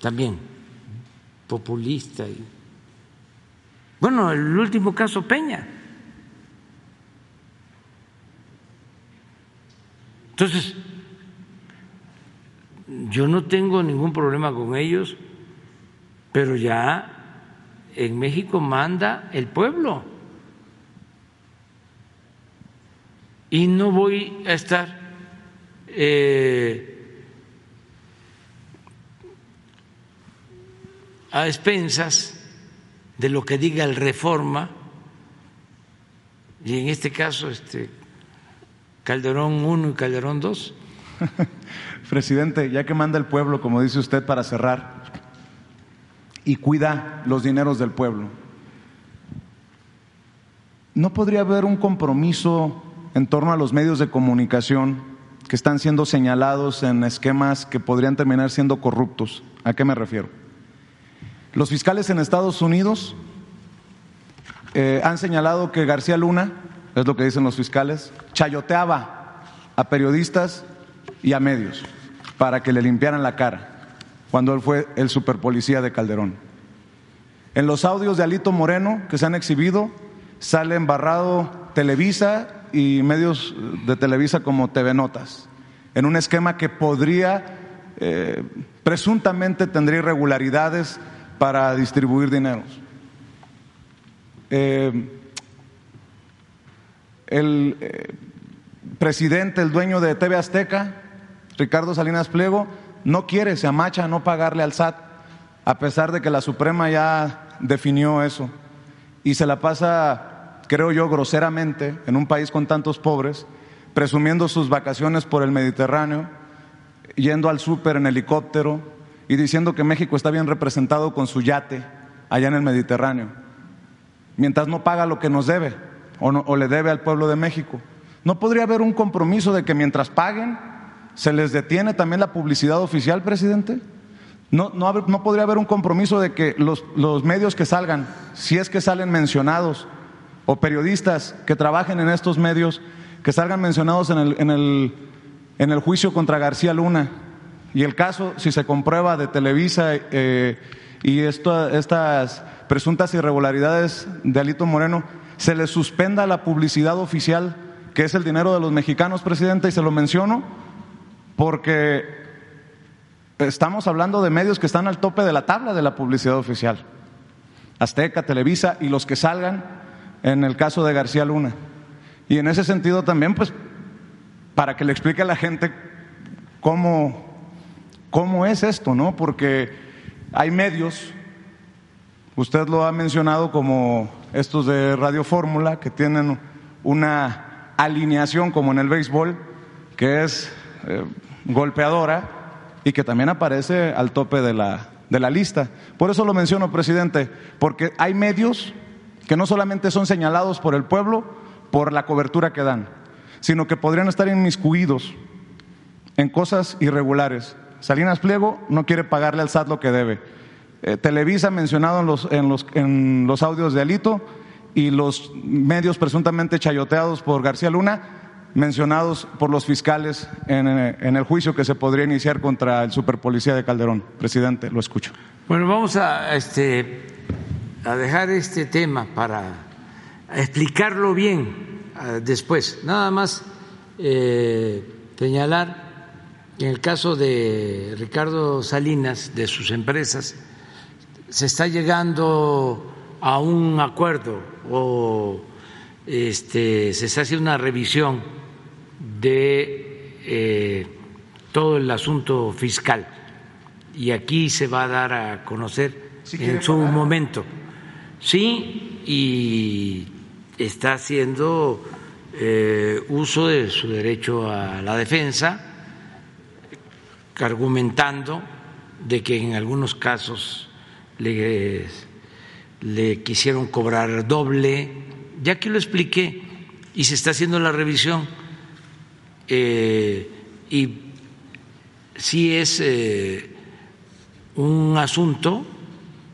también populista. Y, bueno, el último caso Peña. Entonces, yo no tengo ningún problema con ellos, pero ya en México manda el pueblo. Y no voy a estar eh, a expensas de lo que diga el reforma, y en este caso este Calderón 1 y Calderón 2. Presidente, ya que manda el pueblo, como dice usted, para cerrar, y cuida los dineros del pueblo, ¿no podría haber un compromiso en torno a los medios de comunicación que están siendo señalados en esquemas que podrían terminar siendo corruptos. ¿A qué me refiero? Los fiscales en Estados Unidos eh, han señalado que García Luna, es lo que dicen los fiscales, chayoteaba a periodistas y a medios para que le limpiaran la cara. Cuando él fue el superpolicía de Calderón. En los audios de Alito Moreno que se han exhibido sale embarrado Televisa y medios de Televisa como TV Notas, en un esquema que podría, eh, presuntamente tendría irregularidades para distribuir dineros. Eh, el eh, presidente, el dueño de TV Azteca, Ricardo Salinas Pliego, no quiere, se amacha no pagarle al SAT, a pesar de que la Suprema ya definió eso. Y se la pasa, creo yo, groseramente, en un país con tantos pobres, presumiendo sus vacaciones por el Mediterráneo, yendo al súper en helicóptero y diciendo que México está bien representado con su yate allá en el Mediterráneo, mientras no paga lo que nos debe o le debe al pueblo de México. ¿No podría haber un compromiso de que mientras paguen se les detiene también la publicidad oficial, presidente? ¿No, no, podría haber un compromiso de que los, los, medios que salgan, si es que salen mencionados, o periodistas que trabajen en estos medios, que salgan mencionados en el, en el, en el juicio contra García Luna? Y el caso, si se comprueba de Televisa eh, y estas presuntas irregularidades de Alito Moreno, se le suspenda la publicidad oficial, que es el dinero de los mexicanos, presidente, y se lo menciono porque estamos hablando de medios que están al tope de la tabla de la publicidad oficial. Azteca, Televisa y los que salgan en el caso de García Luna. Y en ese sentido también, pues, para que le explique a la gente cómo, cómo es esto, ¿no? Porque hay medios, usted lo ha mencionado como estos de Radio Fórmula, que tienen una alineación como en el béisbol, que es eh, golpeadora y que también aparece al tope de la, de la lista. Por eso lo menciono, presidente, porque hay medios que no solamente son señalados por el pueblo por la cobertura que dan, sino que podrían estar inmiscuidos en cosas irregulares. Salinas Pliego no quiere pagarle al SAT lo que debe. Eh, Televisa mencionado en los, en, los, en los audios de Alito y los medios presuntamente chayoteados por García Luna mencionados por los fiscales en, en, el juicio que se podría iniciar contra el superpolicía de Calderón. Presidente, lo escucho. Bueno, vamos a, este, a dejar este tema para explicarlo bien uh, después. Nada más eh, señalar que en el caso de Ricardo Salinas, de sus empresas, se está llegando a un acuerdo o este, se está haciendo una revisión de eh, todo el asunto fiscal. Y aquí se va a dar a conocer ¿Sí en su momento. Sí, y está haciendo eh, uso de su derecho a la defensa, argumentando de que en algunos casos le, le quisieron cobrar doble, ya que lo expliqué, y se está haciendo la revisión eh, y sí es eh, un asunto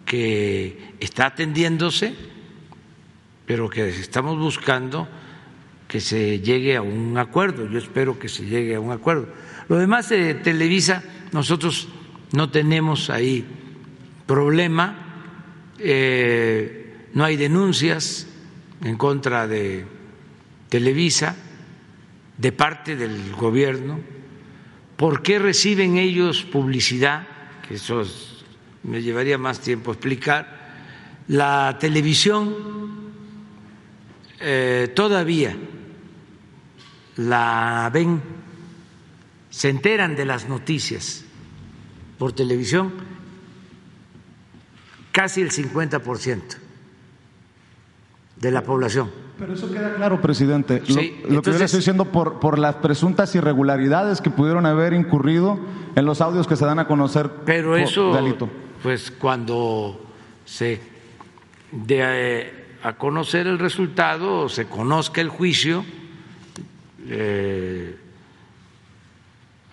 que está atendiéndose, pero que estamos buscando que se llegue a un acuerdo. Yo espero que se llegue a un acuerdo. Lo demás de Televisa, nosotros no tenemos ahí problema, eh, no hay denuncias en contra de Televisa de parte del gobierno. ¿Por qué reciben ellos publicidad? Que eso es, me llevaría más tiempo explicar. La televisión eh, todavía la ven, se enteran de las noticias por televisión casi el 50% de la población. Pero eso queda claro, presidente. Sí, lo, lo que yo le estoy diciendo por, por las presuntas irregularidades que pudieron haber incurrido en los audios que se dan a conocer Pero por- eso, de Alito. pues cuando se dé eh, a conocer el resultado o se conozca el juicio eh,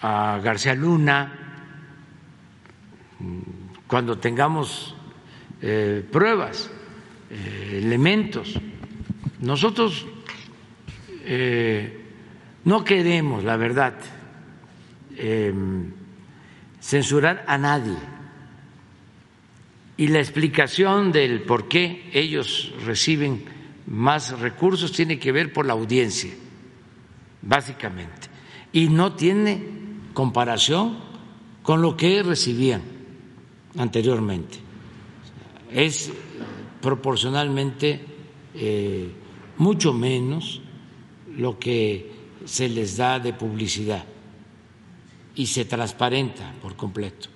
a García Luna, mm, cuando tengamos eh, pruebas, eh, elementos, nosotros eh, no queremos, la verdad, eh, censurar a nadie. Y la explicación del por qué ellos reciben más recursos tiene que ver por la audiencia, básicamente. Y no tiene comparación con lo que recibían anteriormente. Es proporcionalmente eh, mucho menos lo que se les da de publicidad y se transparenta por completo.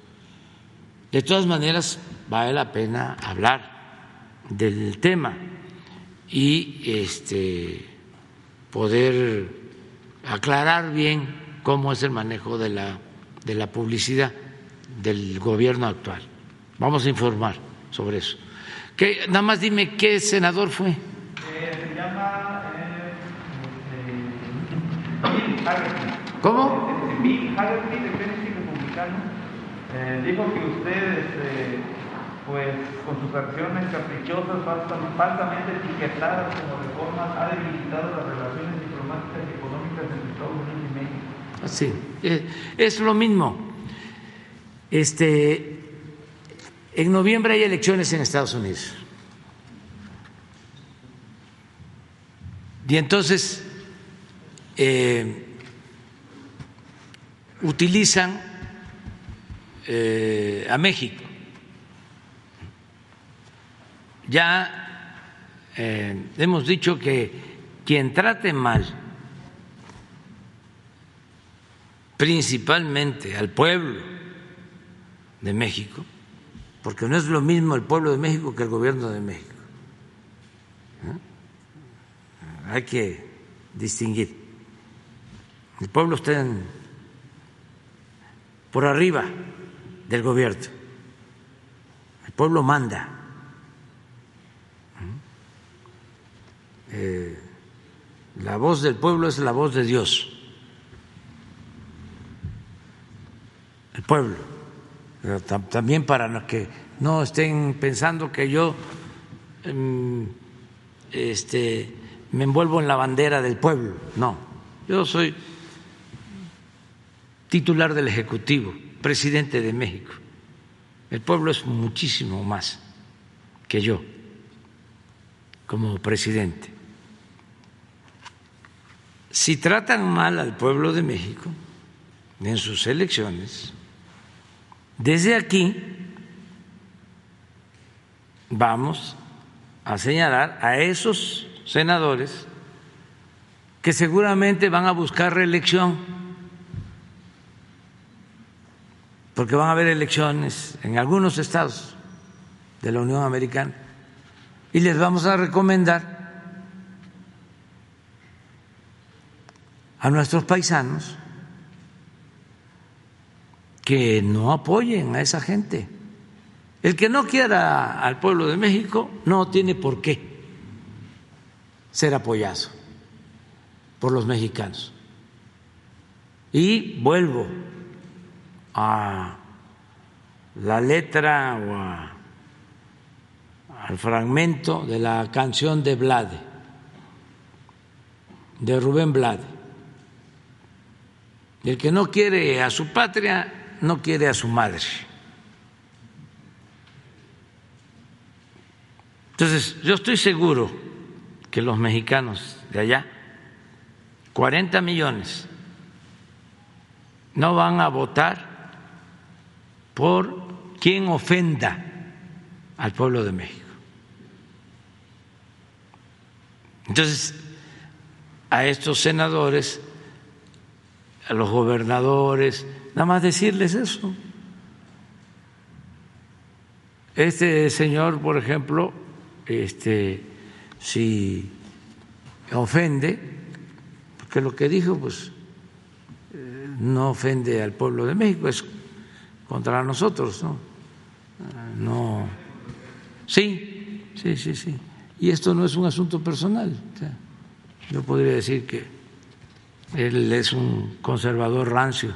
De todas maneras, vale la pena hablar del tema y este, poder aclarar bien cómo es el manejo de la, de la publicidad del gobierno actual. Vamos a informar sobre eso. ¿Qué, nada más dime qué senador fue. Eh, se llama eh, ¿Cómo? Bill Hagerty, de Tennessee Republicano, eh, dijo que usted, este, pues, con sus acciones caprichosas, falsamente etiquetadas como reformas, ha debilitado las relaciones diplomáticas y económicas entre Estados Unidos y México. Sí, eh, es lo mismo. Este, en noviembre hay elecciones en Estados Unidos. Y entonces eh, utilizan eh, a México. Ya hemos dicho que quien trate mal principalmente al pueblo de México, porque no es lo mismo el pueblo de México que el gobierno de México. Hay que distinguir. El pueblo está por arriba del gobierno. El pueblo manda. Eh, la voz del pueblo es la voz de Dios. el pueblo. También para que no estén pensando que yo em, este, me envuelvo en la bandera del pueblo. No, yo soy titular del Ejecutivo, presidente de México. El pueblo es muchísimo más que yo como presidente. Si tratan mal al pueblo de México en sus elecciones, desde aquí vamos a señalar a esos senadores que seguramente van a buscar reelección, porque van a haber elecciones en algunos estados de la Unión Americana, y les vamos a recomendar a nuestros paisanos que no apoyen a esa gente. El que no quiera al pueblo de México no tiene por qué ser apoyado por los mexicanos. Y vuelvo a la letra o al fragmento de la canción de Blade, de Rubén Blade. El que no quiere a su patria no quiere a su madre. Entonces, yo estoy seguro que los mexicanos de allá, 40 millones, no van a votar por quien ofenda al pueblo de México. Entonces, a estos senadores, a los gobernadores, Nada más decirles eso. Este señor, por ejemplo, este, si ofende, porque lo que dijo, pues eh, no ofende al pueblo de México, es contra nosotros, ¿no? No. Sí, sí, sí, sí. Y esto no es un asunto personal. yo podría decir que él es un conservador rancio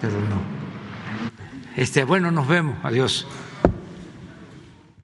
pero no. Este, bueno, nos vemos. Adiós.